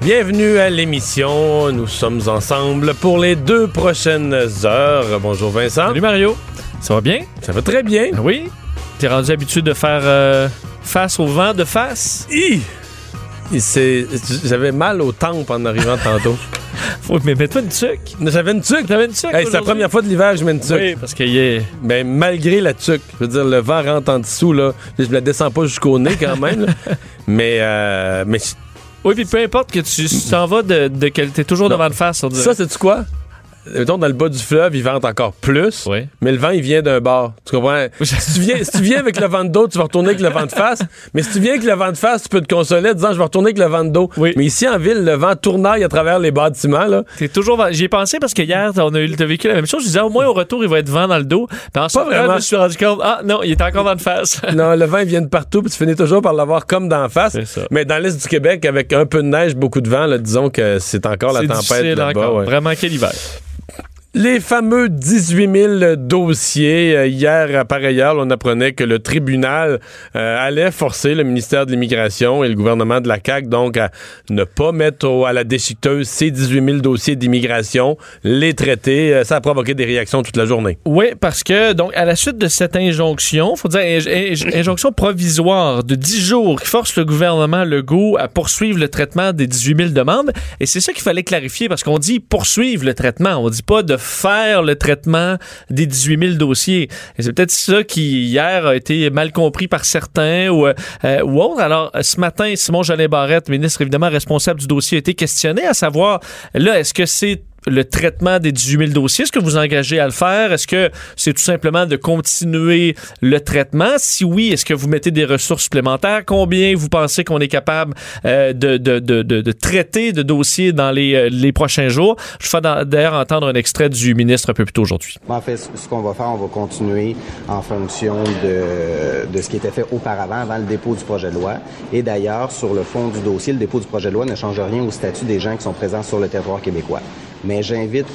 Bienvenue à l'émission. Nous sommes ensemble pour les deux prochaines heures. Bonjour Vincent. Salut Mario. Ça va bien? Ça va très bien. Oui. T'es rendu habitué de faire euh, face au vent de face? Hi! J'avais mal aux tempes en arrivant tantôt. Faut, mais mets-toi une tuque. J'avais une tuque. T'avais une tuque? Hey, c'est la première fois de l'hiver que je mets une tuque. Oui, parce qu'il est. Ben, malgré la tuque, je veux dire, le vent rentre en dessous, là. Je la descends pas jusqu'au nez quand même, là. Mais, euh, mais Oui, puis peu importe que tu t'en vas de, de T'es toujours devant de face. ça, c'est-tu quoi? Mettons, dans le bas du fleuve, il vente encore plus. Oui. Mais le vent, il vient d'un bord. Tu comprends? si, tu viens, si tu viens avec le vent de dos, tu vas retourner avec le vent de face. Mais si tu viens avec le vent de face, tu peux te consoler en disant je vais retourner avec le vent de dos. Oui. Mais ici, en ville, le vent tournaille à travers les bâtiments. Là. T'es toujours. J'y ai pensé parce que hier, on a eu t'as vécu la même chose. Je disais, au moins au retour, il va être vent dans le dos. Puis sortant, vraiment. je me suis rendu compte, ah non, il est encore vent de face. Non, le vent, il vient de partout, puis tu finis toujours par l'avoir comme d'en face. C'est ça. Mais dans l'est du Québec, avec un peu de neige, beaucoup de vent, là, disons que c'est encore la C'est tempête là-bas. ouais. Vraiment, quel hiver. Les fameux 18 000 dossiers. Euh, Hier, à pareille heure, on apprenait que le tribunal euh, allait forcer le ministère de l'Immigration et le gouvernement de la CAQ donc à ne pas mettre à la déchiqueteuse ces 18 000 dossiers d'immigration, les traiter. Euh, ça a provoqué des réactions toute la journée. Oui, parce que, donc, à la suite de cette injonction, faut dire, inj- inj- injonction provisoire de 10 jours qui force le gouvernement Legault à poursuivre le traitement des 18 000 demandes. Et c'est ça qu'il fallait clarifier parce qu'on dit poursuivre le traitement. On dit pas de faire le traitement des 18 000 dossiers. Et c'est peut-être ça qui, hier, a été mal compris par certains ou, euh, ou autres. Alors, ce matin, Simon Jolin Barrette, ministre évidemment responsable du dossier, a été questionné à savoir, là, est-ce que c'est le traitement des 18 000 dossiers. Est-ce que vous engagez à le faire? Est-ce que c'est tout simplement de continuer le traitement? Si oui, est-ce que vous mettez des ressources supplémentaires? Combien vous pensez qu'on est capable euh, de, de, de, de, traiter de dossiers dans les, euh, les prochains jours? Je fais d'ailleurs entendre un extrait du ministre un peu plus tôt aujourd'hui. En fait, ce qu'on va faire, on va continuer en fonction de, de ce qui était fait auparavant, avant le dépôt du projet de loi. Et d'ailleurs, sur le fond du dossier, le dépôt du projet de loi ne change rien au statut des gens qui sont présents sur le territoire québécois. Mais j'invite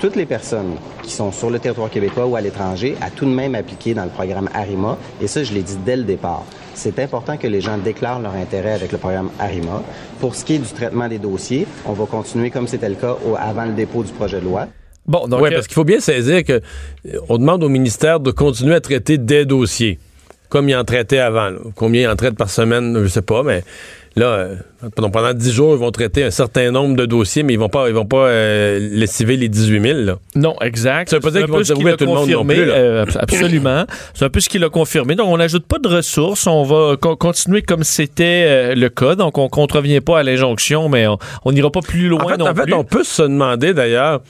toutes les personnes qui sont sur le territoire québécois ou à l'étranger à tout de même appliquer dans le programme ARIMA. Et ça, je l'ai dit dès le départ. C'est important que les gens déclarent leur intérêt avec le programme ARIMA. Pour ce qui est du traitement des dossiers, on va continuer comme c'était le cas au- avant le dépôt du projet de loi. Bon, donc, Oui, euh, parce qu'il faut bien saisir que euh, on demande au ministère de continuer à traiter des dossiers, comme il en traitait avant. là. Combien il en traite par semaine, je sais pas, mais là, euh, pendant, pendant 10 jours, ils vont traiter un certain nombre de dossiers, mais ils vont pas, ils vont pas euh, lessiver les 18 000. Là. Non, exact. Ça veut pas dire C'est un qu'ils vont tout le monde non plus, là. euh, abs- absolument. C'est un peu ce qu'il a confirmé. Donc, on n'ajoute pas de ressources. On va co- continuer comme c'était euh, le cas. Donc, on contrevient pas à l'injonction, mais on on n'ira pas plus loin En fait, non en fait, plus. on peut se demander d'ailleurs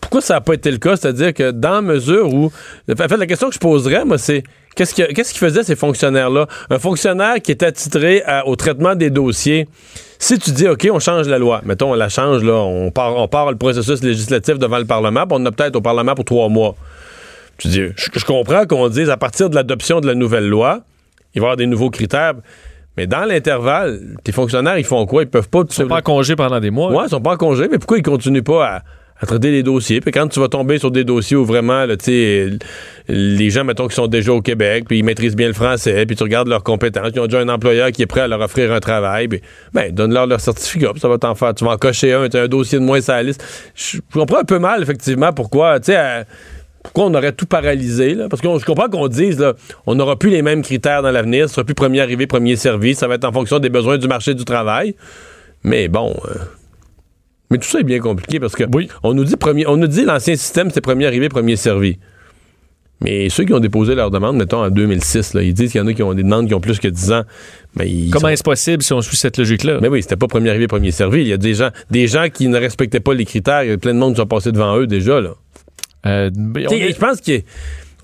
pourquoi ça n'a pas été le cas? C'est-à-dire que dans mesure où. En fait, la question que je poserais, moi, c'est qu'est-ce que- qu'est-ce qui faisait ces fonctionnaires-là? Un fonctionnaire qui est attitré à- au traitement des dossiers. Si tu dis, OK, on change la loi, mettons, on la change, là, on part, on part le processus législatif devant le Parlement, puis on a peut-être au Parlement pour trois mois. Tu dis, je, je comprends qu'on dise à partir de l'adoption de la nouvelle loi, il va y avoir des nouveaux critères. Mais dans l'intervalle, tes fonctionnaires, ils font quoi? Ils peuvent pas. Ils sont pas en congé pendant des mois. Ouais, ils sont pas en congé, mais pourquoi ils continuent pas à, à traiter les dossiers? Puis quand tu vas tomber sur des dossiers où vraiment, tu sais, les gens, mettons, qui sont déjà au Québec, puis ils maîtrisent bien le français, puis tu regardes leurs compétences, ils ont déjà un employeur qui est prêt à leur offrir un travail, puis, ben, donne-leur leur certificat, puis ça va t'en faire. Tu vas en cocher un, tu as un dossier de moins sur la liste. Je comprends un peu mal, effectivement, pourquoi, tu sais, à- pourquoi on aurait tout paralysé, là? Parce que je comprends qu'on dise, là, on n'aura plus les mêmes critères dans l'avenir, ce sera plus premier arrivé, premier servi, ça va être en fonction des besoins du marché du travail. Mais bon. euh, mais tout ça est bien compliqué parce que Oui. on nous dit premier, on nous dit l'ancien système c'est premier arrivé, premier servi. Mais ceux qui ont déposé leur demande, mettons en 2006, là, ils disent qu'il y en a qui ont des demandes qui ont plus que 10 ans. Mais ils Comment sont- est-ce possible si on suit cette logique-là? Mais oui, c'était pas premier arrivé, premier servi. Il y a des gens, des gens qui ne respectaient pas les critères. Il y a plein de monde qui sont passés devant eux déjà. Là. Euh, ben, on Je pense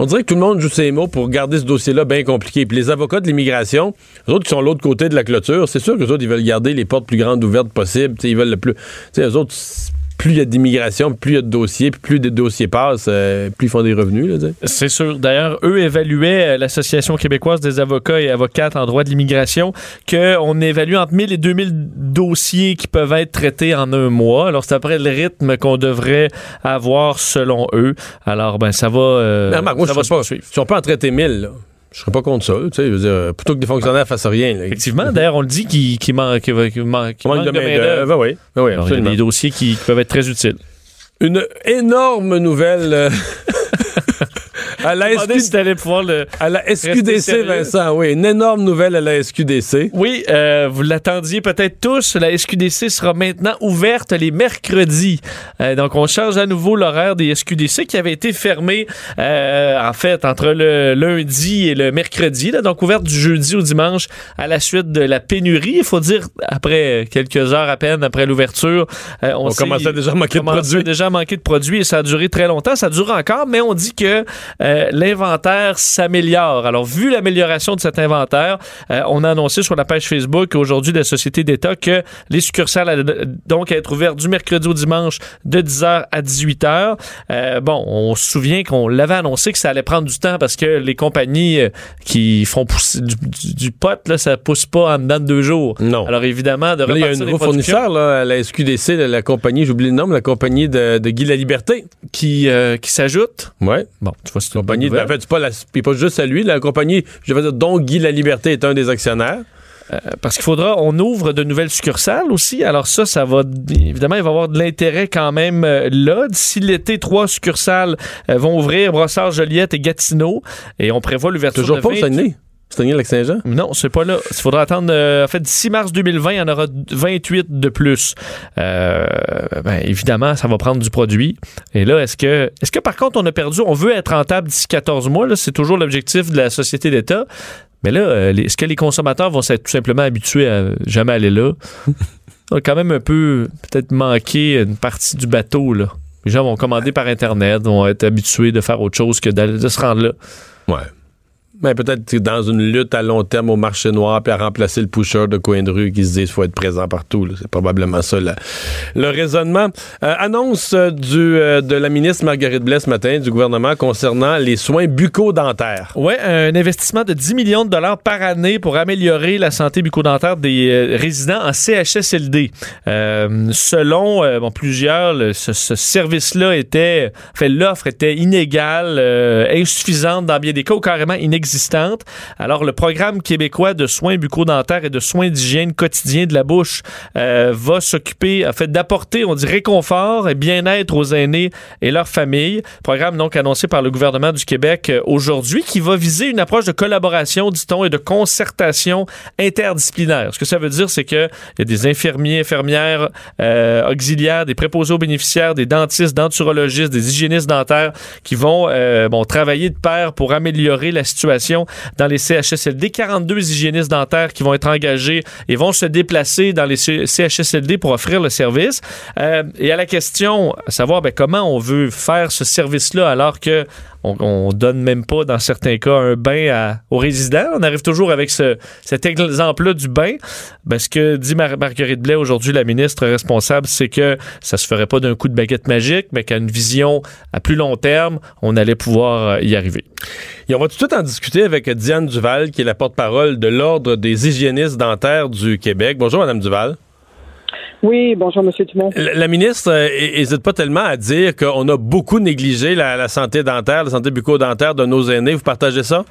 qu'on dirait que tout le monde joue ses mots pour garder ce dossier-là bien compliqué. Puis les avocats de l'immigration, eux autres qui sont l'autre côté de la clôture, c'est sûr que autres, ils veulent garder les portes plus grandes ouvertes possibles. Ils veulent le plus. Autres, plus il y a d'immigration, plus il y a de dossiers, puis plus des dossiers passent, euh, plus ils font des revenus. C'est sûr. D'ailleurs, eux évaluaient, euh, l'Association québécoise des avocats et avocates en droit de l'immigration, qu'on évalue entre 1000 et 2000 dossiers qui peuvent être traités en un mois. Alors, c'est après le rythme qu'on devrait avoir selon eux. Alors, ben, ça va, euh, moi, ça va se pas, poursuivre. si on peut en traiter 1000, là, je serais pas contre ça. Tu sais, je veux dire, plutôt que des fonctionnaires fassent rien. Là. Effectivement, d'ailleurs, on le dit qu'il qu'il manque, qu'il manque, manque Manque de main-d'œuvre. main-d'œuvre. Ben oui, ben oui, Alors, il y a des dossiers qui, qui peuvent être très utiles. Une énorme nouvelle euh, à la SQ si t'allais pouvoir le... À la SQDC. Vincent, oui. Une énorme nouvelle à la SQDC. Oui, euh, vous l'attendiez peut-être tous. La SQDC sera maintenant ouverte les mercredis. Euh, donc, on change à nouveau l'horaire des SQDC qui avait été fermé, euh, en fait, entre le lundi et le mercredi. là. donc, ouverte du jeudi au dimanche à la suite de la pénurie. Il faut dire, après quelques heures à peine après l'ouverture, euh, on, On sait- commençait déjà à manquer de commençait produits. déjà à manquer de produits et ça a duré très longtemps. Ça dure encore, mais on dit que euh, l'inventaire s'améliore. Alors, vu l'amélioration de cet inventaire, euh, on a annoncé sur la page Facebook aujourd'hui de la Société d'État que les succursales allaient donc être ouvertes du mercredi au dimanche de 10h à 18h. Euh, bon, on se souvient qu'on l'avait annoncé que ça allait prendre du temps parce que les compagnies qui font pousser du, du- du pot, là, ça pousse pas en dedans de deux jours. Non. Alors, évidemment, de il y a un nouveau fournisseur là, à la SQDC, la, la compagnie, j'oublie le nom, mais la compagnie de, de Guy La Liberté. qui, qui s'ajoute. Ouais. Bon, tu vois, c'est Compagnie, en fait, pas, la, pas juste à lui, la compagnie, je vais dire, dont Guy La Liberté est un des actionnaires. Parce qu'il faudra, on ouvre de nouvelles succursales aussi. Alors ça, ça va, évidemment, il va y avoir de l'intérêt quand même euh, là. D'ici l'été, trois succursales euh, vont ouvrir, Brossard, Joliette et Gatineau. Et on prévoit l'ouverture Toujours de pas au 20 Saguenay. Saguenay-Lac-Saint-Jean. Non, c'est pas là. Il faudra attendre. euh, en fait, d'ici mars 2020, il y en aura 28 de plus. Euh, ben, évidemment, ça va prendre du produit. Et là, est-ce que, est-ce que par contre, on a perdu, on veut être rentable d'ici 14 mois, là, c'est toujours l'objectif de la société d'État. Mais là, euh, est-ce que les consommateurs vont s'être tout simplement habitués à jamais aller là? On a quand même un peu, peut-être manqué une partie du bateau, là. Les gens vont commander par Internet, vont être habitués de faire autre chose que d'aller- de se rendre là. Ouais. Mais peut-être que dans une lutte à long terme au marché noir, puis à remplacer le pusher de coin de rue qui se qu'il faut être présent partout. là. C'est probablement ça la- le raisonnement. Euh, annonce euh, du, euh, de la ministre Marguerite Blais ce matin du gouvernement concernant les soins bucco-dentaires. Oui, un investissement de 10 millions de dollars par année pour améliorer la santé bucco-dentaire des résidents en CHSLD. Selon bon, plusieurs, ce, ce service-là était, l'offre était inégale, insuffisante dans bien des cas ou carrément inexistante. Alors, le programme québécois de soins bucco-dentaires et de soins d'hygiène quotidien de la bouche euh, va s'occuper, en fait, d'apporter, on dit, réconfort et bien-être aux aînés et leurs familles. Programme donc annoncé par le gouvernement du Québec euh, aujourd'hui qui va viser une approche de collaboration, dit-on, et de concertation interdisciplinaire. Ce que ça veut dire, c'est qu'il y a des infirmiers, infirmières, euh, auxiliaires, des préposés aux bénéficiaires, des dentistes, denturologistes, des hygiénistes dentaires qui vont bon, travailler de pair pour améliorer la situation dans les CHSLD. 42 hygiénistes dentaires qui vont être engagés et vont se déplacer dans les CHSLD pour offrir le service. Euh, et à la question, à savoir ben, comment on veut faire ce service-là alors que on, on donne même pas, dans certains cas, un bain aux résidents? On arrive toujours avec ce, cet exemple-là du bain. Ben, ce que dit Mar- Marguerite Blais aujourd'hui, la ministre responsable, c'est que ça se ferait pas d'un coup de baguette magique, mais qu'à une vision à plus long terme, on allait pouvoir euh, y arriver. Et on va tout de suite en discuter avec Diane Duval, qui est la porte-parole de l'Ordre des hygiénistes dentaires du Québec. Bonjour, Madame Duval. Oui, bonjour, Monsieur Dumont. La, la ministre n'hésite pas tellement à dire qu'on a beaucoup négligé la, la santé dentaire, la santé bucco-dentaire de nos aînés. Vous partagez ça?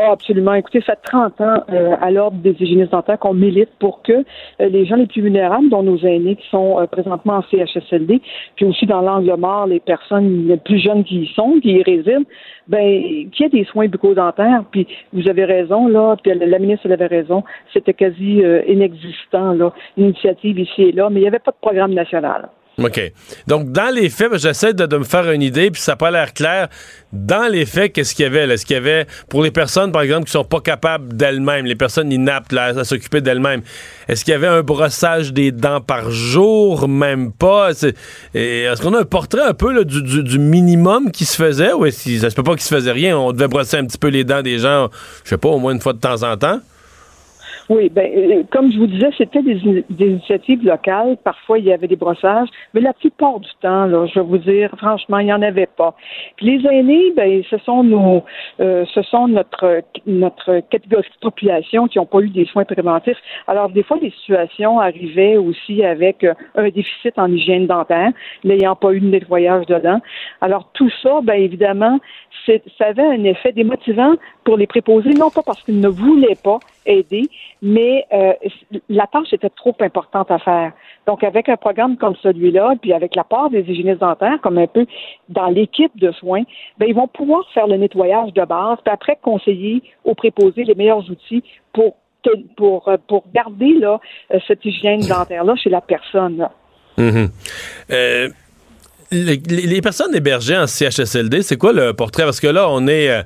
Ah, absolument. Écoutez, ça fait 30 ans euh, à l'ordre des hygiénistes dentaires qu'on milite pour que euh, les gens les plus vulnérables, dont nos aînés qui sont euh, présentement en CHSLD, puis aussi dans l'angle mort, les personnes les plus jeunes qui y sont, qui y résident, ben, qu'il y ait des soins bucco-dentaires. Puis vous avez raison, là, puis la ministre elle avait raison, c'était quasi inexistant, là, l'initiative ici et là, mais il n'y avait pas de programme national. OK. Donc, dans les faits, j'essaie de, me faire une idée, puis ça n'a pas l'air clair. Dans les faits, qu'est-ce qu'il y avait? Est-ce qu'il y avait, pour les personnes, par exemple, qui sont pas capables d'elles-mêmes, les personnes inaptes à s'occuper d'elles-mêmes, est-ce qu'il y avait un brossage des dents par jour? Même pas? Est-ce qu'on a un portrait un peu du, minimum qui se faisait? Ou est-ce ça se peut pas qu'il se faisait rien? On devait brosser un petit peu les dents des gens, je sais pas, au moins une fois de temps en temps? Oui, ben, euh, comme je vous disais, c'était des, initiatives locales. Parfois, il y avait des brossages, mais la plupart du temps, là, je vais vous dire, franchement, il n'y en avait pas. Les aînés, ben, ce sont nos, euh, ce sont notre notre catégorie de population qui n'ont pas eu des soins préventifs. Alors, des fois, les situations arrivaient aussi avec euh, un déficit en hygiène dentaire, n'ayant pas eu de nettoyage dedans. Alors, tout ça, ben, évidemment, ça avait un effet démotivant pour les préposés, non pas parce qu'ils ne voulaient pas aider, mais euh, la tâche était trop importante à faire. Donc, avec un programme comme celui-là, puis avec la part des hygiénistes dentaires, comme un peu dans l'équipe de soins, ben, ils vont pouvoir faire le nettoyage de base, puis après conseiller aux préposés les meilleurs outils pour pour, euh, pour garder là, euh, cette hygiène dentaire-là chez la personne. Mm-hmm les, personnes hébergées en CHSLD, c'est quoi le portrait? Parce que là, on est.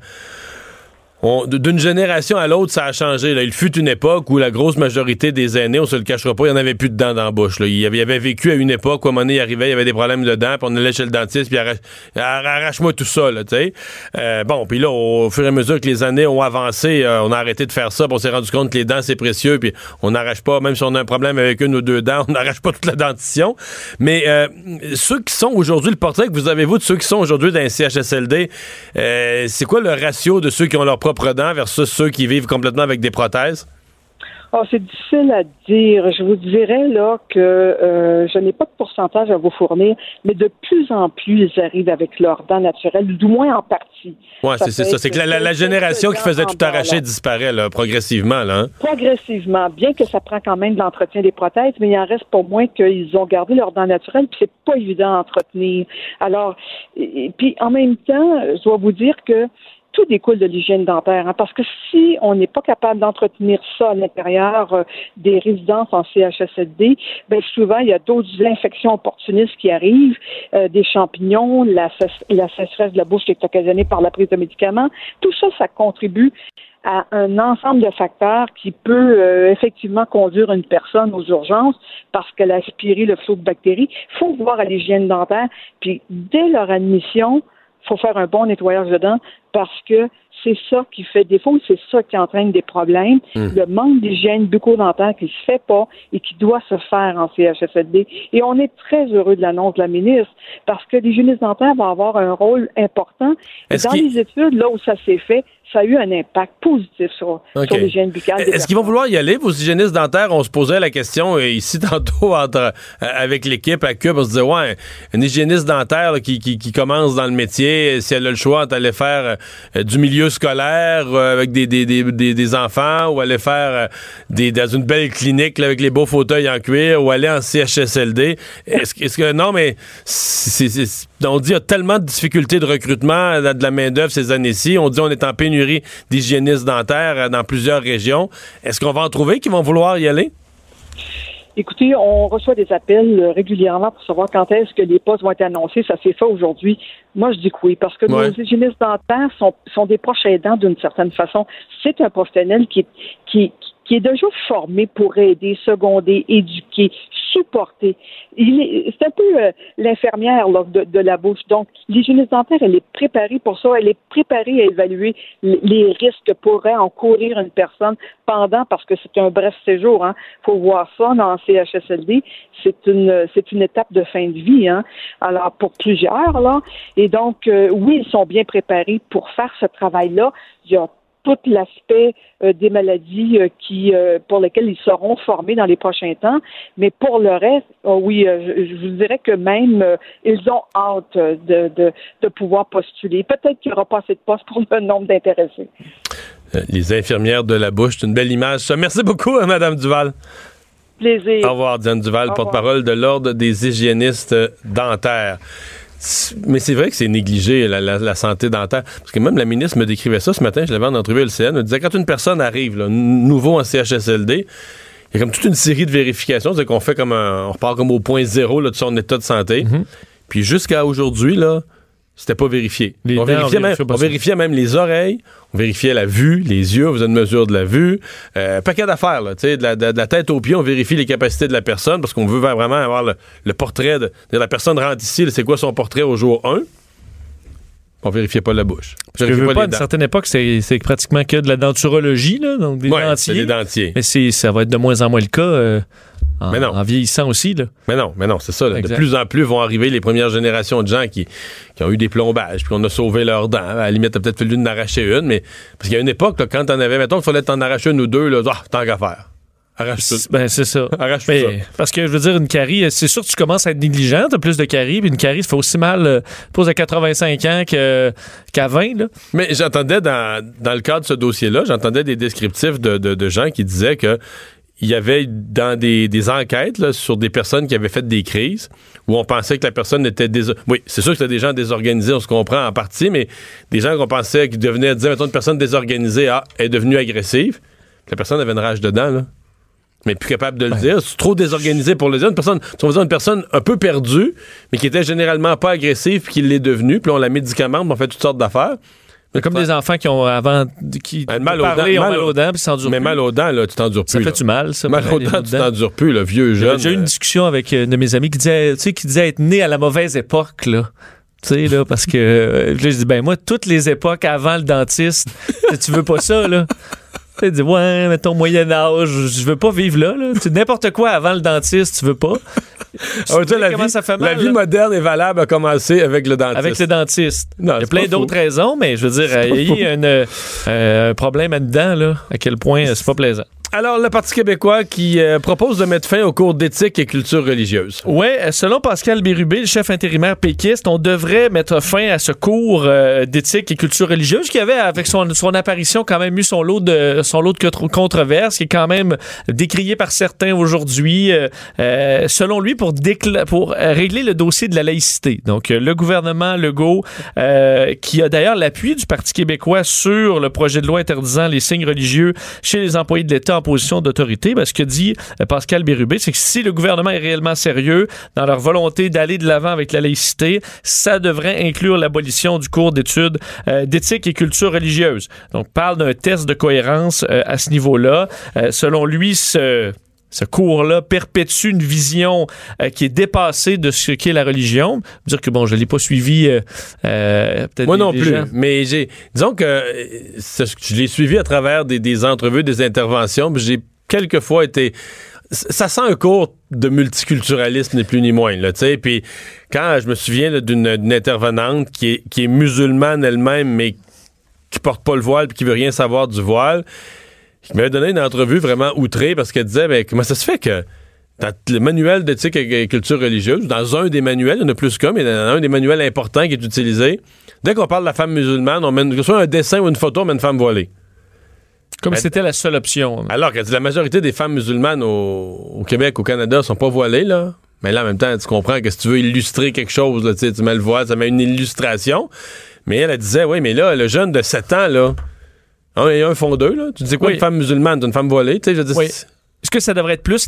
d'une génération à l'autre, ça a changé. Il fut une époque où la grosse majorité des aînés, on se le cachera pas, il n'y en avait plus de dents dans la bouche. Il, avait, avait vécu à une époque où à un moment donné, il arrivait, il y avait des problèmes de dents, puis on allait chez le dentiste, puis arrache, moi tout ça. Là, euh, bon, puis là, au fur et à mesure que les années ont avancé, euh, on a arrêté de faire ça, puis on s'est rendu compte que les dents, c'est précieux, puis on n'arrache pas, même si on a un problème avec une ou deux dents, on n'arrache pas toute la dentition. Mais euh, ceux qui sont aujourd'hui, le portrait que vous avez, vous, de ceux qui sont aujourd'hui dans les CHSLD, euh, c'est quoi le ratio de ceux qui ont leur propre versus ceux qui vivent complètement avec des prothèses? Oh, c'est difficile à dire. Je vous dirais là que euh, je n'ai pas de pourcentage à vous fournir, mais de plus en plus, ils arrivent avec leurs dents naturelles, du moins en partie. Oui, c'est ça. C'est que la, génération qui faisait tout arracher disparaît là, progressivement. Là, hein? Progressivement, bien que ça prend quand même de l'entretien des prothèses, mais il en reste pour moins qu'ils ont gardé leurs dents naturelles, puis c'est pas évident à entretenir. Alors, et puis en même temps, je dois vous dire que tout découle de l'hygiène dentaire. Hein, parce que si on n'est pas capable d'entretenir ça à l'intérieur euh, des résidences en CHSLD, ben souvent il y a d'autres infections opportunistes qui arrivent, euh, des champignons, la, la sécheresse de la bouche qui est occasionnée par la prise de médicaments. Tout ça, ça contribue à un ensemble de facteurs qui peut euh, effectivement conduire une personne aux urgences parce qu'elle a aspiré le flot de bactéries. Il faut voir à l'hygiène dentaire, puis dès leur admission, faut faire un bon nettoyage dedans parce que c'est ça qui fait défaut, c'est ça qui entraîne des problèmes. Hmm. Le manque d'hygiène bucco-dentaire qui se fait pas et qui doit se faire en CHSLD. Et on est très heureux de l'annonce de la ministre parce que l'hygiéniste dentaire va avoir un rôle important. Dans les études, là où ça s'est fait, ça a eu un impact positif sur, l'hygiène buccale. Est-ce qu'ils vont vouloir y aller, vos hygiénistes dentaires? On se posait la question euh, ici tantôt entre, euh, avec l'équipe à Cube. On se disait, ouais, une hygiéniste dentaire qui, qui, commence dans le métier, si elle a le choix d'aller faire euh, du milieu scolaire avec des, des, des, des, enfants ou aller faire des, dans une belle clinique avec les beaux fauteuils en cuir ou aller en CHSLD. Est-ce est que, non, mais on dit qu'il y a tellement de difficultés de recrutement de la main-d'œuvre ces années-ci. On dit qu'on est en pénurie d'hygiénistes dentaires euh, dans plusieurs régions. Est-ce qu'on va en trouver qui vont vouloir y aller? Écoutez, on reçoit des appels euh, régulièrement pour savoir quand est-ce que les postes vont être annoncés. Ça s'est fait aujourd'hui. Moi, je dis que oui, parce que nos hygiénistes dentaires sont, sont des proches aidants d'une certaine façon. C'est un professionnel qui, qui, qui est déjà formé pour aider, seconder, éduquer, supporter. C'est un peu euh, l'infirmière de, de, la bouche. Donc, l'hygiéniste dentaire, elle est préparée pour ça. Elle est préparée à évaluer les risques que pourrait encourir une personne pendant, parce que c'est un bref séjour. Hein. faut voir ça dans CHSLD. C'est une, c'est une étape de fin de vie. Hein. Alors, pour plusieurs, là. Et donc, euh, oui, ils sont bien préparés pour faire ce travail-là. Il a tout l'aspect euh, des maladies euh, qui euh, pour lesquelles ils seront formés dans les prochains temps. Mais pour le reste, oh oui, je, je, vous dirais que même ils ont hâte de, de, de pouvoir postuler. Peut-être qu'il n'y aura pas assez de postes pour le nombre d'intéressés. Les infirmières de la bouche, c'est une belle image. Merci beaucoup, Mme Madame Duval. Plaisir. Au revoir, Diane Duval, porte-parole de l'Ordre des hygiénistes dentaires. Mais c'est vrai que c'est négligé, la, santé dentaire. Parce que même la ministre me décrivait ça ce matin, je l'avais en entrevue à LCN, elle me disait quand une personne arrive, là, nouveau en CHSLD, il y a comme toute une série de vérifications, c'est qu'on fait comme un, on repart comme au point zéro là, de son état de santé. Mm-hmm. Puis jusqu'à aujourd'hui, là, c'était pas vérifié. on, vérifiait même, on vérifiait même les oreilles, on vérifiait la vue, les yeux, on faisait une mesure de la vue. Euh, paquet d'affaires, là, de la, de, la tête aux pieds, on vérifie les capacités de la personne parce qu'on veut vraiment avoir le, portrait de, la personne rentre ici, c'est quoi son portrait au jour 1. On vérifiait pas la bouche. Parce que pas, à une certaine époque, c'est pratiquement que de la denturologie, là, donc des dentiers. des dentiers. Mais ça va être de moins en moins le cas. Euh, en, mais non. en vieillissant aussi. Là. Mais non, mais non, c'est ça. De plus en plus vont arriver les premières générations de gens qui, qui ont eu des plombages, puis on a sauvé leurs dents. À la limite, t'as peut-être fallu en arracher une, mais parce qu'il y a une époque, là, quand t'en avais, mettons, il fallait t'en arracher une ou deux, là, oh, tant qu'à faire. Arrache tout. Ben, c'est ça. Arrache mais, ça. Parce que, je veux dire, une carie, c'est sûr que tu commences à être négligent, t'as plus de caries, puis une carie, ça fait aussi mal, euh, pose à 85 ans qu'à 20, là. Mais j'entendais dans, dans le cadre de ce dossier-là, j'entendais des descriptifs de, de, de gens qui disaient que il y avait dans des, des enquêtes sur des personnes qui avaient fait des crises où on pensait que la personne était dés... Oui, c'est sûr que c'était des gens désorganisés, on se comprend en partie, mais des gens qu'on pensait qui devenaient dire, mettons, une personne désorganisée ah, est devenue agressive. La personne avait une rage dedans, là. Mais plus capable de le dire. C'est trop désorganisé pour le dire. Une personne, on va dire une personne un peu perdue, mais qui était généralement pas agressive, puis qui l'est devenue. Puis on la médicamente, on fait toutes sortes d'affaires. Comme des enfants qui ont avant qui ben, mal, aux dents, mal, aux dents, puis s'endurent Mais mal aux dents, là, tu t'endures plus. Ça fait du mal, ça. Mal aux dents, tu t'endures plus, le vieux jeune. J'ai eu une discussion avec euh, un de mes amis qui disait, tu sais, qui disait être né à la mauvaise époque, là. Tu sais, là, parce que euh, je dis, ben moi, toutes les époques avant le dentiste, tu veux pas ça, là. Tu dis, ouais, mais ton Moyen-Âge, je veux pas vivre là. là. N'importe quoi avant le dentiste, tu veux pas. Ah, la, vie, ça fait mal, la vie moderne est valable à commencer avec le dentiste. Avec le dentiste. il y a plein d'autres raisons, mais je veux dire, il y a euh, un problème là-dedans, là, à quel point c'est pas plaisant. Alors, le Parti québécois qui euh, propose de mettre fin au cours d'éthique et culture religieuse. Oui, selon Pascal Bérubé, le chef intérimaire péquiste, on devrait mettre fin à ce cours euh, d'éthique et culture religieuse qui avait, avec son, apparition, quand même eu son lot de, son lot de controverses, qui est quand même décrié par certains aujourd'hui, euh, selon lui, pour, pour régler le dossier de la laïcité. Donc, le gouvernement Legault, qui a d'ailleurs l'appui du Parti québécois sur le projet de loi interdisant les signes religieux chez les employés de l'État position d'autorité. Ben, ce que dit euh, Pascal Bérubé, c'est que si le gouvernement est réellement sérieux dans leur volonté d'aller de l'avant avec la laïcité, ça devrait inclure l'abolition du cours d'études euh, d'éthique et culture religieuse. Donc, parle d'un test de cohérence euh, à ce niveau-là. selon lui, ce ce cours-là perpétue une vision qui est dépassée de ce qu'est la religion. Dire que bon, je l'ai pas suivi. peut-être Moi non plus. Mais j'ai, disons que je l'ai suivi à travers des, des entrevues, des interventions. J'ai quelquefois été ça sent un cours de multiculturalisme ni plus ni moins là, tu sais. Puis quand je me souviens d'une intervenante qui est, qui est musulmane elle-même, mais qui porte pas le voile puis qui veut rien savoir du voile, qui m'avait donné une entrevue vraiment outrée parce qu'elle disait, mais comment ça se fait que dans le manuel d'éthique et culture religieuse, dans un des manuels, il y en a plus qu'un, mais dans un des manuels importants qui est utilisé, dès qu'on parle de la femme musulmane, on met que ce soit un dessin ou une photo, on met une femme voilée. Comme ben, c'était la seule option. Alors que la majorité des femmes musulmanes au, Québec, au Canada, sont pas voilées, là. Mais là, en même temps, tu comprends que si tu veux illustrer quelque chose, là, tu mets le voile, ça met une illustration. Mais elle, elle disait, oui, mais là, le jeune de 7 ans, là, il y a un fond d'eux, là. Tu dis quoi, une femme musulmane, une femme voilée, tu sais, je dis, oui. Est-ce que ça devrait être plus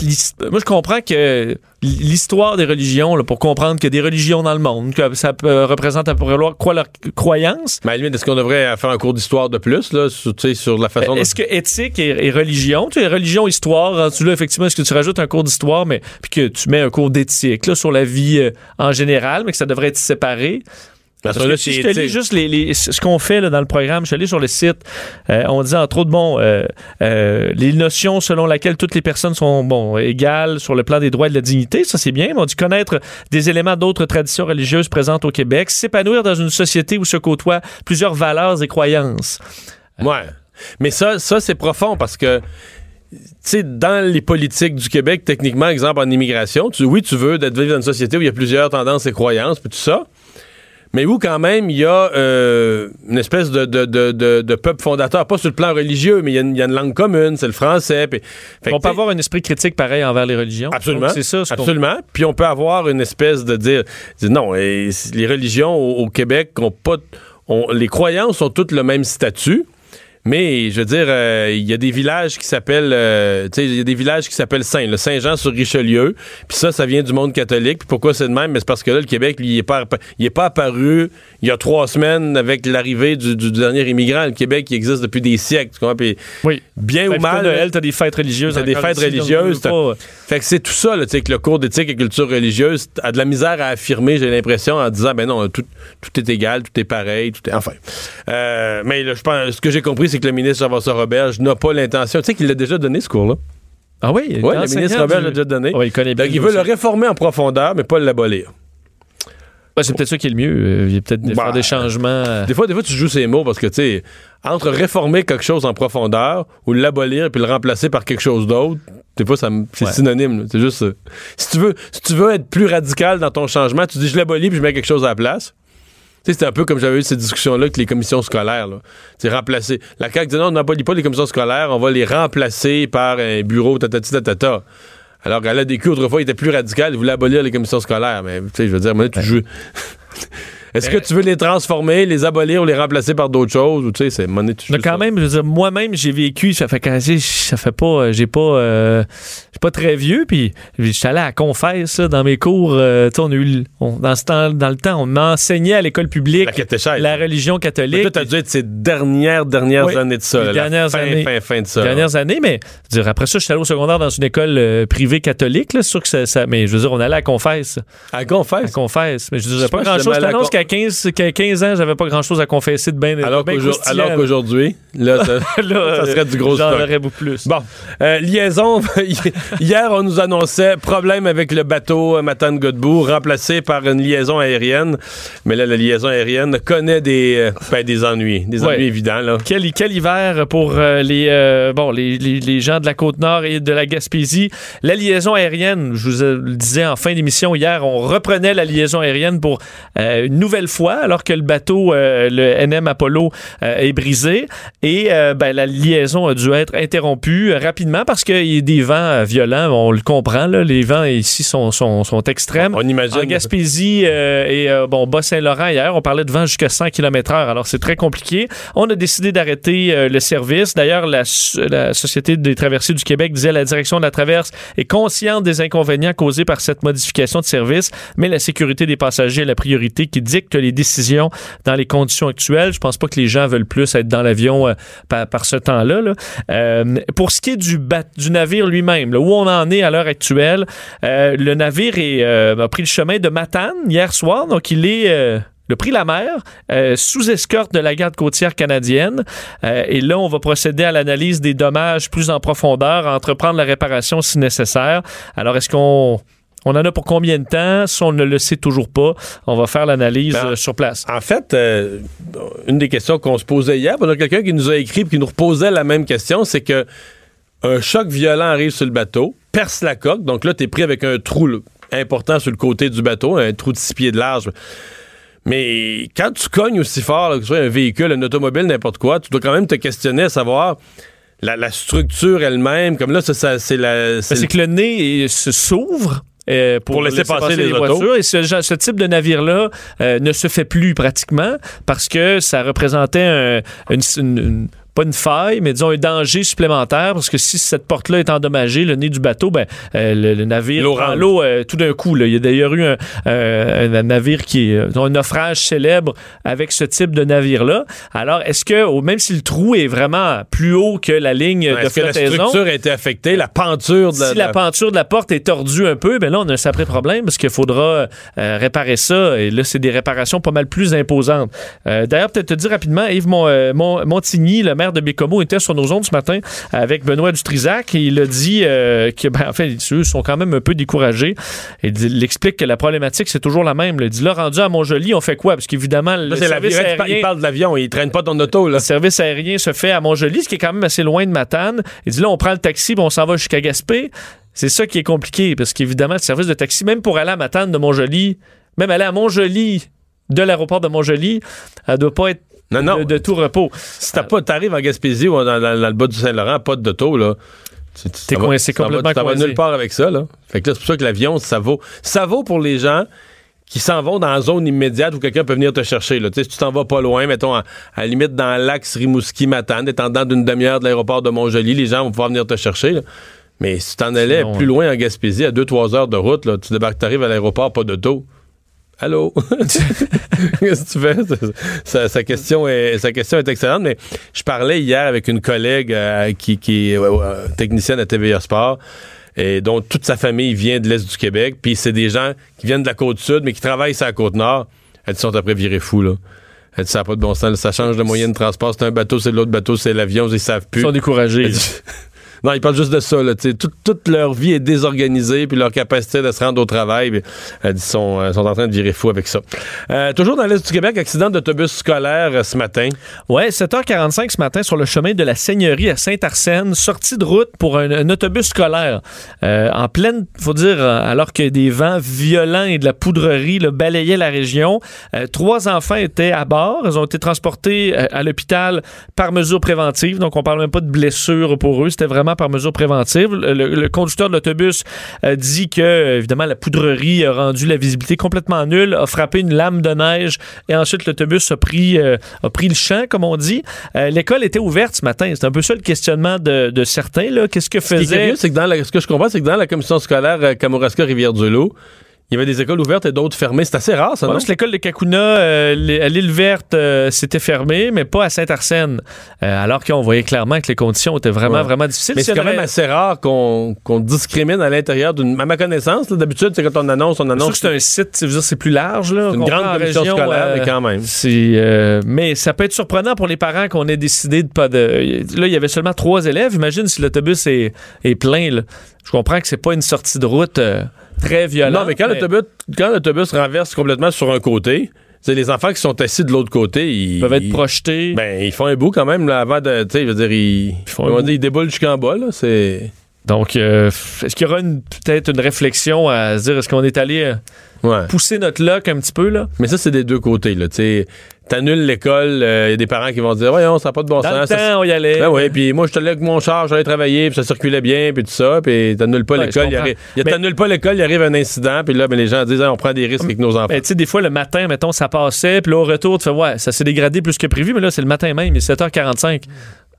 Moi, je comprends que l'histoire des religions, là, pour comprendre qu'il y a des religions dans le monde, que ça peut, représente à peu quoi leur croyance. Mais est-ce qu'on devrait faire un cours d'histoire de plus là, sur, sur la façon Est-ce que éthique et, religion, tu sais, religion, histoire, tu là, effectivement, est-ce que tu rajoutes un cours d'histoire, mais puis que tu mets un cours d'éthique là, sur la vie euh, en général, mais que ça devrait être séparé? Parce que si je te lis juste les, ce qu'on fait là, dans le programme, je suis allé sur le site, euh, on dit entre autres, bon, euh, euh, les notions selon lesquelles toutes les personnes sont bon égales sur le plan des droits et de la dignité, ça c'est bien, mais on dit connaître des éléments d'autres traditions religieuses présentes au Québec, s'épanouir dans une société où se côtoient plusieurs valeurs et croyances. Ouais. Mais ça, ça c'est profond parce que tu sais, dans les politiques du Québec, techniquement, exemple en immigration, tu, oui, tu veux d'être vivre dans une société où il y a plusieurs tendances et croyances, puis tout ça, mais où quand même il y a euh, une espèce de, de, de, peuple fondateur, pas sur le plan religieux, mais il y a une, il y a une langue commune, c'est le français. On peut avoir un esprit critique pareil envers les religions. Absolument. C'est ça. ce Absolument. Puis on peut avoir une espèce de dire, dire non, et les religions au, au Québec ont pas, les croyances ont toutes le même statut. Mais je veux dire, euh, il y a des villages qui s'appellent, euh, tu sais, il y a des villages qui s'appellent Saint, le Saint-Jean sur Richelieu. Puis ça, ça vient du monde catholique. Puis pourquoi c'est de même? Mais c'est parce que là, le Québec, il est pas, appa- il est pas apparu il y a trois semaines avec l'arrivée du, du dernier immigrant. Le Québec, il existe depuis des siècles. Tu comprends? Puis Oui. bien Fait ou mal, Noël, t'as des fêtes religieuses. T'as des fêtes religieuses, fait que c'est tout ça, tu sais, que le cours d'éthique et culture religieuse a de la misère à affirmer, j'ai l'impression, en disant, ben non, tout, tout est égal, tout est pareil, tout est. Enfin. Euh, mais là, je pense, ce que j'ai compris, c'est que le ministre Jean-François Roberge n'a pas l'intention. Tu sais qu'il l'a déjà donné, ce cours-là? Ah oui, Oui, le ministre Roberge du- l'a déjà donné. Ouais, il connaît bien. Donc, il veut le réformer en profondeur, mais pas l'abolir. Ouais, c'est peut-être ça qui est le mieux. Euh, Il y a peut-être Bah, des changements. euh, Des fois, des fois, tu joues ces mots parce que, tu sais, entre réformer quelque chose en profondeur ou l'abolir puis le remplacer par quelque chose d'autre, des fois, c'est Ouais. synonyme. C'est juste. euh, si, tu veux, si tu veux être plus radical dans ton changement, tu dis je l'abolis puis je mets quelque chose à la place. Tu sais, c'est un peu comme j'avais eu ces discussions-là avec les commissions scolaires. Là. C'est remplacer. La CAQ dit non, on n'abolit pas les commissions scolaires, on va les remplacer par un bureau, tatati tatata. Alors qu'à la DQ, autrefois, il était plus radical, il voulait abolir les commissions scolaires. Mais, tu sais, je veux dire, maintenant, tu joues. Est-ce que tu veux les transformer, les abolir ou les remplacer par d'autres choses? Ou tu sais, c'est monnaie, Mais quand ça. même, je veux dire, moi-même, j'ai vécu, ça fait quand ça fait pas, euh, j'ai pas, euh, j'ai pas très vieux, puis je suis allé à confesse là, dans mes cours. euh, on a eu, on- dans ce temps, dans le temps, on enseignait à l'école publique La la religion Mais catholique. toi, t'as dû être ces dernières, dernières Oui, années de ça. les là, dernières fin, années. fin, fin de ça. les là. dernières années, mais je veux dire, après ça, je suis allé au secondaire dans une école euh, privée catholique, là, sûr que ça, ça- mais je veux dire, on allait à confesse. À À confesse. confesse. Mais je disais pas pense que grand chose. j'aimais Je t'annonce con- qu'à 15, qu'à 15 ans, j'avais pas grand chose à confesser de bien Alors bien qu'aujourd'hui- qu'aujourd'hui, là, ça, là, ça serait du gros J'en aurais beaucoup plus. Bon, euh, liaison. Hier, on nous annonçait problème avec le bateau euh, Matane Godbout, remplacé par une liaison aérienne. Mais là, la liaison aérienne connaît des, euh, ben, des ennuis, des Ouais. ennuis évidents. Là. Quel, quel hiver pour euh, les, euh, bon, les, les- les gens de la Côte-Nord et de la Gaspésie. La liaison aérienne, je vous euh, le disais en fin d'émission hier, on reprenait la liaison aérienne pour euh, une nouvelle fois, alors que le bateau, euh, le NM Apollo, euh, est brisé. Et euh, ben, la liaison a dû être interrompue euh, rapidement parce qu'il y a des vents euh, violents. On le comprend, là, les vents ici sont, sont, sont extrêmes. On imagine. En Gaspésie et bon, Bas-Saint-Laurent hier, on parlait de vent jusqu'à 100 km/h. Alors, c'est très compliqué. On a décidé d'arrêter le service. D'ailleurs, la, la Société des traversées du Québec disait la direction de la traverse est consciente des inconvénients causés par cette modification de service, mais la sécurité des passagers est la priorité qui les décisions dans les conditions actuelles. Je pense pas que les gens veulent plus être dans l'avion euh, par, ce temps-là. là. Euh, pour ce qui est du, navire lui-même, où on en est à l'heure actuelle, euh, le navire a pris le chemin de Matane hier soir, donc il est... le prix la mer, sous escorte de la garde côtière canadienne. Et là, on va procéder à l'analyse des dommages plus en profondeur, entreprendre la réparation si nécessaire. Alors, est-ce qu'on on en a pour combien de temps? Si on ne le sait toujours pas, on va faire l'analyse Ben, euh, sur place. En fait, euh, une des questions qu'on se posait hier, on a quelqu'un qui nous a écrit et qui nous reposait la même question, c'est que un choc violent arrive sur le bateau, perce la coque, donc là, tu es pris avec un trou là, important sur le côté du bateau, un trou de 6 pieds de large. Mais quand tu cognes aussi fort, là, que ce soit un véhicule, un automobile, n'importe quoi, tu dois quand même te questionner à savoir la, la structure elle-même. Comme là, ça, ça, c'est la. Ben, c'est que le nez se s'ouvre. Euh, pour, Pour laisser passer les voitures. Et ce, type de navire-là euh, ne se fait plus pratiquement parce que ça représentait un- une, une- une- pas une faille, mais disons un danger supplémentaire parce que si cette porte-là est endommagée, le nez du bateau, ben, euh, le, le navire L'eau prend l'eau euh, tout d'un coup. là. Il y a d'ailleurs eu un, euh, un navire qui est un naufrage célèbre avec ce type de navire-là. Alors, est-ce que, même si le trou est vraiment plus haut que la ligne de que la flottaison, structure a été affectée, la penture de la. si la penture de la porte est tordue un peu, ben là, on a un sacré problème parce qu'il faudra réparer ça. Et là, c'est des réparations pas mal plus imposantes. D'ailleurs, peut-être te dire rapidement, Yves Mon- Mon- Montigny, le maire maire de Bécomo, était sur nos ondes ce matin avec Benoît Dutrisac. Et il a dit euh, que, ben, en fait, eux sont quand même un peu découragés. Et il explique que la problématique, c'est toujours la même. là. Il dit là, rendu à Montjoli, on fait quoi? Parce qu'évidemment, le service l'avion. Il aérien- parle de l'avion. Il traîne pas ton auto, là. le service aérien se fait à Montjoli, ce qui est quand même assez loin de Matane. Il dit là, on prend le taxi, on s'en va jusqu'à Gaspé. C'est ça qui est compliqué, parce qu'évidemment, le service de taxi, même pour aller à Matane de Montjoli, même aller à Montjoli de l'aéroport de Montjoli, elle doit pas être Non, non. de, de tout repos. Si t'as pas, t'arrives en Gaspésie ou dans, dans- dans le bas du Saint-Laurent, pas d'auto, là. T'es coincé complètement Tu vas nulle part avec ça, là. Fait que là, c'est pour ça que l'avion, ça vaut. Ça vaut pour les gens qui s'en vont dans la zone immédiate où quelqu'un peut venir te chercher, là. Si tu t'en vas pas loin, mettons, à, à la limite dans l'axe Rimouski-Matane, étant dans d'une demi-heure de l'aéroport de Montjoli, les gens vont pouvoir venir te chercher, là. Mais si tu t'en allais Sinon, plus loin en Gaspésie, à 2-3 heures de route, là, tu débarques, t'arrives à l'aéroport, pas d'auto. Allô? Qu'est-ce que tu fais? Sa, sa question est, sa question est excellente, mais je parlais hier avec une collègue euh, qui, qui est euh, technicienne à TVA Sport et dont toute sa famille vient de l'Est du Québec, puis c'est des gens qui viennent de la côte sud, mais qui travaillent sur la côte nord. Elles sont après virés fous, là. Elle dit, ça n'a pas de bon sens, ça change de moyen de transport. C'est un bateau, c'est l'autre bateau, c'est l'avion, ils savent plus. Ils sont découragés. Non, ils parlent juste de ça. Toute, leur vie est désorganisée, puis leur capacité de se rendre au travail, dit, sont, euh, sont en train de virer fou avec ça. Euh, toujours dans l'Est du Québec, accident d'autobus scolaire euh, ce matin. Ouais, 7h45 ce matin sur le chemin de la Seigneurie à Saint-Arsène, sortie de route pour un, autobus scolaire. Euh, en pleine, faut dire, euh, alors que des vents violents et de la poudrerie là, balayaient la région. Euh, trois enfants étaient à bord. Ils ont été transportés euh, à l'hôpital par mesure préventive. Donc, on parle même pas de blessures pour eux. C'était vraiment par mesure préventive. Le, conducteur de l'autobus euh, dit que, évidemment, la poudrerie a rendu la visibilité complètement nulle, a frappé une lame de neige et ensuite l'autobus a pris, euh, a pris le champ, comme on dit. Euh, L'école était ouverte ce matin. C'est un peu ça le questionnement de, de certains. Qu'est-ce que Ce qui est faisait... curieux, c'est que dans la- ce que je comprends, c'est que dans la commission scolaire euh, Kamouraska-Rivière-du-Loup, il y avait des écoles ouvertes et d'autres fermées. C'est assez rare, ça, Ouais, non? que l'école de Kakuna, euh, à l'île verte, euh, c'était fermé, mais pas à Saint-Arsène. Euh, alors qu'on voyait clairement que les conditions étaient vraiment, Ouais. vraiment difficiles. Mais c'est quand aurait- même assez rare qu'on discrimine à l'intérieur d'une. À ma connaissance, d'habitude, c'est quand on annonce, on C'est sûr annonce. que c'est un site, c'est plus large. Là, une grande région, scolaire, mais quand même. Mais ça peut être surprenant pour les parents qu'on ait décidé de pas de. Là, il y avait seulement trois élèves. Imagine si l'autobus est, est plein. là. Je comprends que c'est pas une sortie de route très violente. Non, mais quand l'autobus renverse complètement sur un côté, c'est les enfants qui sont assis de l'autre côté, ils ils peuvent être ils- projetés. Ben, ils font un bout quand même là, avant de. Tu sais, je veux dire, ils, font un bout. dire, ils déboulent jusqu'en bas, là. C'est. Donc, euh, est-ce qu'il y aura peut-être une réflexion à se dire est-ce qu'on est allé euh, Ouais. pousser notre luck un petit peu là? Mais ça, c'est des deux côtés, là. Tu sais, t'annules l'école, il y a des parents qui vont dire, voyons, ça n'a pas de bon Dans le sens. ça- temps, on y allait. Ben oui, puis moi, je te avec mon char, j'allais travailler, puis ça circulait bien, puis tout ça, puis t'annules pas Ouais, l'école, il t'annules pas l'école, il arrive un incident, puis là, ben, les gens disent, on prend des risques avec nos enfants. Ben, tu sais, des fois, le matin, mettons, ça passait, puis là, au retour, tu fais, ouais, ça s'est dégradé plus que prévu, mais là, c'est le matin même, il est 7h45.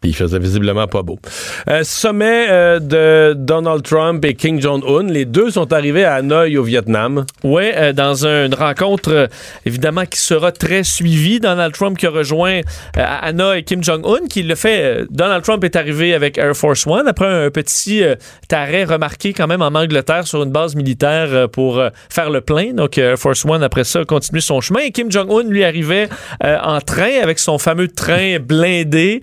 Il faisait visiblement pas beau. Euh, sommet euh, de Donald Trump et Kim Jong-un, les deux sont arrivés à Hanoï au Vietnam. Ouais, euh, dans une rencontre, évidemment, qui sera très suivie. Donald Trump qui a rejoint Anna et Kim Jong-un, qui le fait. Donald Trump est arrivé avec Air Force One après un petit arrêt remarqué quand même en Angleterre sur une base militaire pour faire le plein. Donc, Air Force One, après ça, a continué son chemin. Et Kim Jong-un, lui, arrivait en train avec son fameux train blindé.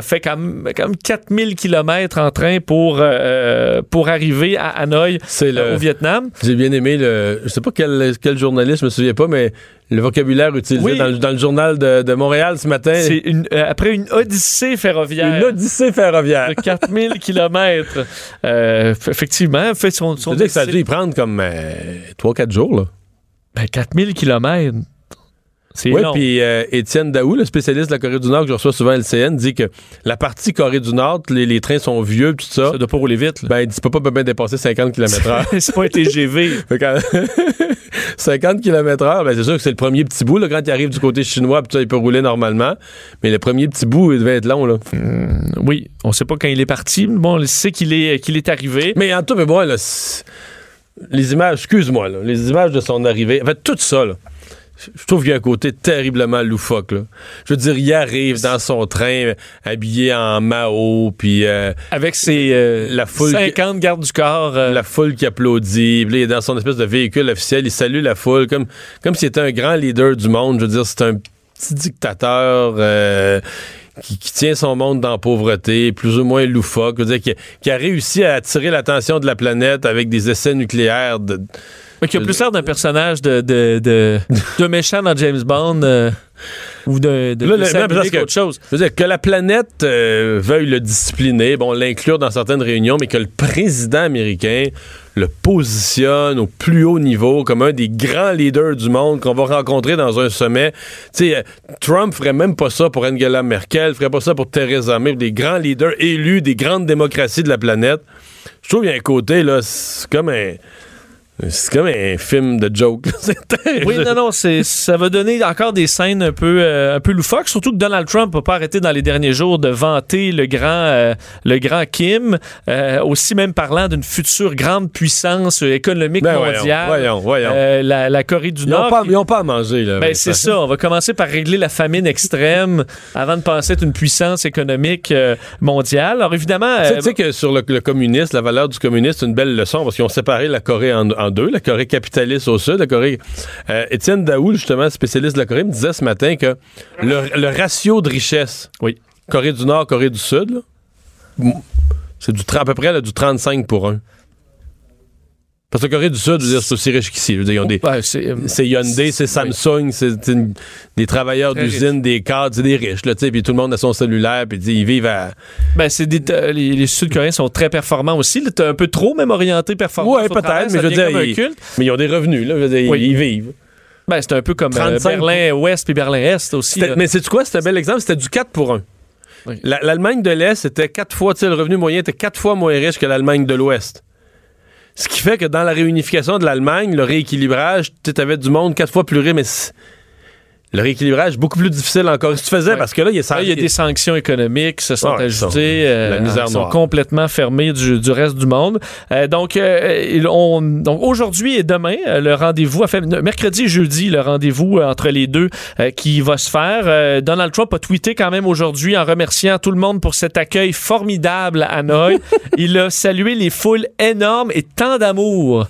Fait quand même, quand même 4000 km en train pour, euh, pour arriver à Hanoï euh, le. au Vietnam. J'ai bien aimé le. Je sais pas quel, quel journaliste, je me souviens pas, mais le vocabulaire utilisé Oui. dans, le, dans le journal de, de Montréal ce matin. C'est une, euh, après une odyssée ferroviaire. une odyssée ferroviaire. de 4000 km. Euh, effectivement, fait son, son que ça a dû y prendre comme 3-4 jours, là. Ben, 4000 km. Oui, puis euh, Étienne Daou, le spécialiste de la Corée du Nord que je reçois souvent à LCN, dit que la partie Corée du Nord, les, les trains sont vieux, tout ça. ça doit pas rouler vite. là. Ben, il dit, tu peux pas bien dépasser 50 km/h. c'est pas un TGV. Fait que, 50 km/h, ben c'est sûr que c'est le premier petit bout. Là, quand il arrive du côté chinois, puis ça, il peut rouler normalement. Mais le premier petit bout, il devait être long. Là. oui, on sait pas quand il est parti. mais Bon, on sait qu'il est, qu'il est arrivé. Mais en tout, mais bon, là, les images, excuse-moi, là, les images de son arrivée, en fait, tout ça, là, je trouve qu'il y a un côté terriblement loufoque. Là. Je veux dire, il arrive dans son train habillé en Mao, puis euh, Avec ses euh, La foule qui- 50 gardes du corps. euh, la foule qui applaudit. Puis là, il est dans son espèce de véhicule officiel, il salue la foule comme, comme s'il était un grand leader du monde. Je veux dire, c'est un petit dictateur euh, qui, qui tient son monde dans la pauvreté, plus ou moins loufoque, je veux dire, qui, qui a réussi à attirer l'attention de la planète avec des essais nucléaires. De, Mais qui a plus l'air d'un personnage de, de, de, de méchant dans James Bond euh, ou de, de, Là, de parce Lake, que- autre chose. Je veux dire, que la planète euh, veuille le discipliner, bon, l'inclure dans certaines réunions, mais que le président américain le positionne au plus haut niveau comme un des grands leaders du monde qu'on va rencontrer dans un sommet. Tu sais, euh, Trump ferait même pas ça pour Angela Merkel, ferait pas ça pour Theresa May, des grands leaders élus des grandes démocraties de la planète. Je trouve qu'il y a un côté, là, c'est comme un... C'est comme un film de joke. Oui, non, non, ça va donner encore des scènes un peu, euh, un peu loufoques, surtout que Donald Trump n'a pas arrêté dans les derniers jours de vanter le grand, euh, le grand Kim, euh, aussi même parlant d'une future grande puissance économique Ben, voyons, mondiale. voyons, voyons. Euh, la, la Corée du Ils n'ont Nord. pas, ils ont pas à manger, là. Ben, c'est ça. On va commencer par régler la famine extrême avant de penser être une puissance économique mondiale. Alors, évidemment. Tu sais- que sur le, le communisme, la valeur du communisme, c'est une belle leçon parce qu'ils ont séparé la Corée en, en deux, la Corée capitaliste au sud, la Corée. Euh, Étienne Daoul, justement, spécialiste de la Corée, me disait ce matin que le, le ratio de richesse, Oui. Corée du Nord, Corée du Sud, c'est du, à peu près là, du 35 pour 1. Parce que la Corée du Sud, c'est aussi riche qu'ici. Ouais, c'est, euh, C'est Hyundai, c'est Samsung, c'est des travailleurs d'usine, des cadres, c'est des riches, là, puis tout le monde a son cellulaire, puis ils vivent à. Ben, c'est des, les, les Sud-Coréens sont très performants aussi. T'es un peu trop même orienté performant. Ouais, peut-être, mais je veux dire, ils, mais ils ont des revenus, là, Oui. ils vivent. Ben, c'est un peu comme euh, 35 Berlin-Ouest puis Berlin-Est aussi. Mais c'est quoi? C'était un bel exemple? C'était du 4 pour 1. Oui. L'Allemagne de l'Est, c'était quatre fois, le revenu moyen était quatre fois moins riche que l'Allemagne de l'Ouest. Ce qui fait que dans la réunification de l'Allemagne, le rééquilibrage, tu avais du monde quatre fois plus riche, le rééquilibrage beaucoup plus difficile encore. Si tu faisais, Ouais. parce que là, il y a, Là, il y a des sanctions économiques qui se sont Ouais, ajoutées. euh, la misère qui sont complètement fermées du, du reste du monde. Euh, donc, euh, on- donc aujourd'hui et demain, euh, le rendez-vous, enfin, mercredi et jeudi, le rendez-vous euh, entre les deux euh, qui va se faire. Euh, Donald Trump a tweeté quand même aujourd'hui en remerciant tout le monde pour cet accueil formidable à Hanoï. il a salué les foules énormes et tant d'amour.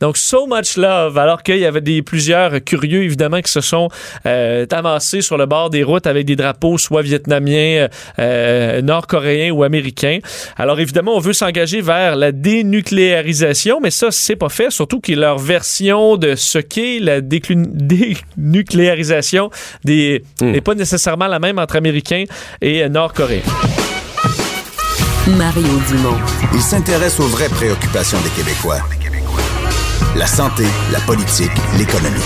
Donc, so much love. Alors qu'il y avait des plusieurs curieux, évidemment, qui se sont euh, amassés sur le bord des routes avec des drapeaux soit vietnamiens, euh, nord-coréens ou américains. Alors, évidemment, on veut s'engager vers la dénucléarisation, mais ça, c'est pas fait. Surtout que leur version de ce qu'est la dénucléarisation des, n'est pas nécessairement la même entre Américains et euh, Nord-Coréens. Mario Dumont. Il s'intéresse aux vraies préoccupations des Québécois. La santé, la politique, l'économie.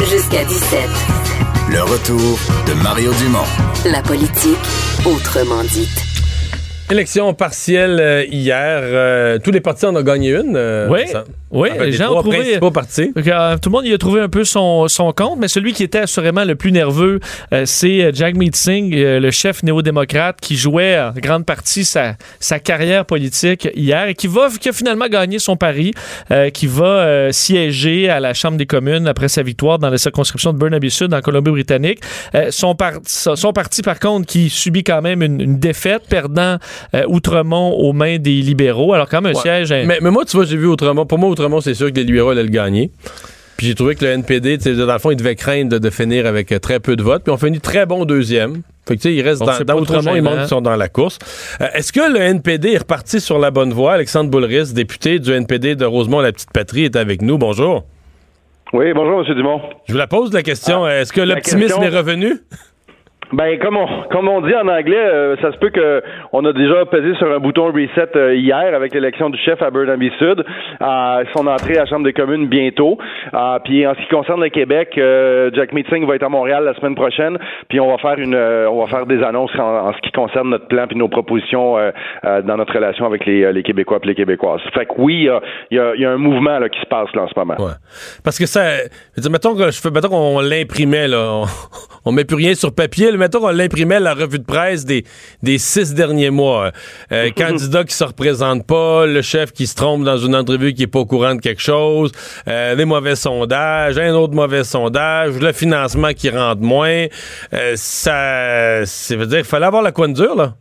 Jusqu'à 17. Le retour de Mario Dumont. La politique, autrement dite. Élection partielle euh, hier. euh, tous les partis en ont gagné une. euh, Oui, ça. oui, les gens ont trouvé- principaux partis. Tout le monde y a trouvé un peu son, son compte, mais celui qui était assurément le plus nerveux, c'est Jagmeet Singh, le chef néo-démocrate, qui jouait en grande partie sa, sa carrière politique hier et qui, va, qui a finalement gagné son pari, qui va siéger à la Chambre des communes après sa victoire dans la circonscription de Burnaby Sud en Colombie-Britannique. Son, par- son son parti, par contre, qui subit quand même une, une défaite, perdant euh, Outremont aux mains des libéraux. Alors, quand même, un Ouais. siège... hein, Mais, mais moi, tu vois, j'ai vu autrement. Pour moi, autrement, c'est sûr que les libéraux allaient le gagner. Puis j'ai trouvé que le NPD, dans le fond, il devait craindre de, de finir avec euh, très peu de votes. Puis on finit très bon deuxième. Fait que, tu sais, il reste Donc, dans, dans Outremont, ils montrent qu'ils sont dans la course. Euh, Est-ce que le NPD est reparti sur la bonne voie? Alexandre Boulris, député du NPD de Rosemont, la petite patrie, est avec nous. Bonjour. Oui, bonjour, M. Dumont. Je vous la pose la question. Ah, Est-ce que l'optimisme question- est revenu? Ben, comme on, comme on dit en anglais, euh, ça se peut que on a déjà pesé sur un bouton reset euh, hier avec l'élection du chef à Burnaby Sud, son entrée à la Chambre des communes bientôt. Euh, puis en ce qui concerne le Québec, Jack Meeting va être à Montréal la semaine prochaine, puis on va faire une, on va faire des annonces en, ce qui concerne notre plan puis nos propositions dans notre relation avec les, les Québécois et les Québécoises. Fait que oui, il y a, un mouvement là, qui se passe là en ce moment. Ouais. Parce que ça. je mettons que qu'on l'imprimait, là. On, on met plus rien sur papier. Mettons qu'on l'imprimait la revue de presse des, des six derniers mois. Euh, candidat qui se représente pas, le chef qui se trompe dans une entrevue qui est pas au courant de quelque chose, euh, des mauvais sondages, un autre mauvais sondage, le financement qui rentre moins. Euh, ça. Ça veut dire qu'il fallait avoir la coin dure, là.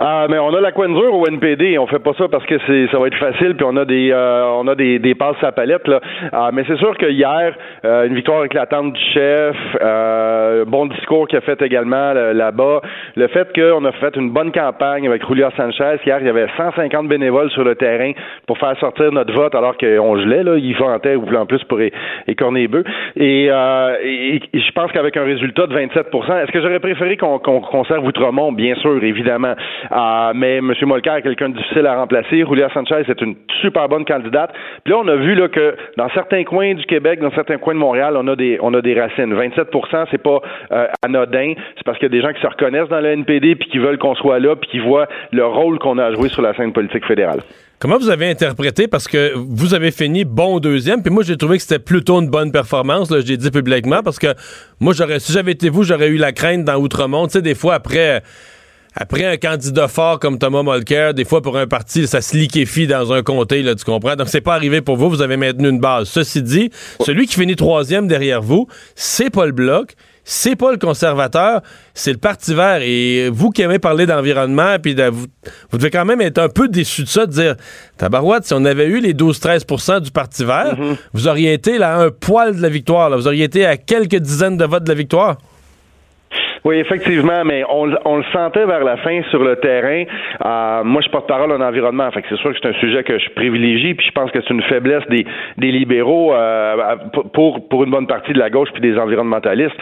Ah, mais on a la coin dure au NPD. On fait pas ça parce que c'est ça va être facile, puis on a des euh, on a des, des passes à palette là. Ah, mais c'est sûr que hier, euh, une victoire éclatante du chef, euh, bon discours qu'il a fait également là- là-bas. Le fait qu'on a fait une bonne campagne avec Julio Sanchez. Hier, il y avait 150 bénévoles sur le terrain pour faire sortir notre vote alors qu'on gelait là. Il vantait ou en plus pour écorner les bœufs. Et, euh, et- et je pense qu'avec un résultat de 27% est-ce que j'aurais préféré qu'on qu'on conserve Outremont? Bien sûr, évidemment. Euh, mais M. Molker est quelqu'un de difficile à remplacer. Julia Sanchez est une super bonne candidate. Puis là, on a vu là, que dans certains coins du Québec, dans certains coins de Montréal, on a des, on a des racines. 27% c'est pas euh, anodin. C'est parce qu'il y a des gens qui se reconnaissent dans le NPD puis qui veulent qu'on soit là puis qui voient le rôle qu'on a à jouer sur la scène politique fédérale. Comment vous avez interprété? Parce que vous avez fini bon deuxième, puis moi j'ai trouvé que c'était plutôt une bonne performance, là, je l'ai dit publiquement, parce que moi j'aurais, si j'avais été vous, j'aurais eu la crainte dans Outremont. Tu sais, des fois après. Après un candidat fort comme Thomas Mulcair, des fois pour un parti, ça se liquéfie dans un comté, là, tu comprends? Donc c'est pas arrivé pour vous, vous avez maintenu une base. Ceci dit, celui qui finit troisième derrière vous, c'est pas le bloc, c'est pas le conservateur, c'est le Parti vert. Et vous qui aimez parler d'environnement, puis de- vous, vous devez quand même être un peu déçu de ça, de dire, tabarouette, si on avait eu les 12-13% du Parti vert, vous auriez été là, à un poil de la victoire, là. vous auriez été à quelques dizaines de votes de la victoire. Oui, effectivement, mais on, le- on le sentait vers la fin sur le terrain. Euh, moi, je porte-parole en environnement, fait que c'est sûr que c'est un sujet que je privilégie, puis je pense que c'est une faiblesse des, des libéraux euh, pour, pour une bonne partie de la gauche puis des environnementalistes.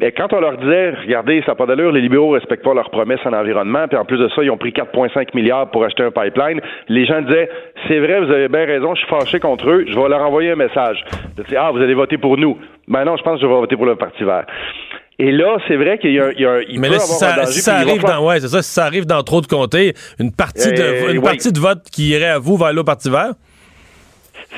Mais quand on leur disait, regardez, ça n'a pas d'allure, les libéraux respectent pas leurs promesses en environnement, puis en plus de ça, ils ont pris 4,5 milliards pour acheter un pipeline. Les gens disaient, c'est vrai, vous avez bien raison, je suis fâché contre eux, je vais leur envoyer un message. Je dis, ah, vous allez voter pour nous. Ben non, je pense que je vais voter pour le Parti vert. Et là, c'est vrai qu'il y a, un- il y a il Mais peut là, si avoir un ça, danger, si ça arrive dans, ouais, c'est ça, si ça arrive dans trop de comtés, une partie de, Euh, une oui. partie de vote qui irait à vous va aller au Parti vert?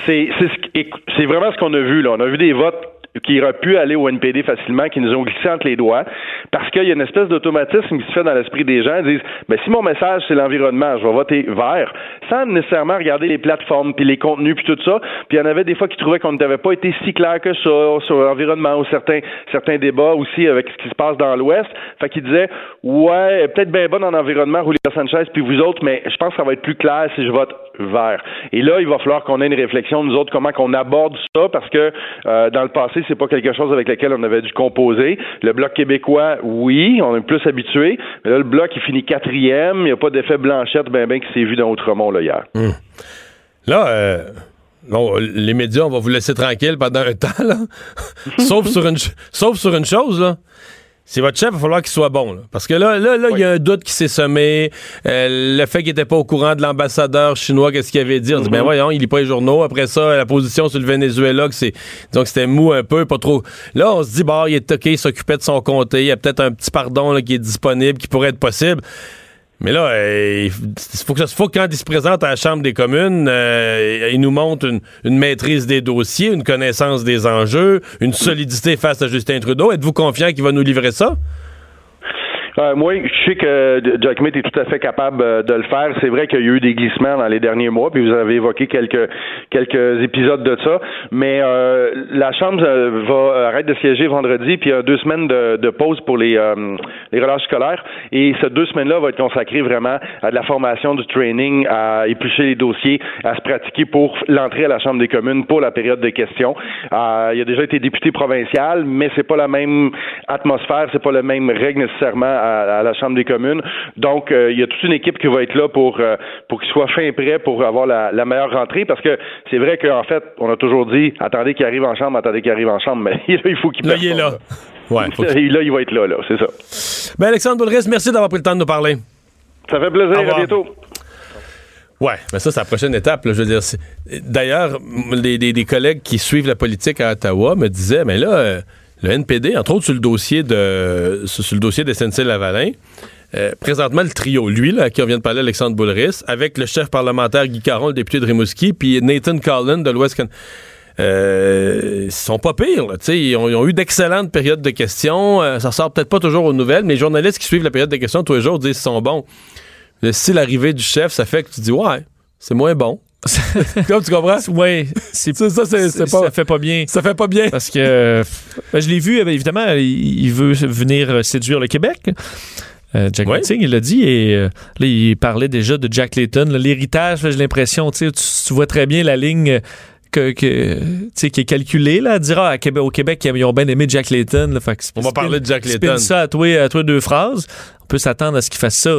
C'est c'est ce c'est vraiment ce qu'on a vu là. On a vu des votes qui auraient pu aller au NPD facilement, qui nous ont glissé entre les doigts, parce qu'il y a une espèce d'automatisme qui se fait dans l'esprit des gens. Ils disent, ben, si mon message c'est l'environnement, je vais voter vert, sans nécessairement regarder les plateformes, puis les contenus, puis tout ça. Puis il y en avait des fois qui trouvaient qu'on n'avait pas été si clair que ça sur l'environnement ou certains, certains débats aussi avec ce qui se passe dans l'Ouest. Fait qu'ils disaient, ouais, peut-être bien bonne en environnement, Julia Sanchez, puis vous autres, mais je pense que ça va être plus clair si je vote vert. Et là, il va falloir qu'on ait une réflexion, nous autres, comment qu'on aborde ça, parce que euh, dans le passé, c'est pas quelque chose avec lequel on avait dû composer. Le Bloc québécois, oui, on est plus habitué, mais là, le Bloc, il finit quatrième, il n'y a pas d'effet blanchette, ben ben, qui s'est vu dans Outremont, là, hier. Là, euh, les médias, on va vous laisser tranquille pendant un temps, là. sauf, sur une, sauf sur une chose, là. C'est votre chef, il va falloir qu'il soit bon. là. Parce que là, là, là, il y a un doute qui s'est semé. Euh, le fait qu'il n'était pas au courant de l'ambassadeur chinois, qu'est-ce qu'il avait dit? On dit, ben voyons, il lit pas les journaux. Après ça, la position sur le Venezuela, que c'est, que c'était mou un peu, pas trop. Là, on se dit, bon, il est OK, il s'occupait de son comté. Il y a peut-être un petit pardon là, qui est disponible, qui pourrait être possible. Mais là, euh, il faut que ça quand il se présente à la Chambre des communes, euh, il nous montre une maîtrise des dossiers, une connaissance des enjeux, une solidité face à Justin Trudeau. Êtes-vous confiant qu'il va nous livrer ça? Euh, moi, je sais que Jack Mitt est tout à fait capable euh, de le faire. C'est vrai qu'il y a eu des glissements dans les derniers mois, puis vous avez évoqué quelques quelques épisodes de ça. Mais euh, la Chambre euh, va arrêter de siéger vendredi, puis il y a deux semaines de, pause pour les euh, les relâches scolaires. Et ces deux semaines-là vont être consacrées vraiment à de la formation, du training, à éplucher les dossiers, à se pratiquer pour l'entrée à la Chambre des communes pour la période de questions. Euh, il a déjà été député provincial, mais c'est pas la même atmosphère, c'est pas la même règle nécessairement à, à la Chambre des communes. Donc, euh, il y a toute une équipe qui va être là pour euh, pour qu'il soit fin prêt pour avoir la, la meilleure rentrée, parce que c'est vrai qu'en fait, on a toujours dit attendez qu'il arrive en chambre, attendez qu'il arrive en chambre, mais là, il faut qu'il Là, il est là. Ouais. faut que- là. là, il va être là, là, c'est ça. Ben, Alexandre Boulris, merci d'avoir pris le temps de nous parler. Ça fait plaisir, à bientôt. Ouais, mais ça, c'est la prochaine étape. là, je veux dire, D'ailleurs, m- des, des- des collègues qui suivent la politique à Ottawa me disaient, mais là, euh, le NPD, entre autres sur le dossier de sur le dossier de SNC-Lavalin, euh, présentement, le trio, lui, là, qui on vient de parler, Alexandre Boulris, avec le chef parlementaire Guy Caron, le député de Rimouski, puis Nathan Collin de l'Ouest euh, ils sont pas pires. là, tu sais, ils, ont, ils ont eu d'excellentes périodes de questions. euh, ça sort peut-être pas toujours aux nouvelles, mais les journalistes qui suivent la période de questions tous les jours disent qu'ils sont bons. Le style arrivé du chef, ça fait que tu dis ouais, c'est moins bon. Comme tu comprends? Oui, c'est Ça, ça, c'est- c'est pas- ça fait pas bien. Ça fait pas bien. Parce que ben, je l'ai vu, euh, évidemment, il veut venir séduire le Québec. Euh, Jack Oui. Metzing, il l'a dit, et euh, là, il parlait déjà de Jack Layton. là, L'héritage, là, j'ai l'impression, tu, tu vois très bien la ligne euh, que, qui est calculée, là, à dire, ah, à Québec, au Québec, ils ont bien aimé Jack Layton. là, fait que On va parler de Jack Layton. ça à toi, à toi deux phrases. On peut s'attendre à ce qu'il fasse ça.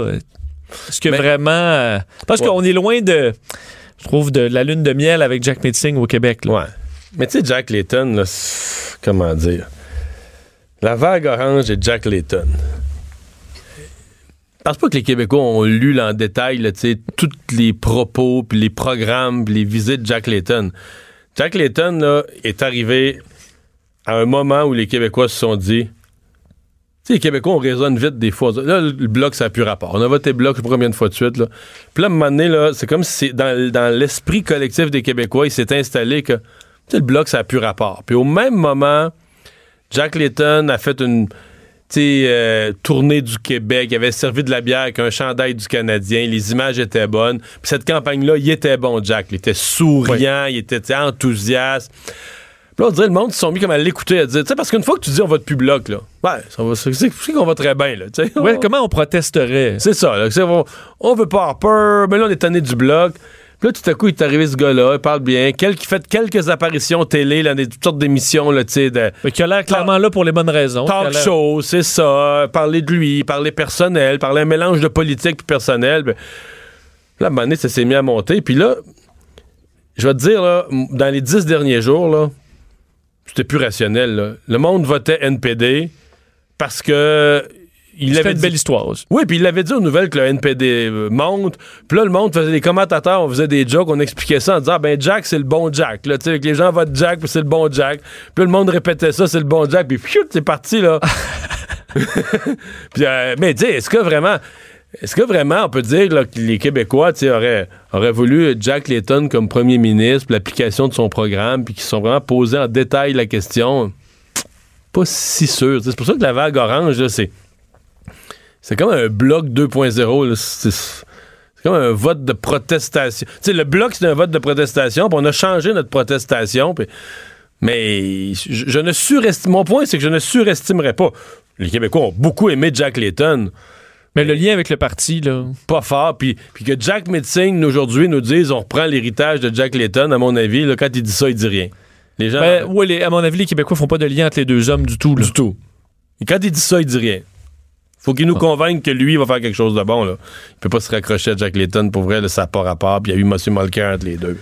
Est-ce que Mais- vraiment... euh, parce Ouais. qu'on est loin de, je trouve, de la lune de miel avec Jack Metzing au Québec. là. Ouais. Mais tu sais, Jack Layton, là, comment dire? La vague orange et Jack Layton. Je pense pas que les Québécois ont lu là, en détail là, tous les propos, puis les programmes, puis les visites de Jack Layton. Jack Layton là, est arrivé à un moment où les Québécois se sont dit tu sais, les Québécois, on raisonne vite des fois. Là, le bloc, ça n'a plus rapport. On a voté bloc, je sais pas combien de fois de suite. Là. Puis là, à un moment donné, là, c'est comme si dans, dans l'esprit collectif des Québécois, il s'est installé que le bloc, ça n'a plus rapport. Puis au même moment, Jack Layton a fait une euh, tournée du Québec. Il avait servi de la bière avec un chandail du Canadien. Les images étaient bonnes. Puis cette campagne-là, il était bon, Jack. Il était souriant, il était enthousiaste. Puis là, on dirait le monde, ils se sont mis comme à l'écouter, à dire, tu sais, parce qu'une fois que tu dis on vote plus bloc, là, ouais, ça va- c'est c'est qu'on va très bien, là, tu sais. Ouais, comment on protesterait? C'est ça, là. On, on veut pas avoir peur, mais là, on est tanné du bloc. Puis là, tout à coup, il est arrivé ce gars-là, il parle bien, qui fait quelques apparitions télé, là, des toutes sortes d'émissions, là, tu sais, de Mais qui a l'air clairement là pour les bonnes raisons. Talk show, c'est ça, parler de lui, parler personnel, parler un mélange de politique puis personnel. Ben, là, à un moment donné, ça s'est mis à monter. Puis là, je vais te dire, là, dans les dix derniers jours, là, c'était plus rationnel. là. Le monde votait NPD parce que il avait une dit- belle histoire aussi. oui, puis il avait dit aux nouvelles que le NPD euh, monte. Puis là, le monde faisait des commentateurs, on faisait des jokes, on expliquait ça en disant, Ah, ben Jack, c'est le bon Jack. Là, tu sais, que les gens votent Jack, puis c'est le bon Jack. Puis le monde répétait ça, c'est le bon Jack. Puis c'est parti, là. Puis, euh, mais sais, est-ce que vraiment... Est-ce que vraiment on peut dire que les Québécois auraient, voulu Jack Layton comme premier ministre, l'application de son programme, puis qu'ils se sont vraiment posés en détail la question? Pas si sûr. C'est pour ça que la vague orange, c'est c'est comme un bloc 2.0. là. C'est comme un vote de protestation. Sais, le bloc, c'est un vote de protestation, puis on a changé notre protestation. mais je ne surestime. Mon point, c'est que je ne surestimerais pas. Les Québécois ont beaucoup aimé Jack Layton. Mais le lien avec le parti, là. Pas fort. Puis, puis que Jack Metzing, aujourd'hui, nous dise on reprend l'héritage de Jack Layton, à mon avis, là, quand il dit ça, il dit rien. Les gens. Ben, ouais, les- à mon avis, les Québécois font pas de lien entre les deux hommes du tout. Là. Du tout. Et quand il dit ça, il dit rien. Faut qu'il nous convainque que lui, il va faire quelque chose de bon. Là. Il peut pas se raccrocher à Jack Layton. Pour vrai, là, ça n'a pas rapport. Puis il y a eu M. Mulcair entre les deux.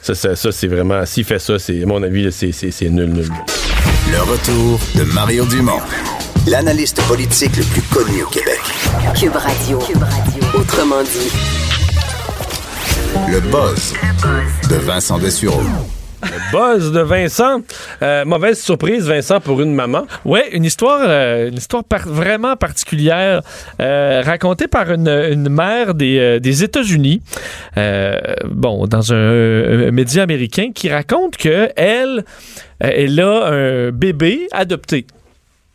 Ça, ça, ça, c'est vraiment... S'il fait ça, c'est, à mon avis, là, c'est, c'est, c'est nul, nul. Le retour de Mario Dumont, l'analyste politique le plus connu au Québec. Cube Radio. Autrement dit. Le buzz de Vincent Dessureau. Buzz de Vincent. Euh, mauvaise surprise, Vincent, pour une maman. Ouais, une histoire, euh, une histoire par- vraiment particulière euh, racontée par une, une mère des, euh, des États-Unis. Euh, bon, dans un, un média américain qui raconte que elle, elle a un bébé adopté.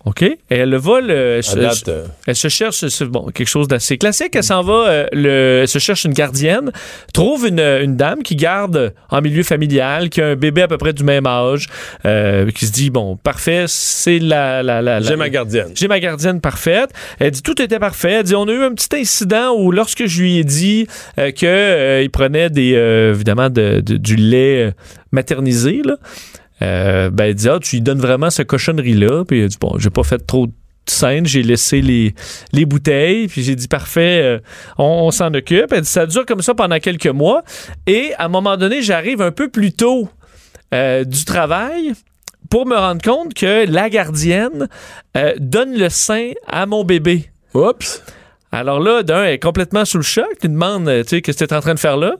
OK? Et elle va le. À date, euh, Elle se cherche bon, quelque chose d'assez classique. Elle s'en va, euh, le, elle se cherche une gardienne, trouve une, une dame qui garde en milieu familial, qui a un bébé à peu près du même âge, euh, qui se dit bon, parfait, c'est la, la, la, la- j'ai ma gardienne. j'ai ma gardienne parfaite. Elle dit tout était parfait. Elle dit on a eu un petit incident où lorsque je lui ai dit euh, que euh, il prenait des euh, évidemment de- de- du lait euh, maternisé là, euh, ben elle dit ah tu lui donnes vraiment ce cochonnerie là. Puis elle dit bon j'ai pas fait trop de scène, j'ai laissé les, les bouteilles, puis j'ai dit parfait, euh, on, on s'en occupe. Elle dit ça dure comme ça pendant quelques mois. Et à un moment donné, j'arrive un peu plus tôt euh, du travail pour me rendre compte que la gardienne euh, donne le sein à mon bébé. Oups. Alors là, d'un, elle est complètement sous le choc. Tu demandes, euh, tu sais, qu'est-ce que tu es en train de faire là?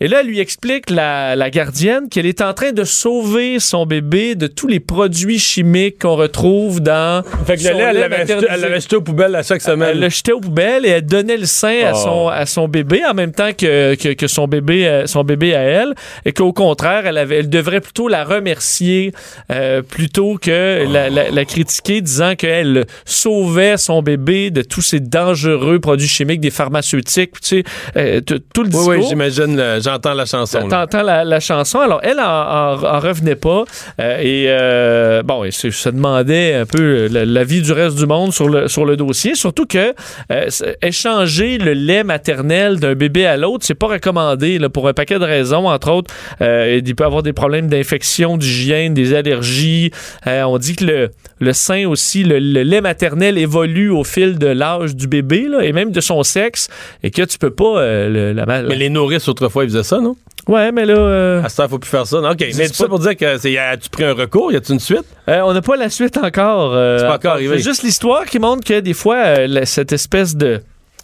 Et là, elle lui explique, la, la gardienne, qu'elle est en train de sauver son bébé de tous les produits chimiques qu'on retrouve dans. Fait que le lait, elle l'avait l'avait jeté aux poubelles à chaque semaine. Elle le jetait aux poubelles et elle donnait le sein à, Oh. son, à son bébé en même temps que, que, que son, bébé, euh, son bébé à elle. Et qu'au contraire, elle, avait, elle devrait plutôt la remercier euh, plutôt que la, la- la critiquer, disant qu'elle sauvait son bébé de tous ces dangereux produits chimiques des pharmaceutiques. Tu sais, euh, tout le Oui, discours. oui, j'imagine, le- j'entends la chanson. T'entends la, la chanson. Alors, elle en, en- en revenait pas. Euh, et euh, bon, et se, se demandait un peu la, la vie du reste du monde sur le, sur le dossier. Surtout que euh, échanger le lait maternel d'un bébé à l'autre, c'est pas recommandé là, pour un paquet de raisons. Entre autres, euh, il peut avoir des problèmes d'infection, d'hygiène, des allergies. On dit que le, le sein aussi, le, le lait maternel évolue au fil de l'âge du bébé là, et même de son sexe. Et que tu peux pas... la, Mais les nourrices, autrefois, ils faisaient ça, non? Ouais, mais là... euh, À ce temps, faut plus faire ça. Non, OK. C'est Mais tout ça pour dire que c'est, as-tu pris un recours? Y a-tu une suite? Euh, on n'a pas la suite encore. euh, C'est pas encore arrivé. C'est juste l'histoire qui montre que des fois, euh, la- cette espèce de.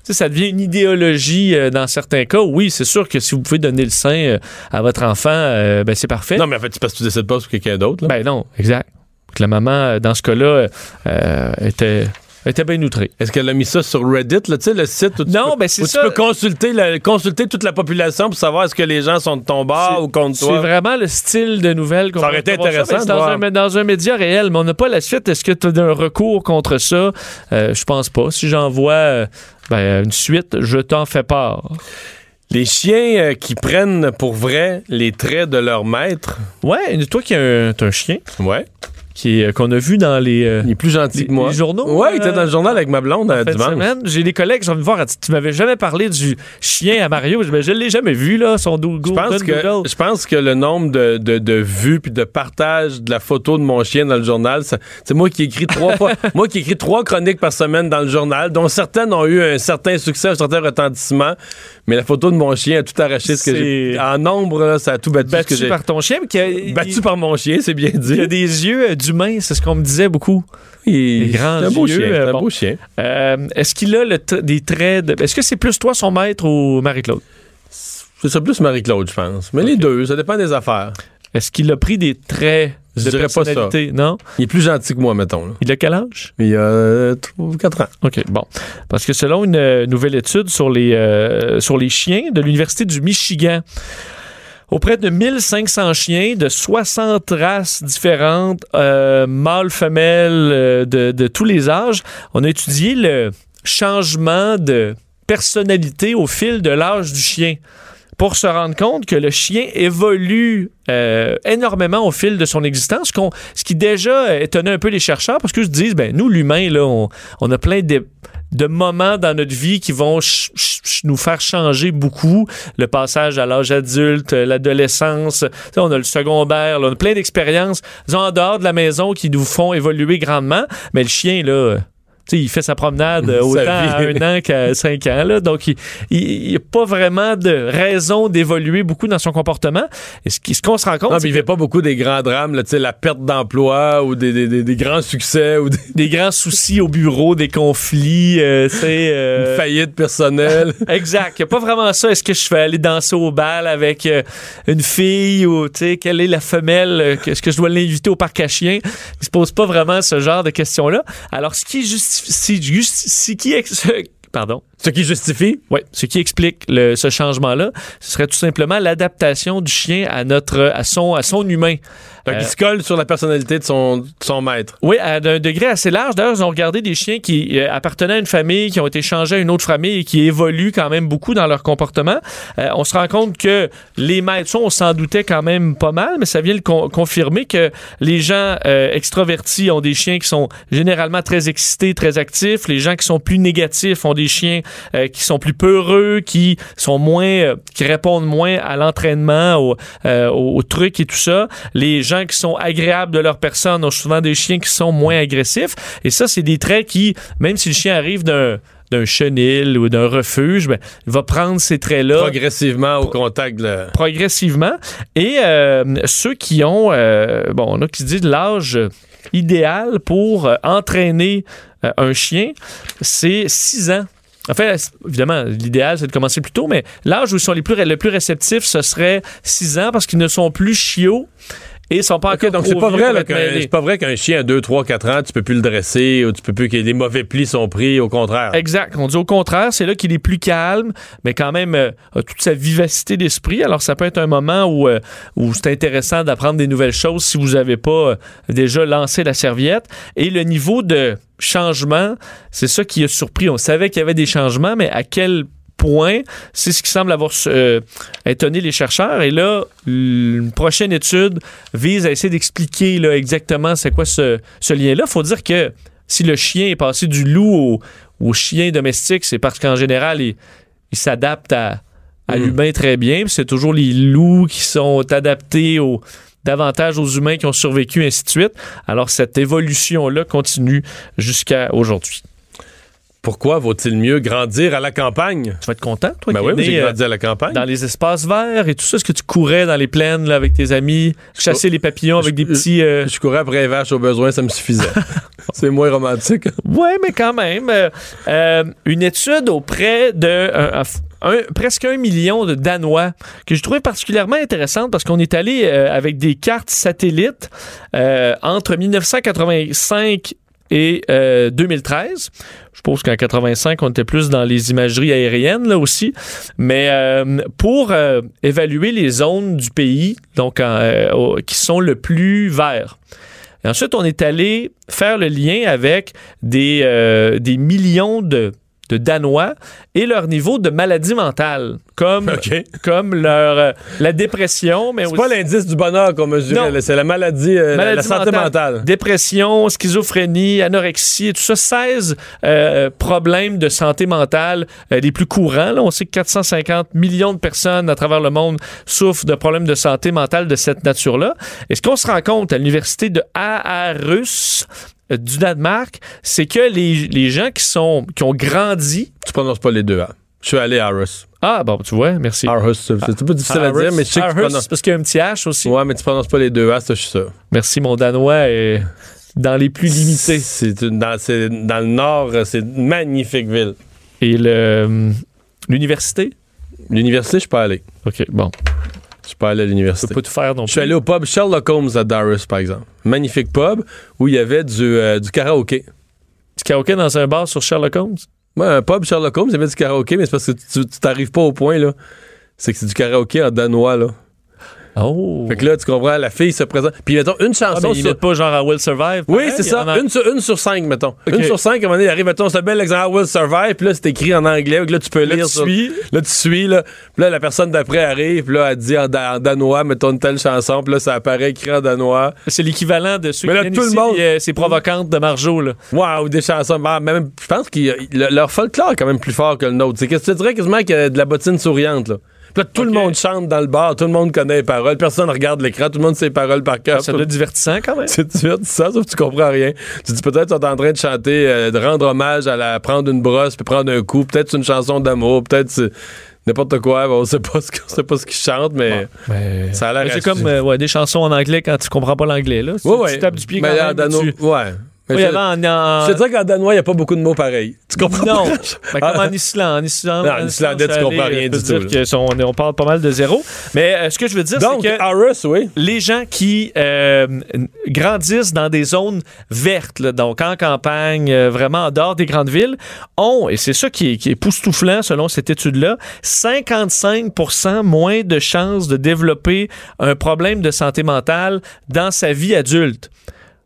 Tu sais, ça devient une idéologie euh, dans certains cas. Oui, c'est sûr que si vous pouvez donner le sein euh, à votre enfant, euh, ben c'est parfait. Non, mais en fait, c'est parce que tu décides pas sur quelqu'un d'autre. là. Ben non, exact. Que la maman, dans ce cas-là, euh, était, était bien outrée. Est-ce qu'elle a mis ça sur Reddit, là, tu sais, le site où tu, Non, peux, ben c'est où ça. tu peux consulter, la- consulter toute la population pour savoir est-ce que les gens sont de ton bord C'est- ou contre C'est toi? vraiment le style de nouvelles qu'on Ça aurait été intéressant Ben, c'est de dans, un, mais dans un média réel, mais on n'a pas la suite. Est-ce que tu as un recours contre ça? Euh, je pense pas. Si j'en vois euh, ben, une suite, je t'en fais part. Les chiens euh, qui prennent pour vrai les traits de leur maître. Ouais, toi qui as un, un chien Ouais. Qui est- qu'on a vu dans les, euh, Il est plus gentil que moi. les journaux. Ouais, il était euh, dans le journal avec ma blonde euh, fin de dimanche. semaine. J'ai des collègues qui sont venus voir. Tu m'avais jamais parlé du chien à Mario. Je, ben, je l'ai jamais vu, là, son do- Je pense, que, je pense que le nombre de, de, de vues puis de partages de la photo de mon chien dans le journal, c'est moi qui écris trois fois, moi qui écris trois chroniques par semaine dans le journal, dont certaines ont eu un certain succès, un certain retentissement, mais la photo de mon chien a tout arraché ce que j'ai. En nombre, là, ça a tout battu, ce que Battu par ton chien. mais qui a- Battu il- par mon chien, c'est bien dit. Il a des yeux euh, d'humain, c'est ce qu'on me disait beaucoup. Il- des grands c'est un beau chien. euh, un bon. beau chien. Euh, Est-ce qu'il a le des traits de. Est-ce que c'est plus toi son maître ou Marie-Claude? C'est ça plus Marie-Claude, je pense. Mais les deux, ça dépend des affaires. Est-ce qu'il a pris des traits Je de dirais pas ça. Non? Il est plus gentil que moi, mettons. là. Il a quel âge? Il a 4 ans. OK, bon. Parce que selon une euh, nouvelle étude sur les, euh, sur les chiens de l'Université du Michigan, auprès de 1500 chiens de 60 races différentes, euh, mâles, femelles, euh, de, tous les âges, on a étudié le changement de personnalité au fil de l'âge du chien pour se rendre compte que le chien évolue euh, énormément au fil de son existence, ce qui déjà étonnait un peu les chercheurs, parce que je dis, ben nous, l'humain, on a plein de, de moments dans notre vie qui vont nous faire changer beaucoup. Le passage à l'âge adulte, euh, l'adolescence, on a le secondaire, là, on a plein d'expériences en dehors de la maison qui nous font évoluer grandement. Mais le chien, là... euh, tu sais, il fait sa promenade euh, Sa autant à un an qu'à cinq ans. Là, donc, il n'y a pas vraiment de raison d'évoluer beaucoup dans son comportement. Et ce qu'on se rend compte, Non, mais il fait pas beaucoup des grands drames, là, la perte d'emploi ou des, des- des- des grands succès ou des grands soucis au bureau, des conflits, euh, sais, euh, faillites personnelles. Exact. Il n'y a pas vraiment ça. Est-ce que je vais aller danser au bal avec euh, une fille ou, tu sais, quelle est la femelle? Est-ce que je dois l'inviter au parc à chiens? Il se pose pas vraiment ce genre de questions-là. Alors, ce qui justifie, ce qui pardon. Ce qui justifie? Oui, ce qui explique le- ce changement-là, ce serait tout simplement l'adaptation du chien à notre, à son, à son humain. Donc, Euh, il se colle sur la personnalité de son, de son maître. Oui, à un degré assez large. D'ailleurs, ils ont regardé des chiens qui euh, appartenaient à une famille, qui ont été changés à une autre famille et qui évoluent quand même beaucoup dans leur comportement. Euh, on se rend compte que les maîtres, ça, on s'en doutait quand même pas mal, mais ça vient le con- confirmer que les gens euh, extrovertis ont des chiens qui sont généralement très excités, très actifs. Les gens qui sont plus négatifs ont des chiens euh, qui sont plus peureux, qui sont moins, euh, qui répondent moins à l'entraînement, au, euh, au, au truc et tout ça. Les gens qui sont agréables de leur personne ont souvent des chiens qui sont moins agressifs. Et ça, c'est des traits qui, même si le chien arrive d'un d'un chenil ou d'un refuge, ben, il va prendre ces traits-là Progressivement au contact de progressivement. Et euh, ceux qui ont, euh, bon, on a qui disent l'âge idéal pour euh, entraîner un chien, c'est 6 ans. En fait, évidemment, l'idéal, c'est de commencer plus tôt, mais l'âge où ils sont les plus, le plus réceptifs, ce serait 6 ans parce qu'ils ne sont plus chiots et ils sont pas encore donc c'est pas vrai c'est pas vrai qu'un chien à 2 3 4 ans, tu peux plus le dresser ou tu peux plus que des mauvais plis sont pris au contraire. Exact. On dit au contraire, c'est là qu'il est plus calme, mais quand même euh, a toute sa vivacité d'esprit. Alors, ça peut être un moment où, euh, où c'est intéressant d'apprendre des nouvelles choses si vous n'avez pas euh, déjà lancé la serviette. Et le niveau de changement, c'est ça qui a surpris. On savait qu'il y avait des changements, mais à quel point. C'est ce qui semble avoir euh, étonné les chercheurs. Et là, une prochaine étude vise à essayer d'expliquer là, exactement c'est quoi ce, ce lien-là. faut dire que si le chien est passé du loup au, au chien domestique, c'est parce qu'en général, il, il s'adapte à, à Mm. l'humain très bien. Puis C'est toujours les loups qui sont adaptés au, davantage aux humains qui ont survécu, ainsi de suite. Alors, cette évolution-là continue jusqu'à aujourd'hui. Pourquoi vaut-il mieux grandir à la campagne? Tu vas être content, toi, Ben qui oui, j'ai euh, grandi à la campagne. dans les espaces verts et tout ça. Est-ce que tu courais dans les plaines là, avec tes amis, chasser les papillons avec des petits... euh, Je courais après les vaches au besoin, ça me suffisait. C'est moins romantique. Ouais, mais quand même. euh, euh, une étude auprès de euh, un- presque un million de Danois que je trouvais particulièrement intéressante parce qu'on est allé euh, avec des cartes satellites euh, entre 1985 et euh, 2013. Je suppose qu'en 85, on était plus dans les imageries aériennes là aussi. Mais euh, pour euh, évaluer les zones du pays donc euh, qui sont le plus verts. Et ensuite, on est allé faire le lien avec des, euh, des millions de, de Danois et leur niveau de maladie mentale, comme, OK. comme leur, euh, la dépression, mais C'est aussi pas l'indice du bonheur qu'on mesurait, c'est la maladie, euh, la- santé mentale. Dépression, schizophrénie, anorexie, et tout ça, 16 euh, problèmes de santé mentale les plus courants. Là, on sait que 450 millions de personnes à travers le monde souffrent de problèmes de santé mentale de cette nature-là. Et ce qu'on se rend compte à l'université de Aarhus du Danemark, c'est que les, les gens qui sont qui ont grandi Tu prononces pas les deux. hein. Je suis allé à Aarhus. ah bon tu vois merci Aarhus, c'est c'est un peu difficile à dire, mais je sais que tu Aarhus, prononces. parce qu'il y a un petit H aussi Ouais, mais tu prononces pas les deux A, ça, je suis sûr. merci mon danois est dans les plus limités C'est dans, dans le nord, euh, c'est une magnifique ville. et le l'université? L'université, je suis pas allé. OK, bon. Je suis pas allé à Je l'université. peux pas tout faire non Je suis allé au pub Sherlock Holmes à Darus, par exemple. Magnifique pub où il y avait du, euh, du karaoké. Du karaoké dans un bar sur Sherlock Holmes? Ouais, un pub Sherlock Holmes, il y avait du karaoké, mais c'est parce que tu tu t'arrives pas au point, là. C'est que c'est du karaoké en danois, là. Oh! Fait que là, tu comprends, la fille se présente. Puis, mettons, une Ah, chanson mais il sur- pas genre à Will Survive? Oui, c'est ça. en Une sur, une sur cinq, mettons. Une sur cinq, à un moment donné, il arrive, mettons, c'est un bel exemple, Will Survive, puis là, c'est écrit en anglais, donc là, tu peux Là, lire tu sur- suis. Là, tu suis, là. Puis là, la personne d'après arrive, puis là, elle dit en, da- en danois, mettons une telle chanson, puis là, ça apparaît écrit en danois. C'est l'équivalent de ceux Mais là, tout le monde- puis, euh, c'est provocante de Marjo, là. Wow, des chansons. bah, Même, je pense que leur folklore est quand même plus fort que le nôtre. C'est que tu dirais quasiment qu'il y a de la bottine souriante, là. Puis là, tout le monde chante dans le bar, tout le monde connaît les paroles, personne regarde l'écran, tout le monde sait les paroles par cœur. Ça doit être divertissant quand même. C'est ça, sauf que tu comprends rien. Tu dis peut-être sont en train de chanter, euh, de rendre hommage à la prendre une brosse puis prendre un coup. Peut-être c'est une chanson d'amour, peut-être c'est n'importe quoi. On sait pas ce que- on sait pas ce qu'ils chantent, mais ça a l'air. C'est comme euh, ouais, des chansons en anglais quand tu comprends pas l'anglais, là. Tu, Ouais, tu ouais. tapes du pied Mais quand en même. tu- Ouais. Oui, je, avant, en, en- je te dirais qu'en danois, il n'y a pas beaucoup de mots pareils. Tu comprends Non? Ben, comme en Islande. En Islande, Non, en Islandais, tu comprends rien peux du tout, que son- on, parle pas mal de zéro. Mais euh, ce que je veux dire, c'est que oui. les gens qui euh, grandissent dans des zones vertes, là, donc en campagne, euh, vraiment en dehors des grandes villes, ont, et c'est ça qui est, qui est époustouflant selon cette étude-là, 55% moins de chances de développer un problème de santé mentale dans sa vie adulte.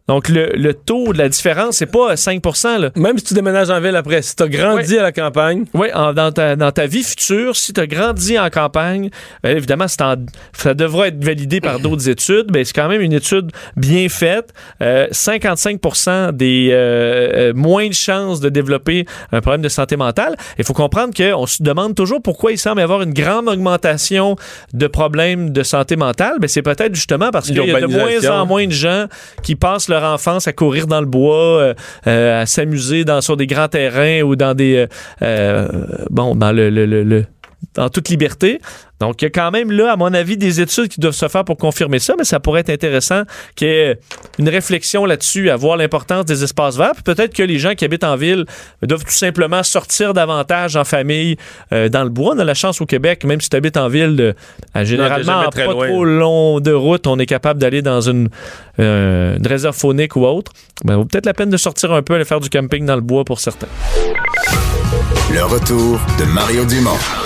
Donc, le, le taux de la différence, c'est pas 5% là. Même si tu déménages en ville après, si tu as grandi à la campagne, Oui, en- dans, ta, dans ta vie future, si tu as grandi en campagne, ben, évidemment, c'est en- ça devra être validé par d'autres études, mais c'est quand même une étude bien faite. Euh, 55% des euh, euh, moins de chances de développer un problème de santé mentale. Il faut comprendre qu'on se demande toujours pourquoi il semble y avoir une grande augmentation de problèmes de santé mentale. C'est peut-être justement parce qu'il y a de moins en moins de gens qui passent leur enfance à courir dans le bois, euh, euh, à s'amuser dans sur des grands terrains ou dans des euh, bon dans le- le- le- dans toute liberté. Donc, il y a quand même là, à mon avis, des études qui doivent se faire pour confirmer ça, mais ça pourrait être intéressant qu'il y ait une réflexion là-dessus, à voir l'importance des espaces verts. Peut-être que les gens qui habitent en ville doivent tout simplement sortir davantage en famille euh, dans le bois. On a la chance au Québec, même si tu habites en ville, de, à généralement, en pas loin. trop long de route, on est capable d'aller dans une, euh, une réserve faunique ou autre. Ben, vaut peut-être la peine de sortir un peu, aller faire du camping dans le bois pour certains. Le retour de Mario Dumont.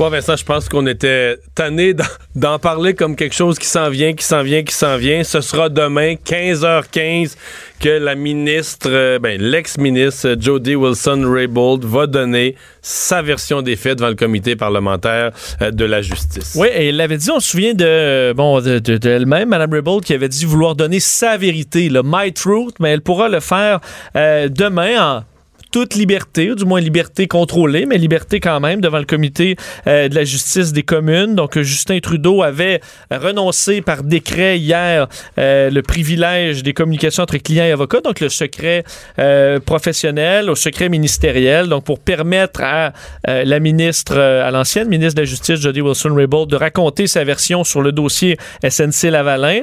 Moi, Vincent, je pense qu'on était tanné d'en- parler comme quelque chose qui s'en vient, qui s'en vient, qui s'en vient. Ce sera demain, 15h15, que la ministre, euh, ben, l'ex-ministre euh, Jody Wilson-Raybould va donner sa version des faits devant le comité parlementaire euh, de la justice. Oui, et elle l'avait dit, on se souvient de, bon, de, elle-même, Mme Raybould, qui avait dit vouloir donner sa vérité, le My Truth, mais elle pourra le faire demain en toute liberté, ou du moins liberté contrôlée, mais liberté quand même devant le comité euh, de la justice des communes. Donc, Justin Trudeau avait renoncé par décret hier euh, le privilège des communications entre clients et avocats, donc le secret euh, professionnel, au secret ministériel, donc pour permettre à la ministre, à l'ancienne ministre de la Justice, Jody Wilson-Raybould, de raconter sa version sur le dossier SNC-Lavalin.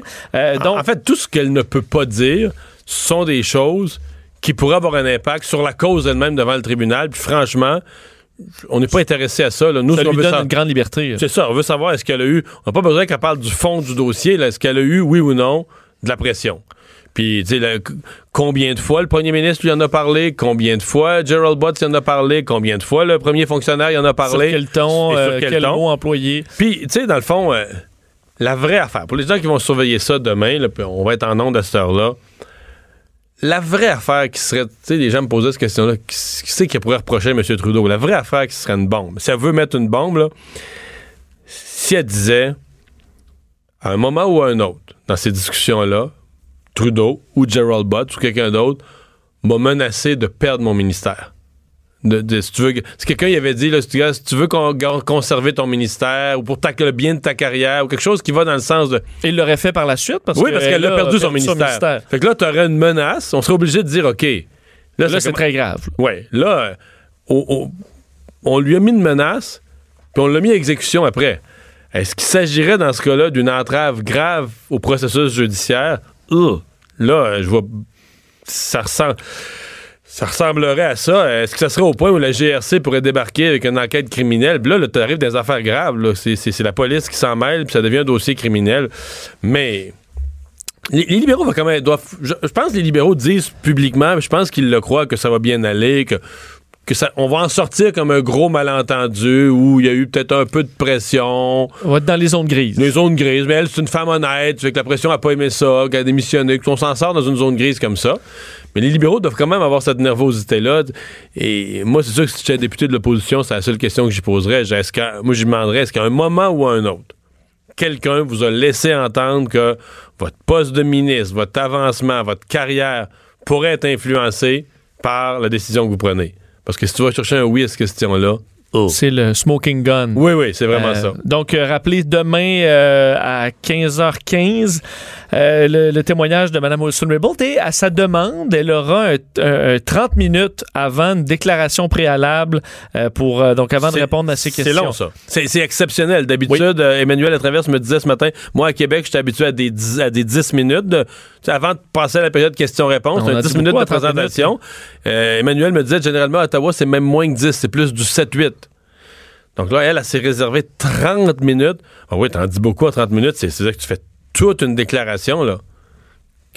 Donc, en fait, tout ce qu'elle ne peut pas dire sont des choses qui pourraient avoir un impact sur la cause elle-même devant le tribunal. Puis franchement, on n'est pas intéressé à ça. là. Nous, ça lui veut donne savoir- une grande liberté. C'est ça, on veut savoir est-ce qu'elle a eu. On n'a pas besoin qu'elle parle du fond du dossier. Est-ce qu'elle a eu, oui ou non, de la pression? Puis, tu sais, combien de fois le premier ministre lui en a parlé? Combien de fois Gerald Butts y en a parlé? Combien de fois le premier fonctionnaire y en a Sur parlé? quel ton, sur euh, quel quel, ton? mot employé? Puis, tu sais, dans le fond, euh, la vraie affaire, pour les gens qui vont surveiller ça demain, là, on va être en onde à cette heure-là, la vraie affaire qui serait, tu sais, les gens me posaient cette question-là, qui, c'est qui pourrait reprocher à M. Trudeau? La vraie affaire qui serait une bombe. Si elle veut mettre une bombe, là, si elle disait, à un moment ou à un autre, dans ces discussions-là, Trudeau ou Gerald Butts ou quelqu'un d'autre m'a menacé de perdre mon ministère. De, de- si tu veux, si quelqu'un y avait dit, là, si tu, si tu veux con- conserver ton ministère ou pour ta- le bien de ta carrière ou quelque chose qui va dans le sens de. Et il l'aurait fait par la suite parce oui, parce qu'elle a perdu son ministère. ministère. Fait que là, tu aurais une menace. On serait obligé de dire, OK. Là, c'est très grave. Ouais, là, euh, on, on- on lui a mis une menace, puis on l'a mis à exécution après. Est-ce qu'il s'agirait dans ce cas-là d'une entrave grave au processus judiciaire? Ugh. Là, euh, je vois. Ça ressemble. Ça ressemblerait à ça. Est-ce que ça serait au point où la GRC pourrait débarquer avec une enquête criminelle? Puis là, tu arrives dans des affaires graves. là. C'est, la police qui s'en mêle, puis ça devient un dossier criminel. Mais les, libéraux vont quand même. Je, pense que les libéraux disent publiquement, je pense qu'ils le croient, que ça va bien aller, que, que ça, on va en sortir comme un gros malentendu où il y a eu peut-être un peu de pression. On va être dans les zones grises. Les zones grises, mais elle, c'est une femme honnête, fait que la pression n'a pas aimé ça, qu'elle a démissionné, qu'on s'en sort dans une zone grise comme ça. Mais les libéraux doivent quand même avoir cette nervosité-là. Et moi, c'est sûr que si j'étais député de l'opposition, c'est la seule question que j'y poserais. Est-ce qu'à- moi, j'y demanderais, est-ce qu'à un moment ou à un autre, quelqu'un vous a laissé entendre que votre poste de ministre, votre avancement, votre carrière pourrait être influencé par la décision que vous prenez? Parce que si tu vas chercher un oui à cette question-là, oh. C'est le smoking gun. Oui, oui, c'est vraiment Euh, ça. Donc, euh, rappelez demain euh, à 15h15 euh, le, le témoignage de Mme Wilson-Raybould et à sa demande, elle aura un, un- un 30 minutes avant une déclaration préalable euh, pour euh, donc avant de répondre à ces questions. C'est long, ça. C'est exceptionnel. D'habitude, Emmanuel à travers me disait ce matin, moi, à Québec, j'étais habitué à des, 10, à des 10 minutes. de- avant de passer à la période questions-réponses, On un a 10 dit minutes de à 30 présentation. Emmanuel me disait, généralement, à Ottawa, c'est même moins que 10. C'est plus du 7-8. Donc là, elle, elle s'est réservé 30 minutes. Ah oui, t'en dis beaucoup en 30 minutes. C'est c'est-à-dire que tu fais toute une déclaration, là.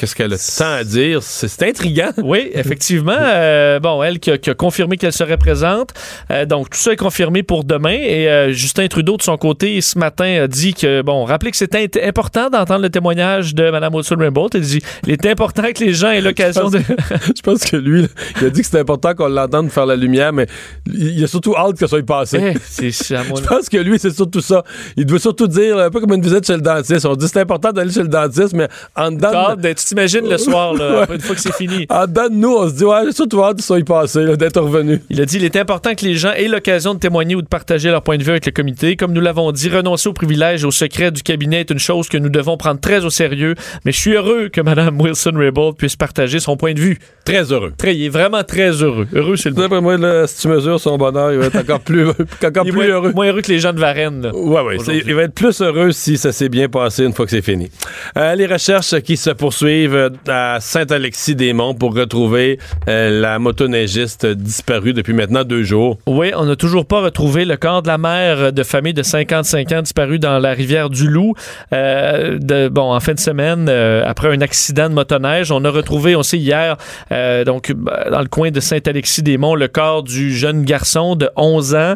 Qu'est-ce qu'elle a temps à dire? C'est intriguant. Oui, effectivement. euh, bon, elle qui a, qui a confirmé qu'elle serait présente. Euh, donc, tout ça est confirmé pour demain. Et euh, Justin Trudeau, de son côté, ce matin, a dit que, bon, rappelez que c'était important d'entendre le témoignage de Mme Wilson-Raybould. Il dit il est important que les gens aient l'occasion de. Je pense que lui, il a dit que c'était important qu'on l'entende faire la lumière, mais il a surtout hâte que ça soit passé. Eh, Je pense que lui, c'est surtout ça. Il doit surtout dire, un peu comme une visite chez le dentiste. On dit c'est important d'aller chez le dentiste, mais en dedans, T'imagines le soir, là, après, une fois que c'est fini. en dedans de nous, on se dit, ouais, surtout hâte que ça soit passé, là, d'être revenu. Il a dit il est important que les gens aient l'occasion de témoigner ou de partager leur point de vue avec le comité. Comme nous l'avons dit, renoncer au privilège et au secret du cabinet est une chose que nous devons prendre très au sérieux. Mais je suis heureux que Mme Wilson-Raybould puisse partager son point de vue. Très heureux. Très, il est vraiment très heureux. Heureux, c'est le. D'après moi, là, si tu mesures son bonheur, il va être encore plus, encore Il est plus moins, heureux. moins heureux que les gens de Varennes. là. Ouais, ouais. Il va être plus heureux si ça s'est bien passé une fois que c'est fini. Euh, les recherches qui se poursuivent. Poursuivre à Saint-Alexis-des-Monts pour retrouver euh, la motoneigiste disparue depuis maintenant deux jours. Oui, on n'a toujours pas retrouvé le corps de la mère de famille de 55 ans disparue dans la rivière du Loup. Euh, bon, en fin de semaine, euh, après un accident de motoneige, on a retrouvé, on sait hier, euh, donc dans le coin de Saint-Alexis-des-Monts, le corps du jeune garçon de 11 ans.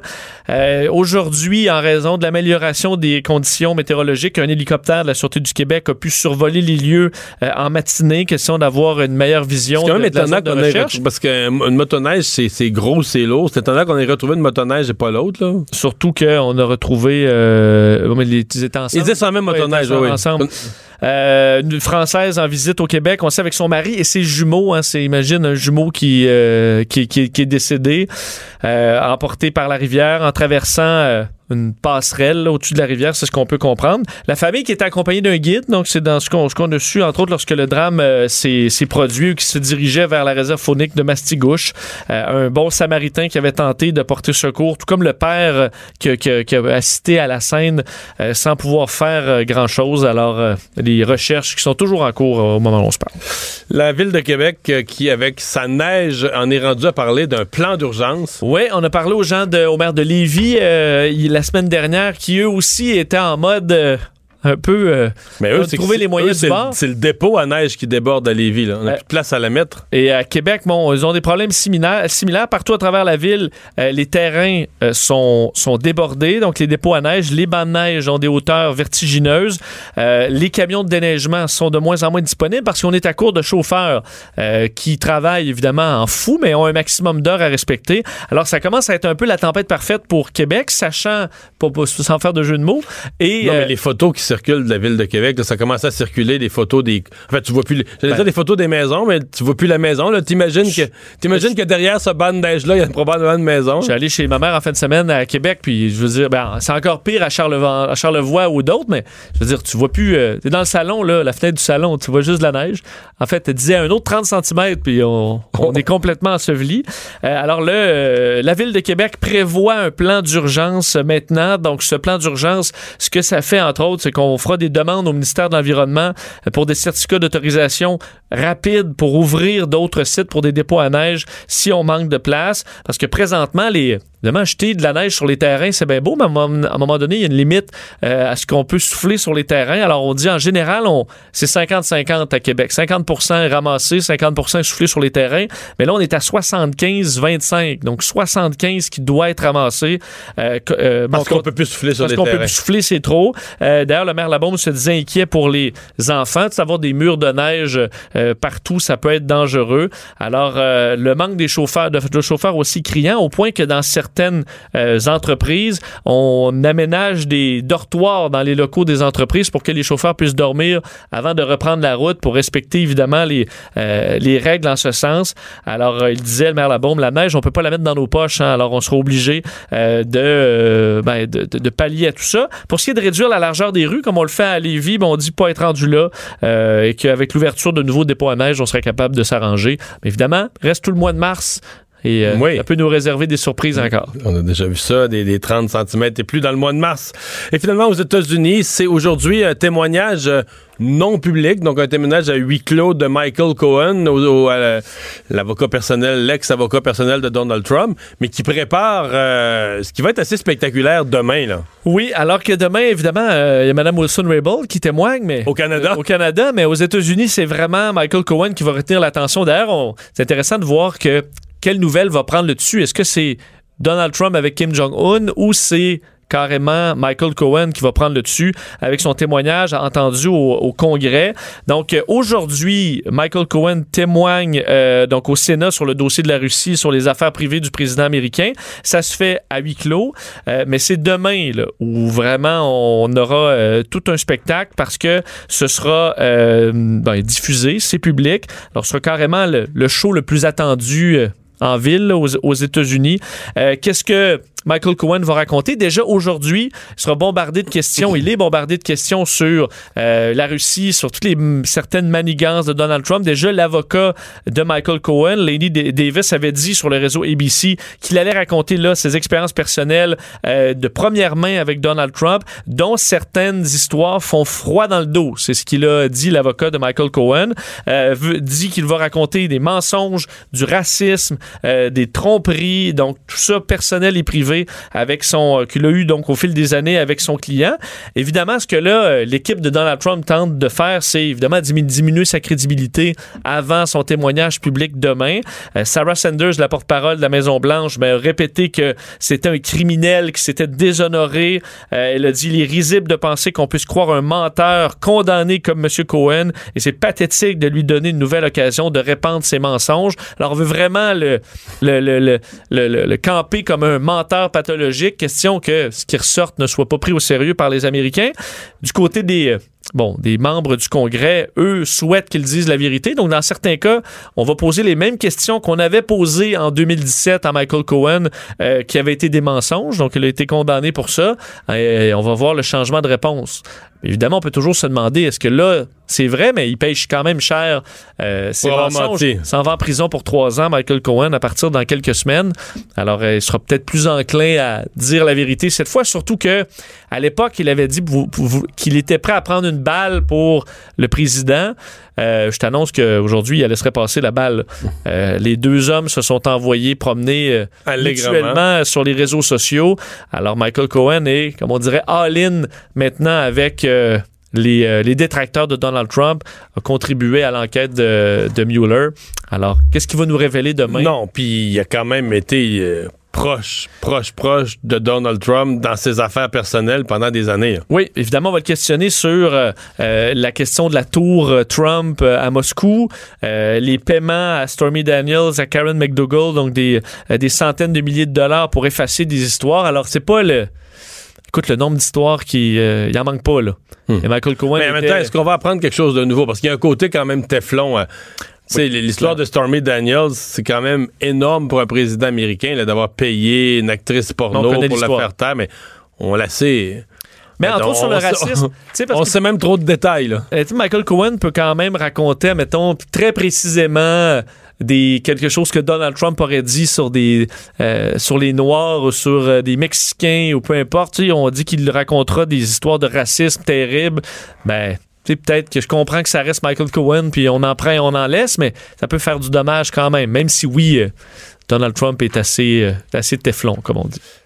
Euh, Aujourd'hui, en raison de l'amélioration des conditions météorologiques, un hélicoptère de la Sûreté du Québec a pu survoler les lieux euh, en matinée, question d'avoir une meilleure vision. C'est quand même de- étonnant qu'on ait recherche. parce qu'une motoneige, c'est gros, c'est lourd. C'est étonnant qu'on ait retrouvé une motoneige et pas l'autre, là. Surtout qu'on a retrouvé. Euh, mais ils étaient ensemble. Ils étaient sur la même motoneige, oui. ensemble. Euh, une Française en visite au Québec, on sait avec son mari et ses jumeaux. Hein, c'est, imagine un jumeau qui, euh, qui, est décédé, euh, emporté par la rivière en traversant une passerelle au-dessus de la rivière, c'est ce qu'on peut comprendre. La famille qui était accompagnée d'un guide, donc c'est dans ce qu'on, ce a su, entre autres, lorsque le drame s'est, produit ou qui se dirigeait vers la réserve faunique de Mastigouche. Un bon samaritain qui avait tenté de porter secours, tout comme le père qui, qui- a assisté à la scène sans pouvoir faire grand-chose. Alors, euh, recherches qui sont toujours en cours euh, au moment où on se parle. La ville de Québec, euh, qui, avec sa neige, en est rendue à parler d'un plan d'urgence. Oui, on a parlé aux gens de, au maire de Lévis euh, la semaine dernière qui eux aussi étaient en mode un peu euh, Mais eux, trouvé que- les moyens eux, du c'est le- bord. C'est le dépôt à neige qui déborde à Lévis. Là. On n'a Euh, plus de place à la mettre. Et à Québec, bon, ils ont des problèmes similaires. similaires. Partout à travers la ville, euh, les terrains euh, sont, sont débordés. Donc, les dépôts à neige, les bancs de neige ont des hauteurs vertigineuses. Euh, les camions de déneigement sont de moins en moins disponibles parce qu'on est à court de chauffeurs euh, qui travaillent évidemment en fou, mais ont un maximum d'heures à respecter. Alors, ça commence à être un peu la tempête parfaite pour Québec, sachant, pas, pas- sans faire de jeu de mots. Et, Non, euh, mais les photos qui circulent de la ville de Québec, là, ça commence à circuler des photos des. En fait, tu vois plus. J'allais Ben. dire des photos des maisons, mais tu vois plus la maison. Là. T'imagines que, t'imagines que derrière ce banc de neige-là, il y a probablement une maison. Je suis allé chez ma mère en fin de semaine à Québec, puis je veux dire, ben, c'est encore pire à Charlevoix, à Charlevoix ou d'autres, mais je veux dire, tu vois plus. euh, t'es dans le salon, là, la fenêtre du salon, tu vois juste de la neige. En fait, tu disais un autre 30 cm, puis on, on est complètement enseveli. Euh, alors, le, euh, la Ville de Québec prévoit un plan d'urgence maintenant. Donc, ce plan d'urgence, ce que ça fait, entre autres, c'est qu'on fera des demandes au ministère de l'Environnement pour des certificats d'autorisation rapides pour ouvrir d'autres sites pour des dépôts à neige si on manque de place. Parce que présentement, les, évidemment, jeter de la neige sur les terrains, c'est bien beau, mais à un moment, donné, il y a une limite euh, à ce qu'on peut souffler sur les terrains. Alors, on dit en général, on, c'est 50-50 à Québec. 50 est ramassé, 50 est soufflé sur les terrains. Mais là, on est à 75-25. Donc, 75 qui doit être ramassé. Euh, euh, Parce qu'on peut plus souffler sur parce les qu'on peut terrains. plus souffler, c'est trop. D'ailleurs, le maire Labaume se disait inquiet pour les enfants. De savoir des murs de neige euh, partout, ça peut être dangereux. Alors, euh, le manque des chauffeurs, de, chauffeurs aussi criant, au point que dans certaines euh, entreprises, on aménage des dortoirs dans les locaux des entreprises pour que les chauffeurs puissent dormir avant de reprendre la route pour respecter évidemment les, les règles en ce sens. Alors, il disait, le maire Labaume, la neige, on peut pas la mettre dans nos poches. hein. alors, on sera obligé de, ben, de, de- pallier à tout ça. Pour ce qui est de réduire la largeur des rues, comme on le fait à Lévis, ben, on dit pas être rendu là et qu'avec l'ouverture de nouveaux dépôts à neige, on serait capable de s'arranger. Évidemment, reste tout le mois de mars et euh, Oui. ça peut nous réserver des surprises encore. On a déjà vu ça, des, des 30 cm et plus dans le mois de mars. Et finalement, aux États-Unis, c'est aujourd'hui un témoignage euh, non public, donc un témoignage à huis clos de Michael Cohen, l'avocat personnel, l'ex-avocat personnel de Donald Trump, mais qui prépare euh, ce qui va être assez spectaculaire demain, là. Oui, alors que demain, évidemment, euh, il y a Mme Wilson-Raybould qui témoigne, mais... Au Canada. Euh, au Canada, mais aux États-Unis, c'est vraiment Michael Cohen qui va retenir l'attention. D'ailleurs, c'est intéressant de voir que quelle nouvelle va prendre le dessus? Est-ce que c'est Donald Trump avec Kim Jong-un ou c'est carrément Michael Cohen qui va prendre le dessus avec son témoignage entendu au, Congrès? Donc euh, aujourd'hui, Michael Cohen témoigne euh, donc au Sénat sur le dossier de la Russie, sur les affaires privées du président américain. Ça se fait à huis clos, euh, mais c'est demain où vraiment on aura tout un spectacle parce que ce sera ben, diffusé, c'est public. Alors ce sera carrément le show le plus attendu. En ville aux, aux États-Unis. Euh, Qu'est-ce que Michael Cohen va raconter. Déjà aujourd'hui, il sera bombardé de questions. il est bombardé de questions sur euh, la Russie, sur toutes les certaines manigances de Donald Trump. Déjà, l'avocat de Michael Cohen, Lady Davis, avait dit sur le réseau ABC qu'il allait raconter là ses expériences personnelles euh, de première main avec Donald Trump, dont certaines histoires font froid dans le dos. C'est ce qu'il a dit l'avocat de Michael Cohen. Euh, dit qu'il va raconter des mensonges, du racisme, des tromperies, donc tout ça personnel et privé avec son euh, qu'il a eu donc au fil des années avec son client. Évidemment, ce que là euh, l'équipe de Donald Trump tente de faire, c'est évidemment diminuer sa crédibilité avant son témoignage public demain. Sarah Sanders, la porte-parole de la Maison Blanche, ben, a répété que c'était un criminel qui s'était déshonoré. elle a dit il est risible de penser qu'on puisse croire un menteur condamné comme M. Cohen et c'est pathétique de lui donner une nouvelle occasion de répandre ses mensonges. Alors on veut vraiment le, le, le, le, camper comme un menteur pathologique. Question que ce qui ressorte ne soit pas pris au sérieux par les Américains. Du côté des euh, des membres du Congrès, eux, souhaitent qu'ils disent la vérité. Donc, dans certains cas, on va poser les mêmes questions qu'on avait posées en 2017 à Michael Cohen, euh, qui avait été des mensonges. Donc, il a été condamné pour ça. Et on va voir le changement de réponse. Évidemment, on peut toujours se demander, est-ce que là, c'est vrai, mais il paye quand même cher euh, ses mensonges. S'en va en prison pour trois ans, Michael Cohen, à partir dans quelques semaines. Alors, euh, il sera peut-être plus enclin à dire la vérité cette fois, surtout que à l'époque, il avait dit qu'il était prêt à prendre une balle pour le président. Euh, je t'annonce qu'aujourd'hui, il laisserait passer la balle. Euh, les deux hommes se sont envoyés promener euh, sur les réseaux sociaux. Alors, Michael Cohen est, comme on dirait, all-in maintenant avec euh, les, les, détracteurs de Donald Trump a contribué à l'enquête de, de Mueller. Alors, qu'est-ce qu'il va nous révéler demain? Non, puis il a quand même été proche, proche, proche de Donald Trump dans ses affaires personnelles pendant des années. Oui, évidemment, on va le questionner sur euh, euh, la question de la tour euh, Trump à Moscou, les paiements à Stormy Daniels, à Karen McDougall, donc des, des centaines de milliers de dollars pour effacer des histoires. Alors, c'est pas le écoute, le nombre d'histoires qui. il en manque pas, là. Hmm. Et Michael Cohen. Mais en même temps, est-ce qu'on va apprendre quelque chose de nouveau? Parce qu'il y a un côté quand même Teflon sais, l'histoire de Stormy Daniels, c'est quand même énorme pour un président américain d'avoir payé une actrice porno pour la faire taire, mais on la sait. Mais entre autres sur le racisme, on sait même trop de détails. Là. Euh, Michael Cohen peut quand même raconter, mettons, très précisément des quelque chose que Donald Trump aurait dit sur des euh, sur les noirs ou sur euh, des mexicains ou peu importe on dit qu'il racontera des histoires de racisme terribles ben peut-être que je comprends que ça reste Michael Cohen, puis on en prend et on en laisse, mais ça peut faire du dommage quand même, même si oui, euh, Donald Trump est assez, euh, assez téflon, comme on dit.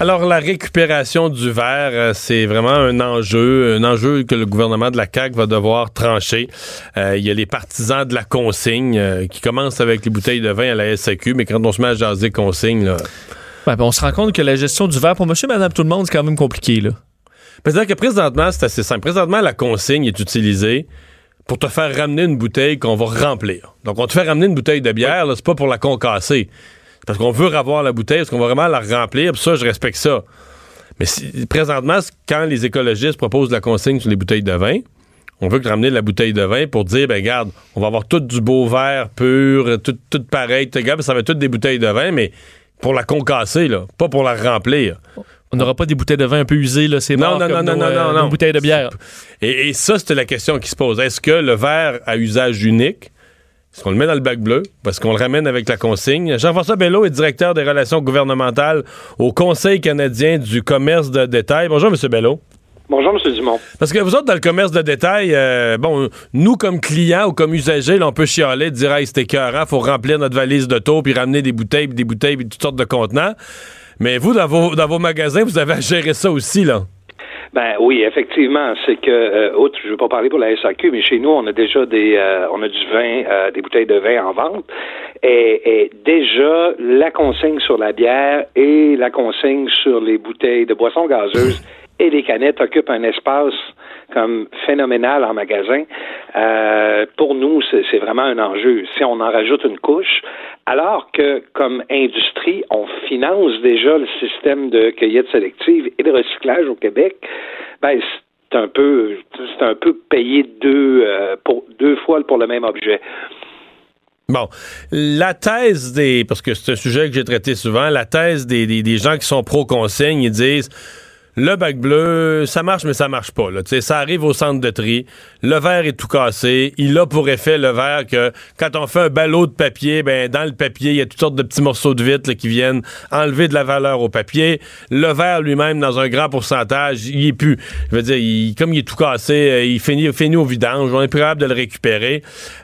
Alors, la récupération du verre, euh, c'est vraiment un enjeu, un enjeu que le gouvernement de la CAQ va devoir trancher. Euh, il y a les partisans de la consigne euh, qui commencent avec les bouteilles de vin à la SAQ, mais quand on se met à jaser consigne, là... Ben, on se rend compte que la gestion du verre pour monsieur, madame, tout le monde, c'est quand même compliqué, là. C'est-à-dire que présentement, c'est assez simple. Présentement, la consigne est utilisée pour te faire ramener une bouteille qu'on va remplir. Donc, on te fait ramener une bouteille de bière, c'est pas pour la concasser parce qu'on veut avoir la bouteille, parce qu'on va vraiment la remplir, puis ça, je respecte ça. Mais présentement, quand les écologistes proposent la consigne sur les bouteilles de vin, on veut ramener la bouteille de vin pour dire, ben regarde, on va avoir tout du beau verre pur, tout, tout pareil, tout, ça va être toutes des bouteilles de vin, mais pour la concasser, là, pas pour la remplir. On n'aura pas des bouteilles de vin un peu usées, là, c'est non, non, non, non, non, euh, non, bouteilles de bière. Et, et ça, c'était la question qui se pose. Est-ce que le verre à usage unique est-ce qu'on le met dans le bac bleu? Parce qu'on le ramène avec la consigne. Jean-François Bello est directeur des relations gouvernementales au Conseil canadien du commerce de détail. Bonjour, M. Bello. Bonjour, M. Dumont. Parce que vous autres, dans le commerce de détail, euh, bon, nous, comme clients ou comme usagers, on peut chialer, dire, hey, c'était il faut remplir notre valise de taux, puis ramener des bouteilles, puis des bouteilles, puis toutes sortes de contenants. Mais vous, dans vos, dans vos magasins, vous avez à gérer ça aussi, là. Ben oui, effectivement, c'est que euh, je ne veux pas parler pour la SAQ, mais chez nous, on a déjà des euh, on a du vin, euh, des bouteilles de vin en vente. Et, et, déjà, la consigne sur la bière et la consigne sur les bouteilles de boissons gazeuses et les canettes occupent un espace comme phénoménal en magasin. Euh, pour nous, c'est vraiment un enjeu. Si on en rajoute une couche, alors que comme industrie, on finance déjà le système de cueillette sélective et de recyclage au Québec, ben c'est un peu c'est un peu payé deux euh, pour deux fois pour le même objet. Bon, la thèse des, parce que c'est un sujet que j'ai traité souvent, la thèse des, des, des gens qui sont pro-consigne, ils disent le bac bleu, ça marche, mais ça marche pas. Ça arrive au centre de tri. Le verre est tout cassé. Il a pour effet, le verre, que quand on fait un ballot de papier, ben dans le papier, il y a toutes sortes de petits morceaux de vitre qui viennent enlever de la valeur au papier. Le verre lui-même, dans un grand pourcentage, il est plus. Je veux dire, comme il est tout cassé, euh, il finit, finit au vidange. On est plus capable de le récupérer.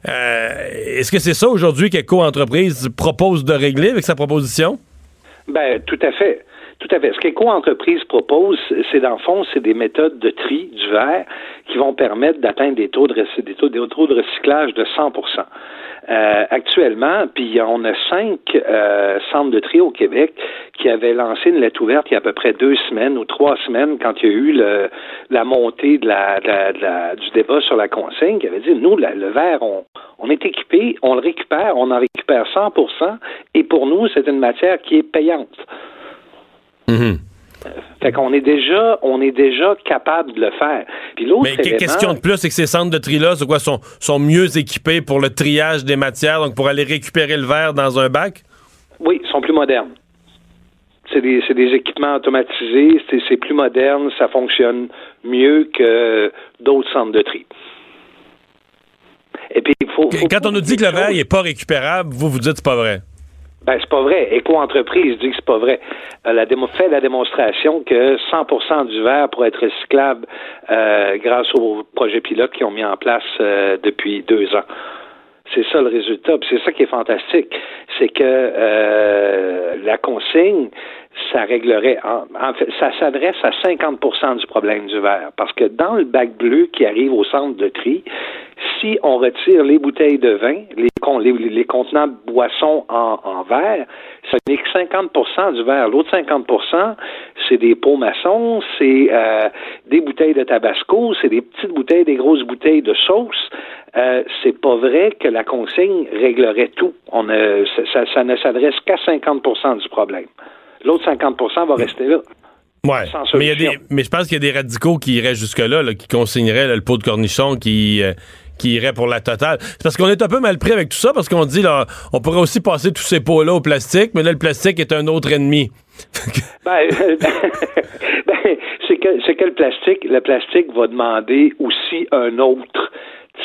Euh, est-ce que c'est ça aujourd'hui qu'Eco-entreprise propose de régler avec sa proposition? Ben, tout à fait. Tout à fait. Ce qu'Éco-entreprise propose, c'est dans le fond, c'est des méthodes de tri du verre qui vont permettre d'atteindre des taux de, des taux, des taux de recyclage de 100% euh, actuellement, puis on a cinq euh, centres de tri au Québec qui avaient lancé une lettre ouverte il y a à peu près deux semaines ou trois semaines quand il y a eu la montée du débat sur la consigne, qui avait dit, nous, le verre, on est équipé, on le récupère, on en récupère 100% et pour nous, c'est une matière qui est payante. Mhm. Fait qu'on est déjà, on est déjà capable de le faire. Puis l'autre Mais qu'est-ce qu'il y a de plus, c'est que ces centres de tri-là, quoi, sont, sont mieux équipés pour le triage des matières, donc pour aller récupérer le verre dans un bac? Oui, ils sont plus modernes. C'est des, des, équipements automatisés, c'est plus moderne, ça fonctionne mieux que d'autres centres de tri. Et puis, il faut, Quand on nous dit que le verre n'est pas récupérable, vous vous dites c'est pas vrai. Ben, c'est pas vrai. Éco-entreprise dit que c'est pas vrai. Elle a fait la démonstration que 100% du verre pourrait être recyclable euh, grâce aux projets pilotes qu'ils ont mis en place euh, depuis deux ans. C'est ça le résultat. C'est ça qui est fantastique. C'est que euh, la consigne, ça réglerait, en, fait, ça s'adresse à 50% du problème du verre. Parce que dans le bac bleu qui arrive au centre de tri, si on retire les bouteilles de vin, les, les, contenants de boissons en, en verre, ça n'est que 50% du verre. L'autre 50% c'est des pots maçons, c'est euh, des bouteilles de tabasco, c'est des petites bouteilles, des grosses bouteilles de sauce. Euh, c'est pas vrai que la consigne réglerait tout. On ça, ça ne s'adresse qu'à 50% du problème. L'autre 50% va rester là. Ouais. Mais, y a mais je pense qu'il y a des radicaux qui iraient jusque-là, qui consigneraient le pot de cornichon qui. Euh, qui irait pour la totale. C'est parce qu'on est un peu mal pris avec tout ça, parce qu'on dit, là, on pourrait aussi passer tous ces pots-là au plastique, mais là, le plastique est un autre ennemi. ben, ben c'est que, que le plastique, le plastique va demander aussi un autre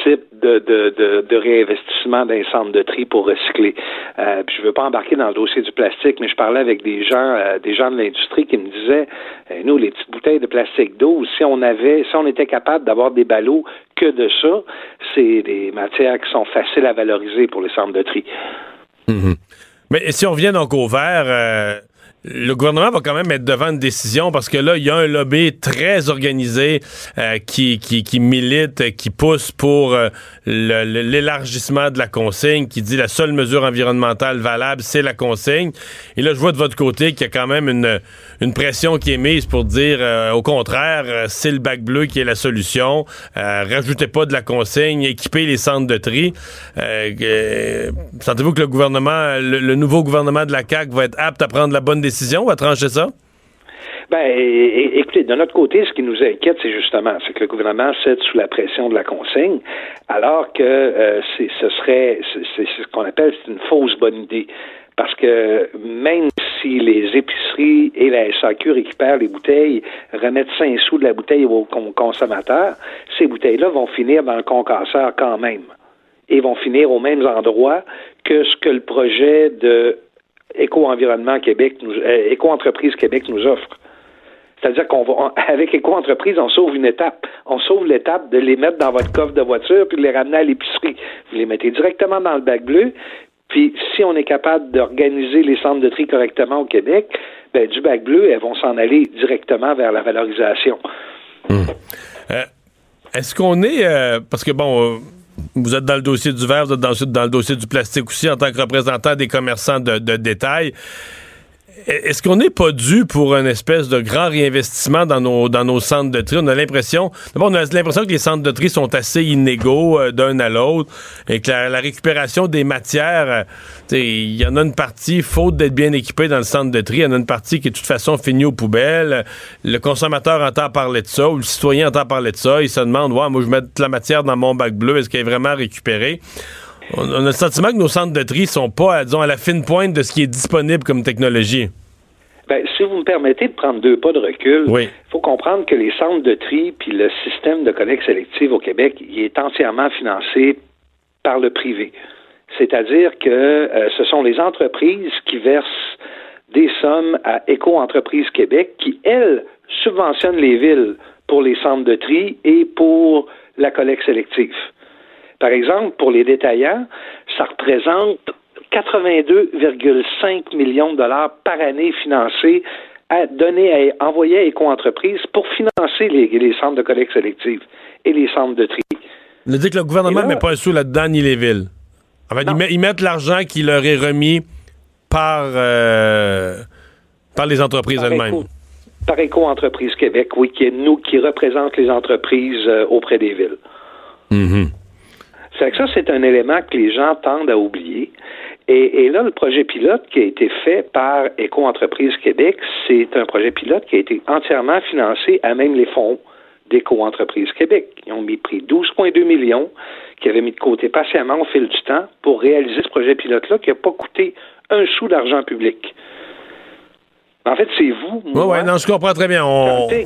type de, de, de, réinvestissement d'un centre de tri pour recycler. Euh, puis je veux pas embarquer dans le dossier du plastique, mais je parlais avec des gens, euh, des gens de l'industrie qui me disaient, euh, nous, les petites bouteilles de plastique d'eau, si on avait, si on était capable d'avoir des ballots que de ça, c'est des matières qui sont faciles à valoriser pour les centres de tri. Mm-hmm. Mais si on revient donc au verre, le gouvernement va quand même être devant une décision parce que là, il y a un lobby très organisé euh, qui, qui, qui, milite, qui pousse pour euh, l'élargissement de la consigne, qui dit la seule mesure environnementale valable, c'est la consigne. Et là, je vois de votre côté qu'il y a quand même une, une pression qui est mise pour dire euh, au contraire, c'est le bac bleu qui est la solution. rajoutez pas de la consigne, équipez les centres de tri. Sentez-vous que le gouvernement, le, le nouveau gouvernement de la CAQ va être apte à prendre la bonne décision? Décision à trancher ça? Ben, écoutez, de notre côté, ce qui nous inquiète, c'est justement, c'est que le gouvernement cède sous la pression de la consigne, alors que euh, ce serait, c'est ce qu'on appelle une fausse bonne idée. Parce que même si les épiceries et la SAQ récupèrent les bouteilles, remettent 5 sous de la bouteille aux consommateurs, ces bouteilles-là vont finir dans le concasseur quand même. Et vont finir aux mêmes endroits que ce que le projet de Éco-environnement Québec, euh, Éco-entreprise Québec nous offre. C'est-à-dire qu'on va, avec Éco-entreprise, on sauve une étape. On sauve l'étape de les mettre dans votre coffre de voiture puis de les ramener à l'épicerie. Vous les mettez directement dans le bac bleu. Puis, si on est capable d'organiser les centres de tri correctement au Québec, ben, du bac bleu, elles vont s'en aller directement vers la valorisation. Hmm. Euh, est-ce qu'on est, euh, parce que bon, vous êtes dans le dossier du verre, vous êtes dans, le dossier du plastique aussi en tant que représentant des commerçants de, détail. Est-ce qu'on n'est pas dû pour une espèce de grand réinvestissement dans nos, dans nos centres de tri? On a l'impression, d'abord, on a l'impression que les centres de tri sont assez inégaux euh, d'un à l'autre et que la, récupération des matières, euh, il y en a une partie, faute d'être bien équipé dans le centre de tri, il y en a une partie qui est de toute façon finie aux poubelles. Le consommateur entend parler de ça ou le citoyen entend parler de ça. Il se demande, ouais, moi, je mets de la matière dans mon bac bleu, est-ce qu'elle est vraiment récupérée? On on a le sentiment que nos centres de tri sont pas, disons, à la fine pointe de ce qui est disponible comme technologie. Ben, si vous me permettez de prendre deux pas de recul, il Oui. faut comprendre que les centres de tri puis le système de collecte sélective au Québec, il est entièrement financé par le privé. C'est-à-dire que euh, ce sont les entreprises qui versent des sommes à Éco-entreprise Québec qui, elles, subventionnent les villes pour les centres de tri et pour la collecte sélective. Par exemple, pour les détaillants, ça représente 82,5 millions de dollars par année financés à donner à envoyer à Éco-entreprise pour financer les, les centres de collecte sélective et les centres de tri. On dit que le gouvernement ne met pas un sou là-dedans, ni les villes. En fait, ils, Non. met- ils mettent l'argent qui leur est remis par, euh, par les entreprises elles-mêmes. Par Éco-entreprise Québec, oui, qui est nous qui représente les entreprises euh, auprès des villes. Mhm. C'est ça, c'est un élément que les gens tendent à oublier. Et, là, le projet pilote qui a été fait par Éco-entreprise Québec, c'est un projet pilote qui a été entièrement financé à même les fonds d'Éco-entreprise Québec. Ils ont mis pris 12,2 millions qui avaient mis de côté patiemment au fil du temps pour réaliser ce projet pilote-là qui n'a pas coûté un sou d'argent public. En fait, c'est vous, moi, ouais, non, je comprends très bien. On, Quand t'es-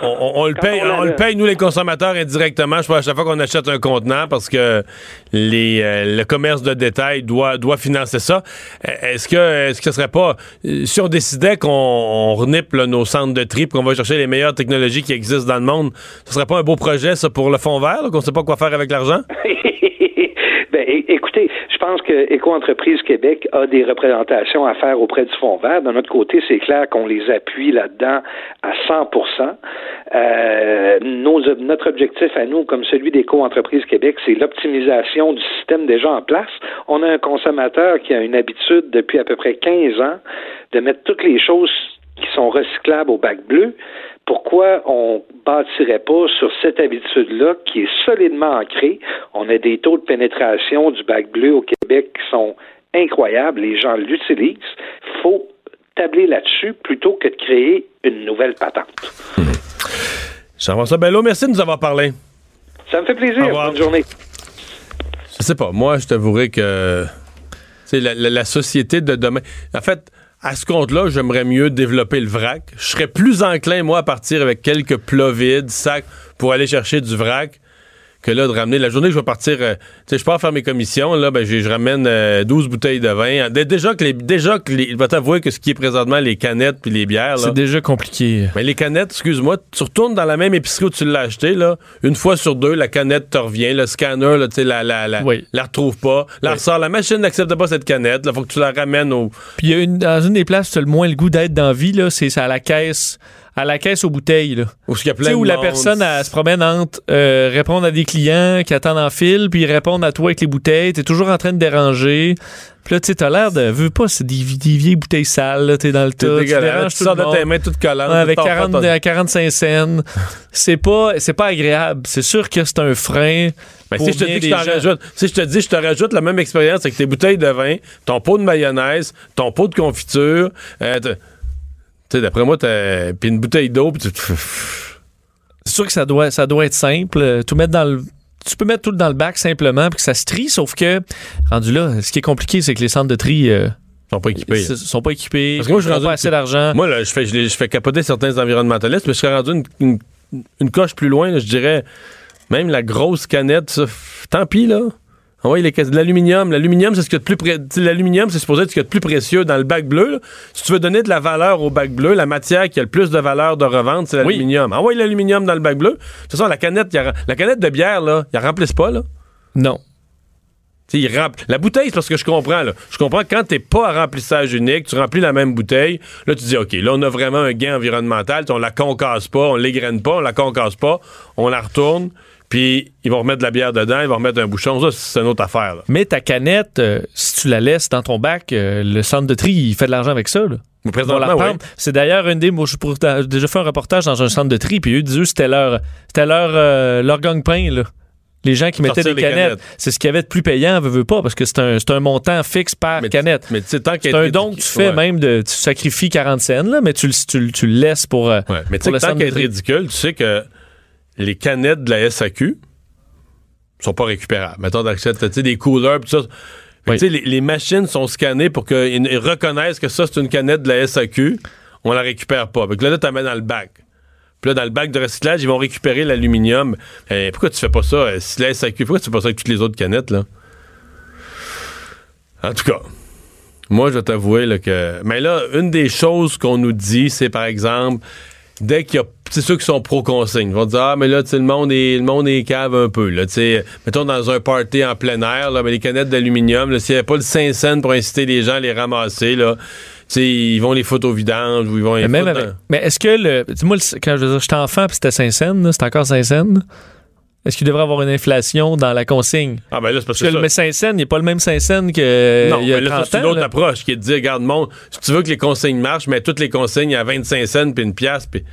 on, on- on le paye, on le paye, nous, les consommateurs, indirectement. Je pense à chaque fois qu'on achète un contenant parce que les, euh, le commerce de détail doit, doit financer ça. Euh, Est-ce que, est-ce que ce serait pas, euh, si on décidait qu'on on renipe là, nos centres de tri, qu'on va chercher les meilleures technologies qui existent dans le monde, ce serait pas un beau projet, ça, pour le fond vert, qu'on sait pas quoi faire avec l'argent? ben, écoutez, je pense que Éco-entreprise Québec a des représentations à faire auprès du Fonds vert. De notre côté, c'est clair qu'on les appuie là-dedans à 100 euh, Notre objectif à nous, comme celui d'Éco-entreprise Québec, c'est l'optimisation du système déjà en place. On a un consommateur qui a une habitude depuis à peu près 15 ans de mettre toutes les choses qui sont recyclables au bac bleu, pourquoi on bâtirait pas sur cette habitude-là qui est solidement ancrée? On a des taux de pénétration du bac bleu au Québec qui sont incroyables. Les gens l'utilisent. Il faut tabler là-dessus plutôt que de créer une nouvelle patente. Jean-François Bello, merci de nous avoir parlé. Ça me fait plaisir. Bonne journée. Je sais pas. Moi, je t'avouerai que c'est la, la- la société de demain. En fait, à ce compte-là, j'aimerais mieux développer le vrac. Je serais plus enclin, moi, à partir avec quelques plats vides, sacs, pour aller chercher du vrac, que là, de ramener. La journée que je vais partir, euh, tu sais, je pars faire mes commissions, là, ben, je ramène euh, 12 bouteilles de vin. Dé- Déjà que les. Déjà que les. Il va t'avouer que ce qui est présentement les canettes puis les bières. C'est déjà compliqué. Mais les canettes, excuse-moi, tu retournes dans la même épicerie où tu l'as acheté, là, une fois sur deux, la canette te revient, le scanner, là, tu sais, la, la, la, Oui. la retrouve pas, la Oui. ressort, la machine n'accepte pas cette canette, là, faut que tu la ramènes au... Puis il y a une, dans une des places, tu as le moins le goût d'être dans la vie, là, c'est c'est à la caisse, à la caisse aux bouteilles, là. Où il y a Tu plein sais, de où la personne elle, se promène entre euh, répondre à des clients qui attendent en file, puis répondre à toi avec les bouteilles. T'es toujours en train de déranger. Puis là, tu sais, t'as l'air de. Veux pas, c'est des, des vieilles bouteilles sales, là, t'es dans le tas. Tu déranges tout le de tes mains toutes collantes. Ouais, avec tu t'en 40, fais ton- à 45 cents. c'est pas, c'est pas agréable. C'est sûr que c'est un frein. Mais si je te dis que je t'en rajoute, si je te dis je te rajoute la même expérience avec tes bouteilles de vin, ton pot de mayonnaise, ton pot de confiture, euh, sais, d'après moi, t'as, puis une bouteille d'eau, puis tu C'est sûr que ça doit, ça doit être simple. Tout mettre dans le. Tu peux mettre tout dans le bac simplement, puis que ça se trie, sauf que, rendu là, ce qui est compliqué, c'est que les centres de tri euh, sont pas équipés. s- sont pas équipés. Parce que moi, je rendu pas assez d'argent. Moi, là, je fais, je, fais capoter certains environnementalistes, mais je serais rendu une, une- une coche plus loin, là, je dirais. Même la grosse canette, ça, tant pis, là. Ah oui, les cas- de l'aluminium. L'aluminium, c'est ce qu'il y a de plus pré- L'aluminium, c'est supposé être ce qu'il y a de plus précieux dans le bac bleu. là. Si tu veux donner de la valeur au bac bleu, la matière qui a le plus de valeur de revente, c'est l'aluminium. Ah oui, l'aluminium dans le bac bleu. De toute façon, la canette, il y a- la canette de bière, là, ils la remplissent pas, là? Non. Rempl- La bouteille, c'est parce que je comprends. Là. Je comprends que quand t'es pas à remplissage unique, tu remplis la même bouteille, là, tu dis, OK, là, on a vraiment un gain environnemental. On la concasse pas, on l'égrène pas, on la concasse pas, on la retourne, puis ils vont remettre de la bière dedans, ils vont remettre un bouchon. Ça, c'est une autre affaire. là. Mais ta canette, euh, si tu la laisses dans ton bac, euh, le centre de tri, il fait de l'argent avec ça. Là. Oui. C'est d'ailleurs une des. Moi, j'ai déjà fait un reportage dans un centre de tri, puis eux disaient c'était leur, c'était leur, euh, leur gang-pain, là. Les gens qui mettaient des canettes. canettes. C'est ce qu'il y avait de plus payant, veut, veut pas, parce que c'est un, un montant fixe par Mais- canette. Mais tu sais, tant C'est qu'être un don que tu fais ouais. même de. Tu sacrifies 40 cents, là, mais tu, le- tu, le- tu le laisses pour. Ouais, mais tu pour sais, le tant centre qu'à de être tri. ridicule, tu sais que les canettes de la SAQ sont pas récupérables. Mettons, tu sais, des coolers, pis tout ça. Oui. tu les, les machines sont scannées pour qu'ils ils reconnaissent que ça, c'est une canette de la SAQ. On la récupère pas. Fait que là, là, t'en mets dans le bac. Puis là, dans le bac de recyclage, ils vont récupérer l'aluminium. Eh, pourquoi tu fais pas ça? euh, Si la SAQ, pourquoi tu fais pas ça avec toutes les autres canettes, là? En tout cas, moi, je vais t'avouer que. Mais là, une des choses qu'on nous dit, c'est par exemple, dès qu'il y a. C'est ceux qui sont pro-consigne. Ils vont dire Ah, mais là, tu sais, le monde est, le monde est cave un peu. Là, tu sais, mettons dans un party en plein air, là, mais les canettes d'aluminium, s'il n'y avait pas le 5 cents pour inciter les gens à les ramasser, là, tu sais, ils vont les foutre au vidange ou ils vont les Mais, est-ce que le. Dis-moi, quand je veux dire, j'étais enfant puis c'était 5 cents, là, c'est encore 5 cents? là? Est-ce qu'il devrait avoir une inflation dans la consigne? Ah, ben là, c'est parce Parce que. que le ça- mais 5 cents, il n'est pas le même 5 cents que. non, il y a mais là, ça, 30 c'est une autre là. approche qui est de dire, regarde, mon, si tu veux que les consignes marchent, mets toutes les consignes à 25 cents puis une pièce, puis.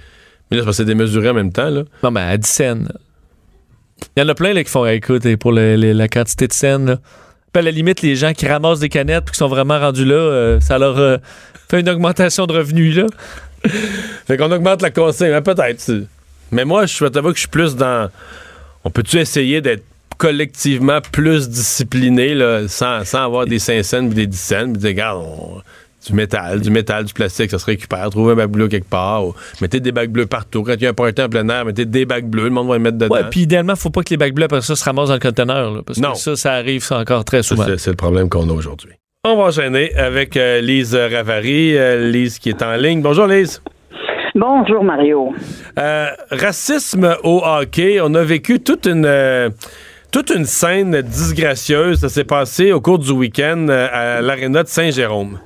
Mais là, c'est parce que c'est démesuré en même temps, là. Non, mais à 10 cents. Il y en a plein là, qui font écoute, pour le- le- la quantité de scènes. Là. Puis à la limite, les gens qui ramassent des canettes puis qui sont vraiment rendus là, euh, ça leur euh, fait une augmentation de revenus. Là. Fait qu'on augmente la consigne, peut-être. Mais moi, je t'avoue que je suis plus dans. On peut-tu essayer d'être collectivement plus discipliné, là, sans, sans avoir des 5 cents ou des 10 cents, puis dire, regarde, on- du métal, du métal, du plastique, ça se récupère. Trouvez un bac bleu quelque part. ou mettez des bacs bleus partout. Quand il y a un party en plein air, mettez des bacs bleus, le monde va les mettre dedans. Puis idéalement, faut pas que les bacs bleus après ça se ramassent dans le conteneur. là, parce Non. que ça, ça arrive ça encore très souvent. C'est c'est le problème qu'on a aujourd'hui. On va enchaîner avec euh, Lise Ravary. euh, Lise qui est en ligne. Bonjour, Lise. Bonjour Mario. Euh, racisme au hockey. On a vécu toute une euh, toute une scène disgracieuse. Ça s'est passé au cours du week-end euh, à l'aréna de Saint-Jérôme.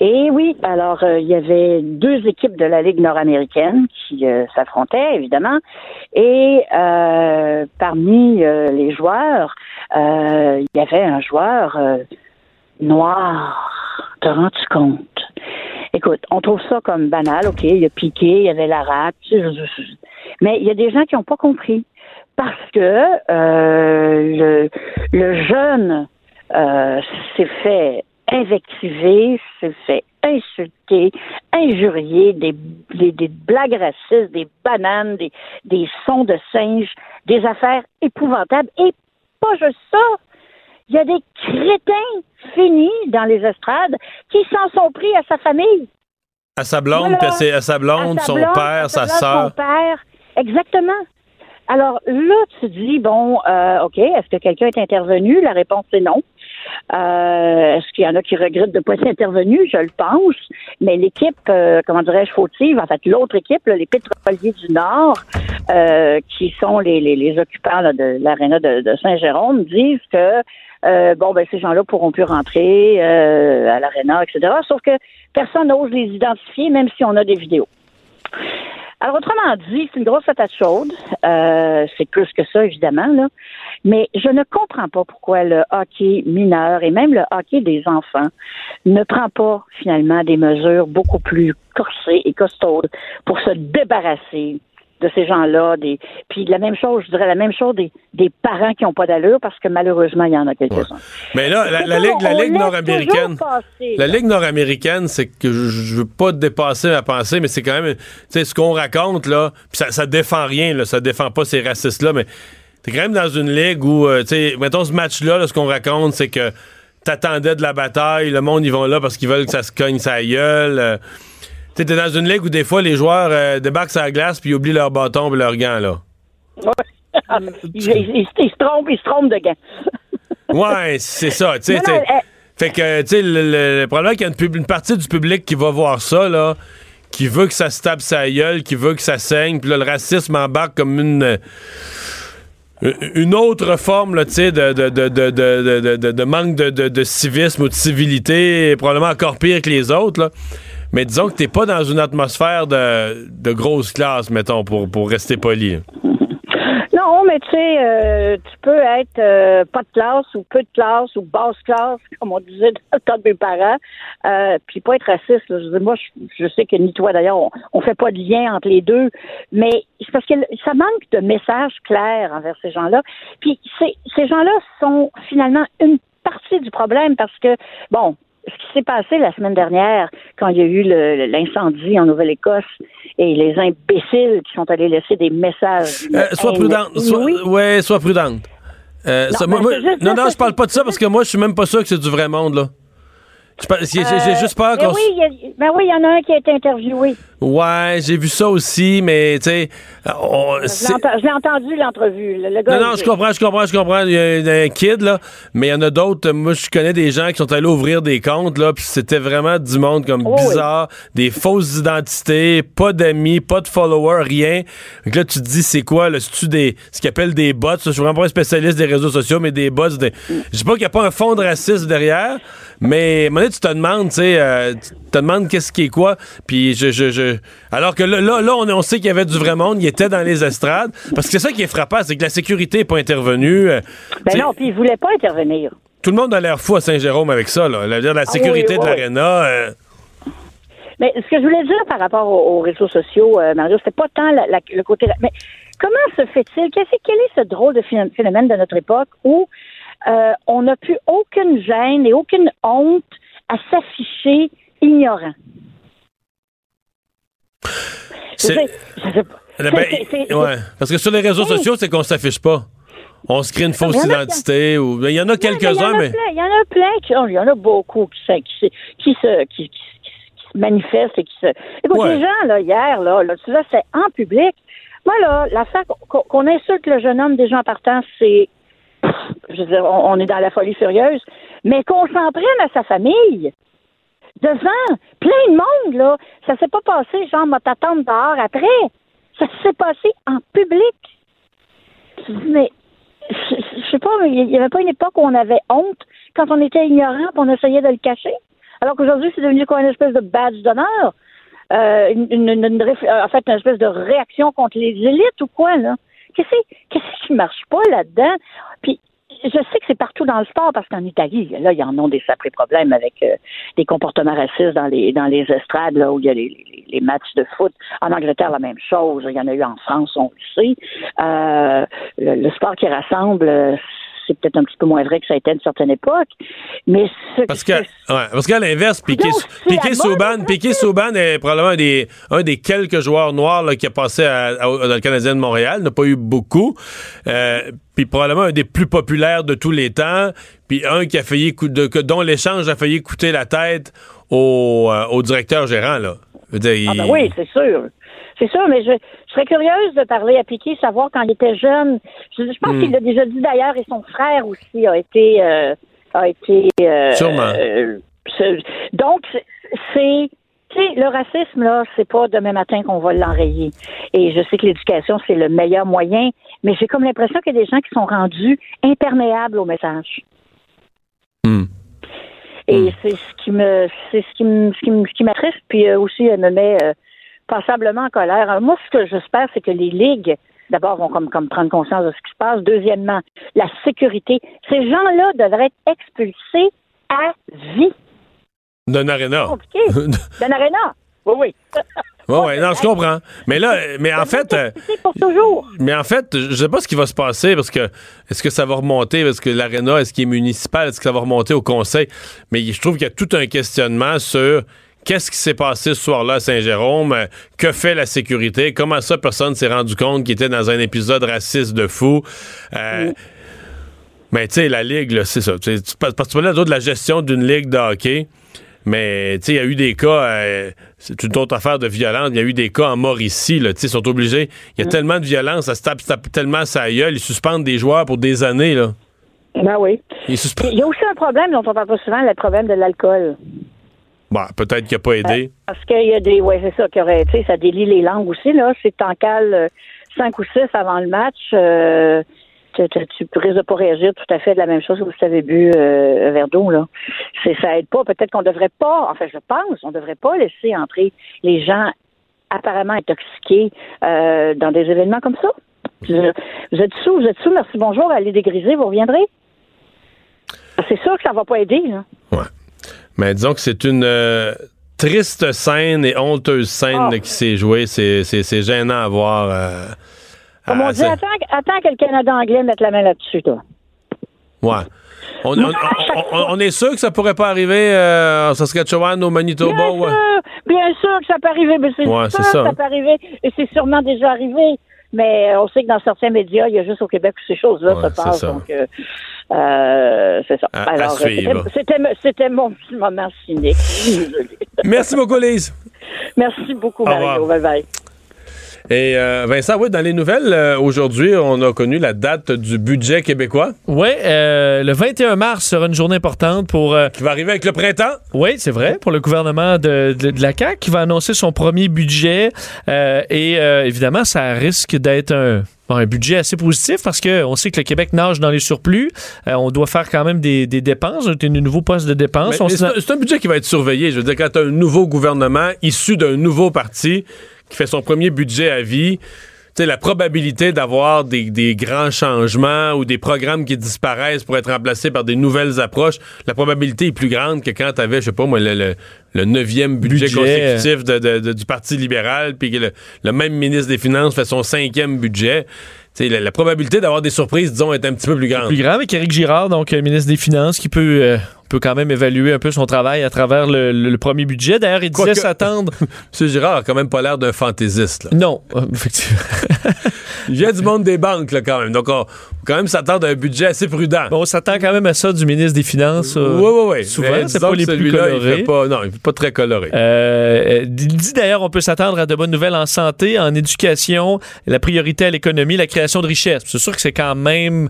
Et oui, alors euh, il y avait deux équipes de la Ligue nord-américaine qui euh, s'affrontaient, évidemment. Et euh, parmi les joueurs, il y avait un joueur noir. Te rends-tu compte? Écoute, on trouve ça comme banal, OK, il a piqué, il y avait la rate, mais il y a des gens qui n'ont pas compris. Parce que euh, le, jeune euh, s'est fait invectiver, s'est fait insulter, injurier, des, des, blagues racistes, des bananes, des, des sons de singes, des affaires épouvantables. Et pas juste ça, il y a des crétins finis dans les estrades qui s'en sont pris à sa famille. À sa blonde, Voilà. puis à, sa blonde, À sa son à père, sa sœur. Son père, exactement. Alors là, tu te dis, bon, euh, OK, est-ce que quelqu'un est intervenu? La réponse est non. Euh, est-ce qu'il y en a qui regrettent de ne pas être intervenu? Je le pense. Mais l'équipe, euh, comment dirais-je, fautive, en fait, l'autre équipe, là, les pétroliers du Nord, euh, qui sont les, les, les occupants là, de l'aréna de, de Saint-Jérôme, disent que euh, bon, ben ces gens-là pourront plus rentrer euh, à l'aréna, etc. Sauf que personne n'ose les identifier, même si on a des vidéos. Alors, autrement dit, c'est une grosse patate chaude. Euh, c'est plus que ça, évidemment, là. Mais je ne comprends pas pourquoi le hockey mineur et même le hockey des enfants ne prend pas, finalement, des mesures beaucoup plus corsées et costaudes pour se débarrasser de ces gens-là. Des... Puis la même chose, je dirais la même chose des, des parents qui n'ont pas d'allure parce que malheureusement, il y en a quelques-uns. Mais là, la, Ligue, la nord-américaine. La. Ligue nord-américaine, c'est que je, je veux pas dépasser ma pensée, mais c'est quand même, tu sais, ce qu'on raconte, là, pis ça, ça défend rien, là, ça défend pas ces racistes-là, mais t'es quand même dans une ligue où, euh, tu sais, mettons ce match-là, là, ce qu'on raconte, c'est que t'attendais de la bataille, le monde, ils vont là parce qu'ils veulent que ça se cogne sa gueule. euh. T'es dans une ligue où des fois, les joueurs euh, débarquent sur la glace puis ils oublient leur bâton et leur gant, là. il, il- il- il se trompe, il se trompe de gants. Ouais, c'est ça, tu sais. Fait que, tu sais, le, le- le problème, qu'il y a une, partie du public qui va voir ça, là, qui veut que ça se tape sa gueule, qui veut que ça saigne, puis là, le racisme embarque comme une. Une autre forme, là, tu sais, de, de, de, de, manque de civisme ou de civilité, probablement encore pire que les autres, là. Mais disons que t'es pas dans une atmosphère de, de grosse classe, mettons, pour, pour rester poli. Non, mais tu sais, euh, tu peux être euh, pas de classe ou peu de classe ou basse classe, comme on disait dans le temps de mes parents, euh, puis pas être raciste. Je moi, je, sais que ni toi d'ailleurs, on, on fait pas de lien entre les deux, mais c'est parce que ça manque de messages clairs envers ces gens-là. Puis ces gens-là sont finalement une partie du problème parce que, bon, ce qui s'est passé la semaine dernière, quand il y a eu l'incendie en Nouvelle-Écosse et les imbéciles qui sont allés laisser des messages. Euh, sois prudente. Sois, ouais, sois prudente. Euh, Non, ça- ben, moi- moi- non, non, je parle pas de ça parce que moi, je suis même pas sûr que c'est du vrai monde, là. J'ai juste peur Euh, qu'on. oui, il ben oui, il y en a un qui a été interviewé. Ouais, j'ai vu ça aussi, mais tu sais. on- Je l'ai entendu, l'entrevue. Non, non, je comprends, je comprends, je comprends. Il y a un kid, là. Mais il y en a d'autres. Moi, je connais des gens qui sont allés ouvrir des comptes, là. Puis c'était vraiment du monde comme Oh, oui. bizarre. Des fausses identités, pas d'amis, pas de followers, rien. Donc là, tu te dis, c'est quoi, le tu des. Ce qu'ils appellent des bots? Je suis vraiment pas un spécialiste des réseaux sociaux, mais des bots. Des... Je dis pas qu'il n'y a pas un fond de racisme derrière. Mais, à un moment donné, tu te demandes, tu sais, euh, tu te demandes qu'est-ce qui est quoi. Puis je, je, je... Alors que là, là, là, on, on sait qu'il y avait du vrai monde. Il était dans les estrades. Parce que c'est ça qui est frappant, c'est que la sécurité n'est pas intervenue. Euh, Ben non, puis il voulait pas intervenir. Tout le monde a l'air fou à Saint-Jérôme avec ça. Là. La, la sécurité Ah oui, de l'aréna. euh, Mais ce que je voulais dire par rapport aux, aux réseaux sociaux, euh, Mario, c'était pas tant la- la- le côté. Mais comment se fait-il? Quel est ce drôle de phé- phénomène de notre époque où euh, on n'a plus aucune gêne et aucune honte à s'afficher ignorant? C'est- eh ben, C'est- ouais. Parce que sur les réseaux sociaux, c'est qu'on s'affiche pas. On se crée une fausse identité. Ou... Il y en a quelques-uns, Il y en a mais. plein, il y en a plein qui, il y en a beaucoup qui, se- qui, se- qui se, qui, qui- qui se manifestent et qui se. Écoute, Ouais. les gens, là, hier, là, là vois, c'est en public. Moi, là, l'affaire qu'on qu'on insulte le jeune homme des gens partant, c'est. Je veux dire, on, est dans la folie furieuse, mais qu'on s'en prenne à sa famille. Devant plein de monde, là. Ça s'est pas passé, genre, m'a t'attendre dehors après. Ça s'est passé en public. Mais je, je sais pas, il n'y avait pas une époque où on avait honte quand on était ignorant on essayait de le cacher. Alors qu'aujourd'hui, c'est devenu quoi une espèce de badge d'honneur? Euh, en fait, une espèce de réaction contre les élites ou quoi, là? Qu'est-ce qu'est-ce qui marche pas là-dedans? Puis, je sais que c'est partout dans le sport parce qu'en Italie, là, ils en ont des sacrés problèmes avec euh, des comportements racistes dans les dans les estrades, là, où il y a les, les- matchs de foot. En Angleterre, la même chose. Il y en a eu en France, on le sait. Euh, le, le sport qui rassemble, euh, c'est peut-être un petit peu moins vrai que ça a été à une certaine époque. Mais ce Parce que, ouais, parce qu'à l'inverse, Piqué, Piqué Souban, mode, Piqué Souban est probablement un des, un des quelques joueurs noirs là, qui a passé à- à- dans le Canadien de Montréal. n'a pas eu beaucoup. Euh, puis probablement un des plus populaires de tous les temps. Puis un qui a failli de, que- dont l'échange a failli coûter la tête au, euh, au directeur gérant. Là. Ah ben oui, c'est sûr. C'est sûr, mais je, je serais curieuse de parler à Piqué, savoir quand il était jeune. Je, je pense Hmm. qu'il l'a déjà dit d'ailleurs, et son frère aussi a été euh, a été euh, Sûrement. euh, ce- donc c'est- le racisme, là, c'est pas demain matin qu'on va l'enrayer. Et je sais que l'éducation, c'est le meilleur moyen, mais j'ai comme l'impression qu'il y a des gens qui sont rendus imperméables au message. Hmm. Et c'est ce qui me c'est ce qui me ce qui me- ce qui m'attriste, puis aussi elle me met passablement en colère. Alors, moi, ce que j'espère, c'est que les ligues, d'abord, vont comme, comme prendre conscience de ce qui se passe. Deuxièmement, la sécurité. Ces gens-là devraient être expulsés à vie. D'un aréna. Compliqué. D'un aréna. Oui, oui. Ouais, ouais, non, je comprends. Mais là, mais en fait, C'est pour toujours. mais en fait, je sais pas ce qui va se passer parce que est-ce que ça va remonter? Parce que l'aréna, est-ce qu'il est municipal, est-ce que ça va remonter au conseil? Mais je trouve qu'il y a tout un questionnement sur qu'est-ce qui s'est passé ce soir-là à Saint-Jérôme, euh, que fait la sécurité, comment ça personne s'est rendu compte qu'il était dans un épisode raciste de fou? Euh, Mais tu sais, la ligue, là, c'est ça. Tu Parce que tu parlais d'autres de la gestion d'une ligue de hockey. Mais tu sais, il y a eu des cas, euh, c'est une autre affaire de violence. Il y a eu des cas en Mauricie, là. Tu sais, ils sont obligés. Il y a tellement de violence, ça se tape, tape tellement sa gueule, ils suspendent des joueurs pour des années, là. Ben oui. Il y a aussi un problème dont on parle pas souvent, le problème de l'alcool. Bon, peut-être qu'il n'a pas aidé. Parce qu'il y a des. Ouais, c'est ça, qui aurait, tu sais, ça délie les langues aussi, là. C'est en cale euh, cinq ou six avant le match. euh, tu, tu, tu risques de pas réagir tout à fait de la même chose que vous avez bu euh, un verre d'eau, là. C'est, ça aide pas. Peut-être qu'on devrait pas, en fait, je pense, on devrait pas laisser entrer les gens apparemment intoxiqués euh, dans des événements comme ça. Vous vous êtes sous, vous êtes sous, merci, bonjour, allez dégriser, vous reviendrez? C'est sûr que ça va pas aider, là. Ouais. Mais disons que c'est une euh, triste scène et honteuse scène Ah. là, qui s'est jouée. C'est, gênant à voir. euh, Comme à- on dit, attends, attends que le Canada anglais mette la main là-dessus, toi. Ouais. On, on- on- on- on est sûr que ça pourrait pas arriver euh, en Saskatchewan, au Manitoba. Bien ouais. sûr, bien sûr que ça peut arriver, mais c'est Ouais, ça, que ça hein. peut arriver, et c'est sûrement déjà arrivé. Mais on sait que dans certains médias, il y a juste au Québec où ces choses-là Ouais, se passent. Donc, euh, euh, c'est ça. À- à Alors, euh, suivre. c'était- mon petit moment cynique. Merci beaucoup, Lise. Merci beaucoup, Au Mario. Bye bye. Et euh, Vincent, oui, dans les nouvelles, euh, aujourd'hui, on a connu la date du budget québécois. Oui, le 21 mars sera une journée importante pour... euh, Qui va arriver avec le printemps. Oui, c'est vrai, pour le gouvernement de, de- de la CAQ qui va annoncer son premier budget. euh, et euh, évidemment, ça risque d'être un, bon, un budget assez positif parce qu'on sait que le Québec nage dans les surplus. Euh, on doit faire quand même des, des dépenses, un nouveau poste de dépenses. C'est un- budget qui va être surveillé. Je veux dire, quand tu as un nouveau gouvernement issu d'un nouveau parti qui fait son premier budget à vie, la probabilité d'avoir des, des grands changements ou des programmes qui disparaissent pour être remplacés par des nouvelles approches, la probabilité est plus grande que quand tu avais, je sais pas moi, le, le- le neuvième budget, Budget. consécutif de- de- de- du Parti libéral, puis que le, le même ministre des Finances fait son cinquième budget. La, la probabilité d'avoir des surprises, disons, est un petit peu plus grande. plus grand avec Éric Girard, donc euh, ministre des Finances, qui peut, euh, peut quand même évaluer un peu son travail à travers le, le- le premier budget. D'ailleurs, il disait s'attendre. M. Girard a quand même pas l'air d'un fantaisiste. là. Non, euh, effectivement. Il vient du monde des banques, là, quand même. Donc, on faut quand même s'attendre à un budget assez prudent. Bon, on s'attend quand même à ça du ministre des Finances. euh, oui, oui, oui. Souvent, c'est pas les plus il colorés. pas, non, il est pas très coloré. Euh, il dit d'ailleurs, on peut s'attendre à de bonnes nouvelles en santé, en éducation, la priorité à l'économie, la création de richesses. C'est sûr que c'est quand même,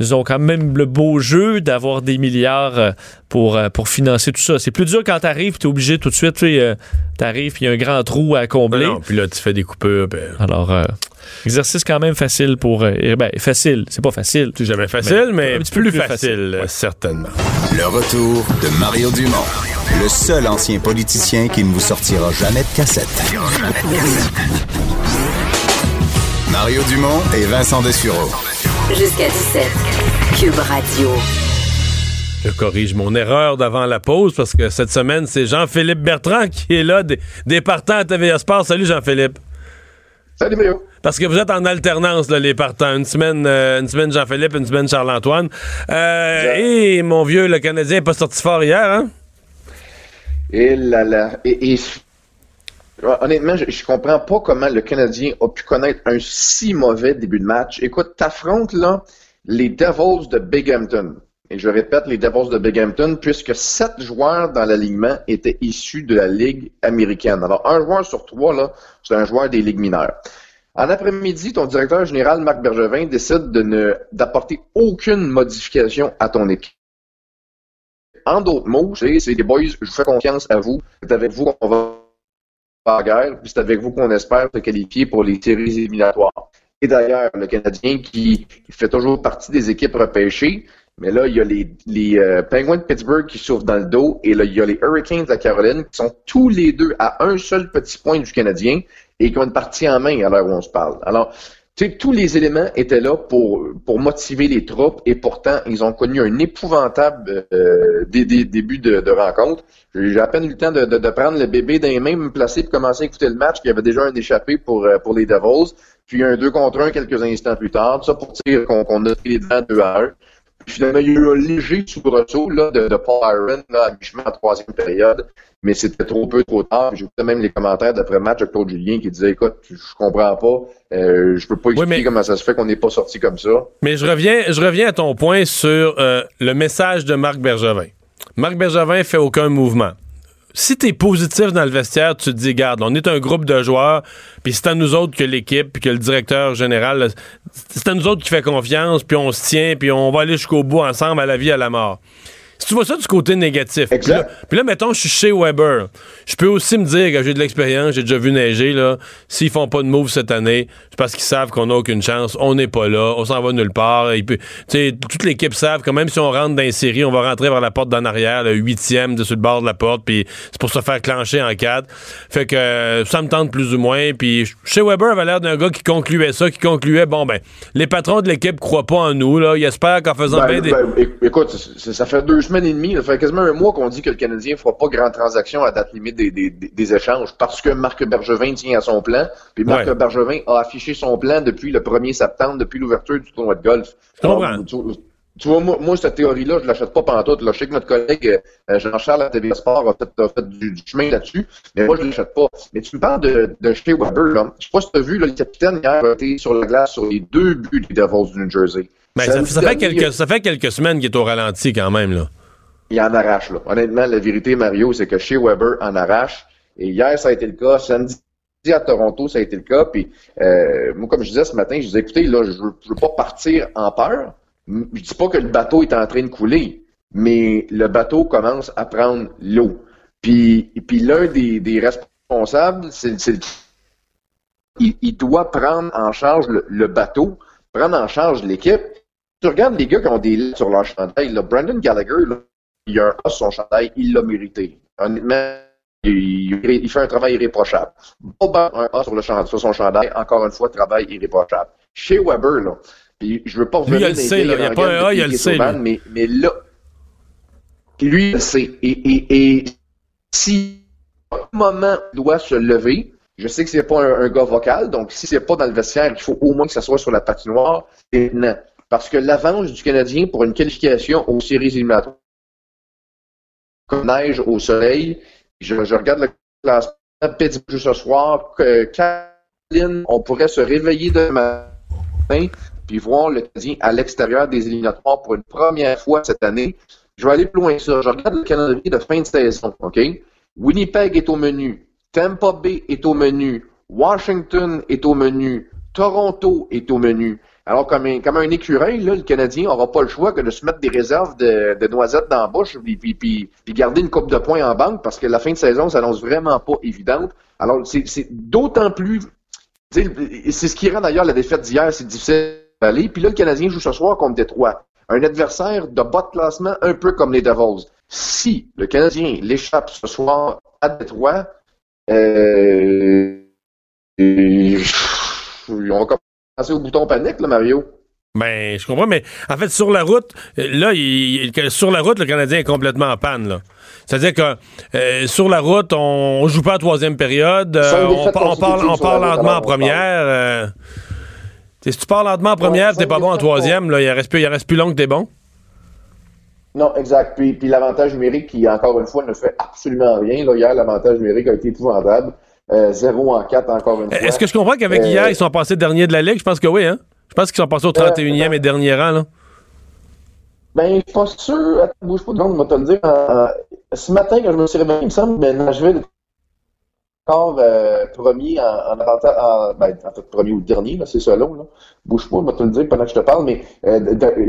ils ont quand même le beau jeu d'avoir des milliards euh, pour, euh, pour financer tout ça. C'est plus dur quand t'arrives, tu es obligé tout de suite, tu sais, euh, t'arrives, puis il y a un grand trou à combler. non, puis là, tu fais des coupures. ben, Alors, euh, exercice quand même facile pour... euh, eh ben, facile, c'est pas facile. c'est jamais facile, mais, un petit peu plus, plus facile, facile, certainement. Le retour de Mario Dumont, le seul ancien politicien qui ne vous sortira jamais de cassette. Mario Dumont et Vincent Dessureau. Jusqu'à 17. Cube Radio. Je corrige mon erreur d'avant la pause parce que cette semaine, c'est Jean-Philippe Bertrand qui est là, des, des partants à TVA Sport. Salut Jean-Philippe. Salut Mario. Parce que vous êtes en alternance, là, les partants. Une semaine, euh, une semaine Jean-Philippe, une semaine Charles-Antoine. Euh, et mon vieux, le Canadien n'est pas sorti fort hier, hein? Et là là. Et, et- honnêtement, je, comprends pas comment le Canadien a pu connaître un si mauvais début de match. Écoute, t'affrontes là les Devils de Binghamton. Et je répète, les Devils de Binghamton, puisque sept joueurs dans l'alignement étaient issus de la Ligue américaine. Alors, un joueur sur trois, là, c'est un joueur des Ligues mineures. En après-midi, ton directeur général, Marc Bergevin, décide de ne d'apporter aucune modification à ton équipe. En d'autres mots, c'est c'est des boys, je fais confiance à vous. C'est avec vous qu'on va guerre, puis c'est avec vous qu'on espère se qualifier pour les séries éliminatoires. Et d'ailleurs, le Canadien qui fait toujours partie des équipes repêchées, mais là, il y a les, euh, Penguins de Pittsburgh qui souffrent dans le dos, et là, il y a les Hurricanes de Caroline qui sont tous les deux à un seul petit point du Canadien et qui ont une partie en main à l'heure où on se parle. Alors, tous les éléments étaient là pour, pour motiver les troupes et pourtant, ils ont connu un épouvantable euh, dé- dé- début de, de rencontre. J'ai à peine eu le temps de, de- de prendre le bébé dans les mains, me placer pour commencer à écouter le match, qu'il y avait déjà un échappé pour, euh, pour les Devils, puis un 2 contre 1 quelques instants plus tard. Ça pour dire qu'on qu'on a pris les devants 2 à 1. Finalement, il y a eu un léger soubresaut là, de, de Paul Iron là, à mi-chemin en troisième période, mais c'était trop peu, trop tard. J'écoutais même les commentaires d'après-match de Claude Julien qui disait Écoute, je comprends pas, euh, je peux pas expliquer comment ça se fait qu'on n'est pas sorti comme ça. Mais je reviens, je reviens à ton point sur euh, le message de Marc Bergevin. Marc Bergevin fait aucun mouvement. Si tu es positif dans le vestiaire, tu te dis, garde, on est un groupe de joueurs, puis c'est à nous autres que l'équipe, puis que le directeur général, c'est à nous autres qui fait confiance, puis on se tient, puis on va aller jusqu'au bout ensemble à la vie, à la mort. Si tu vois ça du côté négatif, puis là, puis là, mettons, je suis chez Weber, je peux aussi me dire que j'ai de l'expérience, j'ai déjà vu neiger, là, s'ils font pas de move cette année, c'est parce qu'ils savent qu'on n'a aucune chance, on n'est pas là, on s'en va nulle part. Toute l'équipe savent que même si on rentre dans une série, on va rentrer vers la porte d'en arrière, le huitième de sur le bord de la porte, puis c'est pour se faire clencher en cadre. Fait que euh, ça me tente plus ou moins, puis chez Weber avait l'air d'un gars qui concluait ça, qui concluait, bon ben, les patrons de l'équipe croient pas en nous, là, ils espèrent qu'en faisant Ben, bien des... ben, éc- écoute, ça fait deux semaines et demie, ça fait quasiment un mois qu'on dit que le Canadien fera pas grande transaction à date limite des, des- échanges parce que Marc Bergevin tient à son plan. Puis Marc Ouais. Bergevin a affiché son plan depuis le 1er septembre, depuis l'ouverture du tournoi de golf. Je comprends. Alors, tu, tu vois, moi, moi, cette théorie-là, je l'achète pas pantoute. Là. Je sais que notre collègue euh, Jean-Charles à TV Sport a fait, a fait du, du chemin là-dessus, mais moi, je l'achète pas. Mais tu me parles de, de chez Weber, là. Je sais pas si tu as vu, là, le capitaine hier a été sur la glace sur les deux buts des Devils du New Jersey. Ben, ça, fait quelques, ça fait quelques semaines qu'il est au ralenti quand même, là. il en arrache. Là. Honnêtement, la vérité, Mario, c'est que chez Weber en arrache. Et hier, ça a été le cas. Samedi à Toronto, ça a été le cas. Puis euh, moi, comme je disais ce matin, je disais, écoutez, là, je veux, je veux pas partir en peur. Je dis pas que le bateau est en train de couler, mais le bateau commence à prendre l'eau. Puis, puis l'un des, des responsables, c'est c'est le il, il doit prendre en charge le, le bateau, prendre en charge l'équipe. Tu regardes les gars qui ont des lettres sur leur chandail. Là, Brandon Gallagher, là, il a un A sur son chandail, il l'a mérité. Honnêtement, il, il fait un travail irréprochable. Boba a un A sur, le chandail, sur son chandail, encore une fois, travail irréprochable. Chez Weber, là, puis je veux pas Lui, revenir il le sait, il y a pas un A, il le sait, lui. mais, mais là, lui, il le sait. Et, et, et si à un moment il doit se lever, je sais que c'est pas un, un gars vocal, donc si c'est pas dans le vestiaire, il faut au moins que ça soit sur la patinoire et non. Parce que l'avance du Canadien pour une qualification aux séries éliminatoires, comme neige au soleil, je, regarde le classement Pittsburgh ce soir, que Caroline, on pourrait se réveiller demain puis voir le Canadien à l'extérieur des éliminatoires pour une première fois cette année. Je vais aller plus loin que ça. Je regarde le calendrier de fin de saison, OK? Winnipeg est au menu. Tampa Bay est au menu. Washington est au menu. Toronto est au menu. Alors, comme un, comme écureuil, le Canadien n'aura pas le choix que de se mettre des réserves de, noisettes dans la bouche puis, puis, garder une coupe de points en banque parce que la fin de saison s'annonce vraiment pas évidente. Alors, c'est d'autant plus C'est ce qui rend d'ailleurs la défaite d'hier, c'est difficile à aller. Puis là, le Canadien joue ce soir contre Détroit. Un adversaire de bas de classement, un peu comme les Devils. Si le Canadien l'échappe ce soir à Détroit, euh, et- on va commencer au bouton panique, là, Mario. Ben, je comprends, mais en fait, sur la route, euh, là, il- il- sur la route, le Canadien est complètement en panne, là. C'est-à-dire que euh, sur la route, on, on joue pas à troisième période, euh, on, on parle, on parle lentement en première. euh, si tu pars lentement en première, t'es pas bon en troisième, là, il reste plus, il reste plus long que t'es bon. Non, exact. Puis, puis l'avantage numérique qui, encore une fois, ne fait absolument rien. Là, hier, l'avantage numérique a été épouvantable. Euh, 0 en 4, encore une fois. Est-ce que je comprends qu'avec Euh, hier, ils sont passés dernier de la Ligue? Je pense que oui, hein? Je pense qu'ils sont passés au 31e et dernier rang, là. Ben, je suis pas sûr. Attends, bouge pas de seconde, je vais te le dire. Euh, ce matin, quand je me suis réveillé, il me semble que Nashville euh, premier en, en avantage. En, ben, en fait, premier ou dernier, c'est selon. Là. Bouge pas, je vais te le dire pendant que je te parle. Mais euh,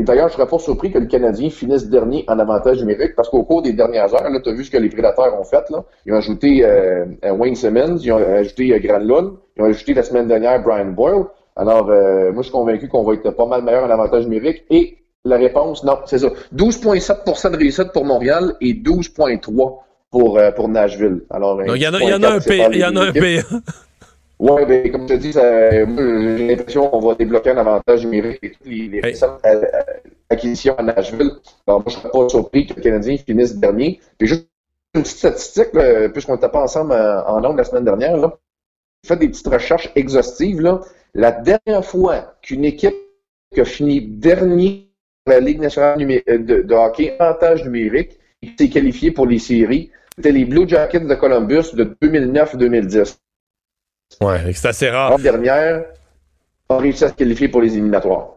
d'ailleurs, je serais pas surpris que le Canadien finisse dernier en avantage numérique parce qu'au cours des dernières heures, tu as vu ce que les prédateurs ont fait. Là. Ils ont ajouté euh, euh, Wayne Simmons, ils ont ajouté euh, Granlund, ils ont ajouté la semaine dernière Brian Boyle. Alors, euh, moi, je suis convaincu qu'on va être pas mal meilleur en avantage numérique. Et la réponse, non, c'est ça. 12,7% de réussite pour Montréal et 12,3 pour, euh, pour Nashville. Alors, il y en a, il y en a un c'est P, pas il y en a un les. Oui, ben, comme je te dis, j'ai l'impression qu'on va débloquer un avantage numérique et toutes les, les récentes euh, euh, acquisitions à Nashville. Alors, moi, je ne serais pas surpris que le Canadien finisse dernier. Puis juste une petite statistique, puisqu'on n'était pas ensemble en, en Onde la semaine dernière, là. Fait des petites recherches exhaustives, là. La dernière fois qu'une équipe qui a fini dernier dans la Ligue nationale de, de hockey, avantage numérique, qui s'est qualifiée pour les séries, c'était les Blue Jackets de Columbus de 2009-2010. Ouais, c'est assez rare. La dernière a réussi à se qualifier pour les éliminatoires.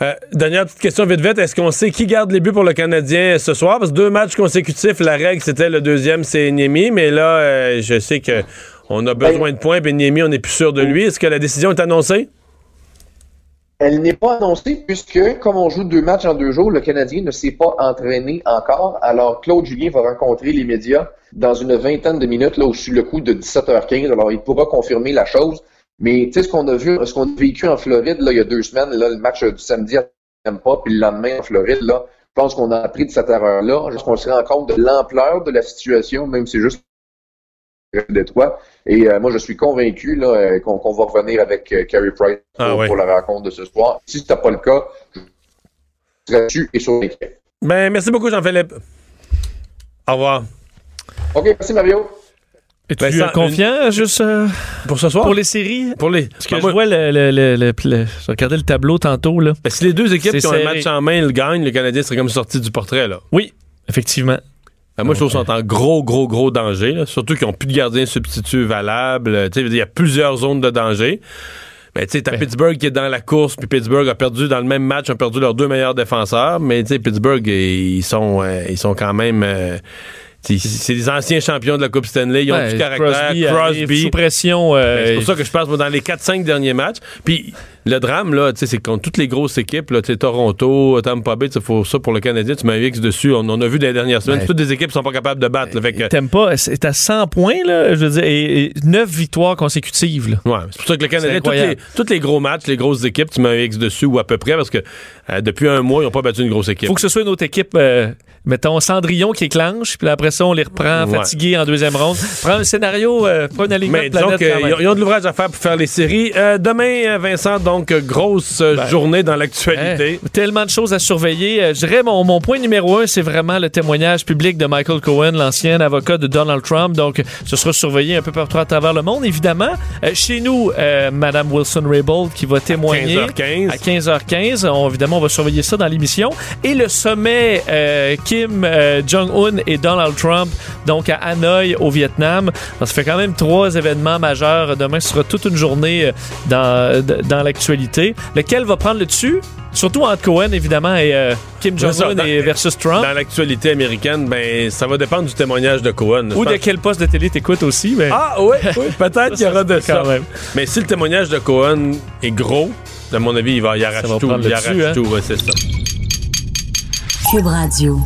Euh, dernière petite question vite vite. Est-ce qu'on sait qui garde les buts pour le Canadien ce soir? Parce que deux matchs consécutifs, la règle, c'était le deuxième, c'est Niemi, mais là, euh, je sais que on a besoin de points, puis Niemi, on n'est plus sûr de lui. Est-ce que la décision est annoncée? Elle n'est pas annoncée puisque, comme on joue deux matchs en deux jours, le Canadien ne s'est pas entraîné encore. Alors, Claude Julien va rencontrer les médias dans une vingtaine de minutes, là, au sur le coup de 17h15. Alors, il pourra confirmer la chose. Mais, tu sais, ce qu'on a vu, ce qu'on a vécu en Floride, là, il y a deux semaines, là, le match du samedi à pas, puis le lendemain en Floride, là, je pense qu'on a appris de cette erreur-là. Je pense qu'on se rend compte de l'ampleur de la situation, même si c'est juste de toi? Et euh, moi, je suis convaincu là, euh, qu'on qu'on va revenir avec euh, Carey Price pour, Ah ouais. pour la rencontre de ce soir. Si ce n'est pas le cas, je serai dessus et sur l'équipe. Ben, merci beaucoup, Jean-Philippe. Au revoir. OK, merci Mario. Es-tu Ben, ça, euh, confiant juste euh, Pour ce soir? pour les séries? Pour les. Parce que Ben, je moi- vois le, le, le, le- le- je regardais le tableau tantôt là. ben, si les deux équipes C'est qui ont un match en main le gagnent, le Canadien serait comme sorti du portrait. Là. Oui, effectivement. Ben, moi, je trouve qu'ils sont en gros, gros, gros danger. là. Surtout qu'ils n'ont plus de gardien substitut valable. Euh, tu sais, Il y a plusieurs zones de danger. Ben, tu sais, t'as Ben. Pittsburgh qui est dans la course, puis Pittsburgh a perdu dans le même match, ont perdu leurs deux meilleurs défenseurs. Mais tu sais, Pittsburgh, ils sont, euh, ils sont quand même. euh, c'est des anciens champions de la Coupe Stanley. Ils ont Ouais, du caractère. Crosby, Crosby. sous pression. euh, Ben, c'est pour ça que je pense, dans les 4-5 derniers matchs. Puis le drame, là, c'est contre toutes les grosses équipes, là, Toronto, Tampa Bay, sais, faut ça pour le Canadien, tu mets un X dessus. On en a vu dans les dernières semaines. Ben, toutes des équipes sont pas capables de battre. T'aimes pas, c'est à 100 points, là, je veux dire, et, 9 victoires consécutives. Là. ouais, c'est pour ça que le Canadien, C'est tous les, tous les gros matchs, les grosses équipes, tu mets un X dessus ou à peu près, parce que euh, depuis un mois, ils n'ont pas battu une grosse équipe. faut que ce soit une autre équipe, euh, mettons Cendrillon qui éclenche, puis après ça, on les reprend Ouais. fatigués en deuxième ronde. Prends un scénario, euh, pas une alignement Mais planète ils ont de l'ouvrage à faire pour faire les séries. Euh, demain, euh, Vincent, donc, grosse euh, Ben, journée dans l'actualité. Hein, tellement de choses à surveiller. Je dirais, mon, mon point numéro un, c'est vraiment le témoignage public de Michael Cohen, l'ancien avocat de Donald Trump. Donc, ce sera surveillé un peu partout à travers le monde, évidemment. Euh, chez nous, Madame Wilson-Raybould qui va témoigner 15h15. à 15h15. On- évidemment, on va surveiller ça dans l'émission. Et le sommet euh, Kim euh, Jong-un et Donald Trump, donc à Hanoï, au Vietnam. Alors, ça fait quand même trois événements majeurs. Demain, ce sera toute une journée euh, dans, dans l'actualité. Lequel va prendre le dessus? Surtout entre Cohen, évidemment, et euh, Kim Jong-un versus Trump. Dans l'actualité américaine, ben, ça va dépendre du témoignage de Cohen. Ou de quel poste de télé t'écoutes aussi. Mais... Ah oui, oui peut-être qu'il y aura de ça. quand même. Mais si le témoignage de Cohen est gros, à mon avis, il va y arracher va tout. Il arrache dessus, hein? tout, ouais, c'est ça. Cube Radio.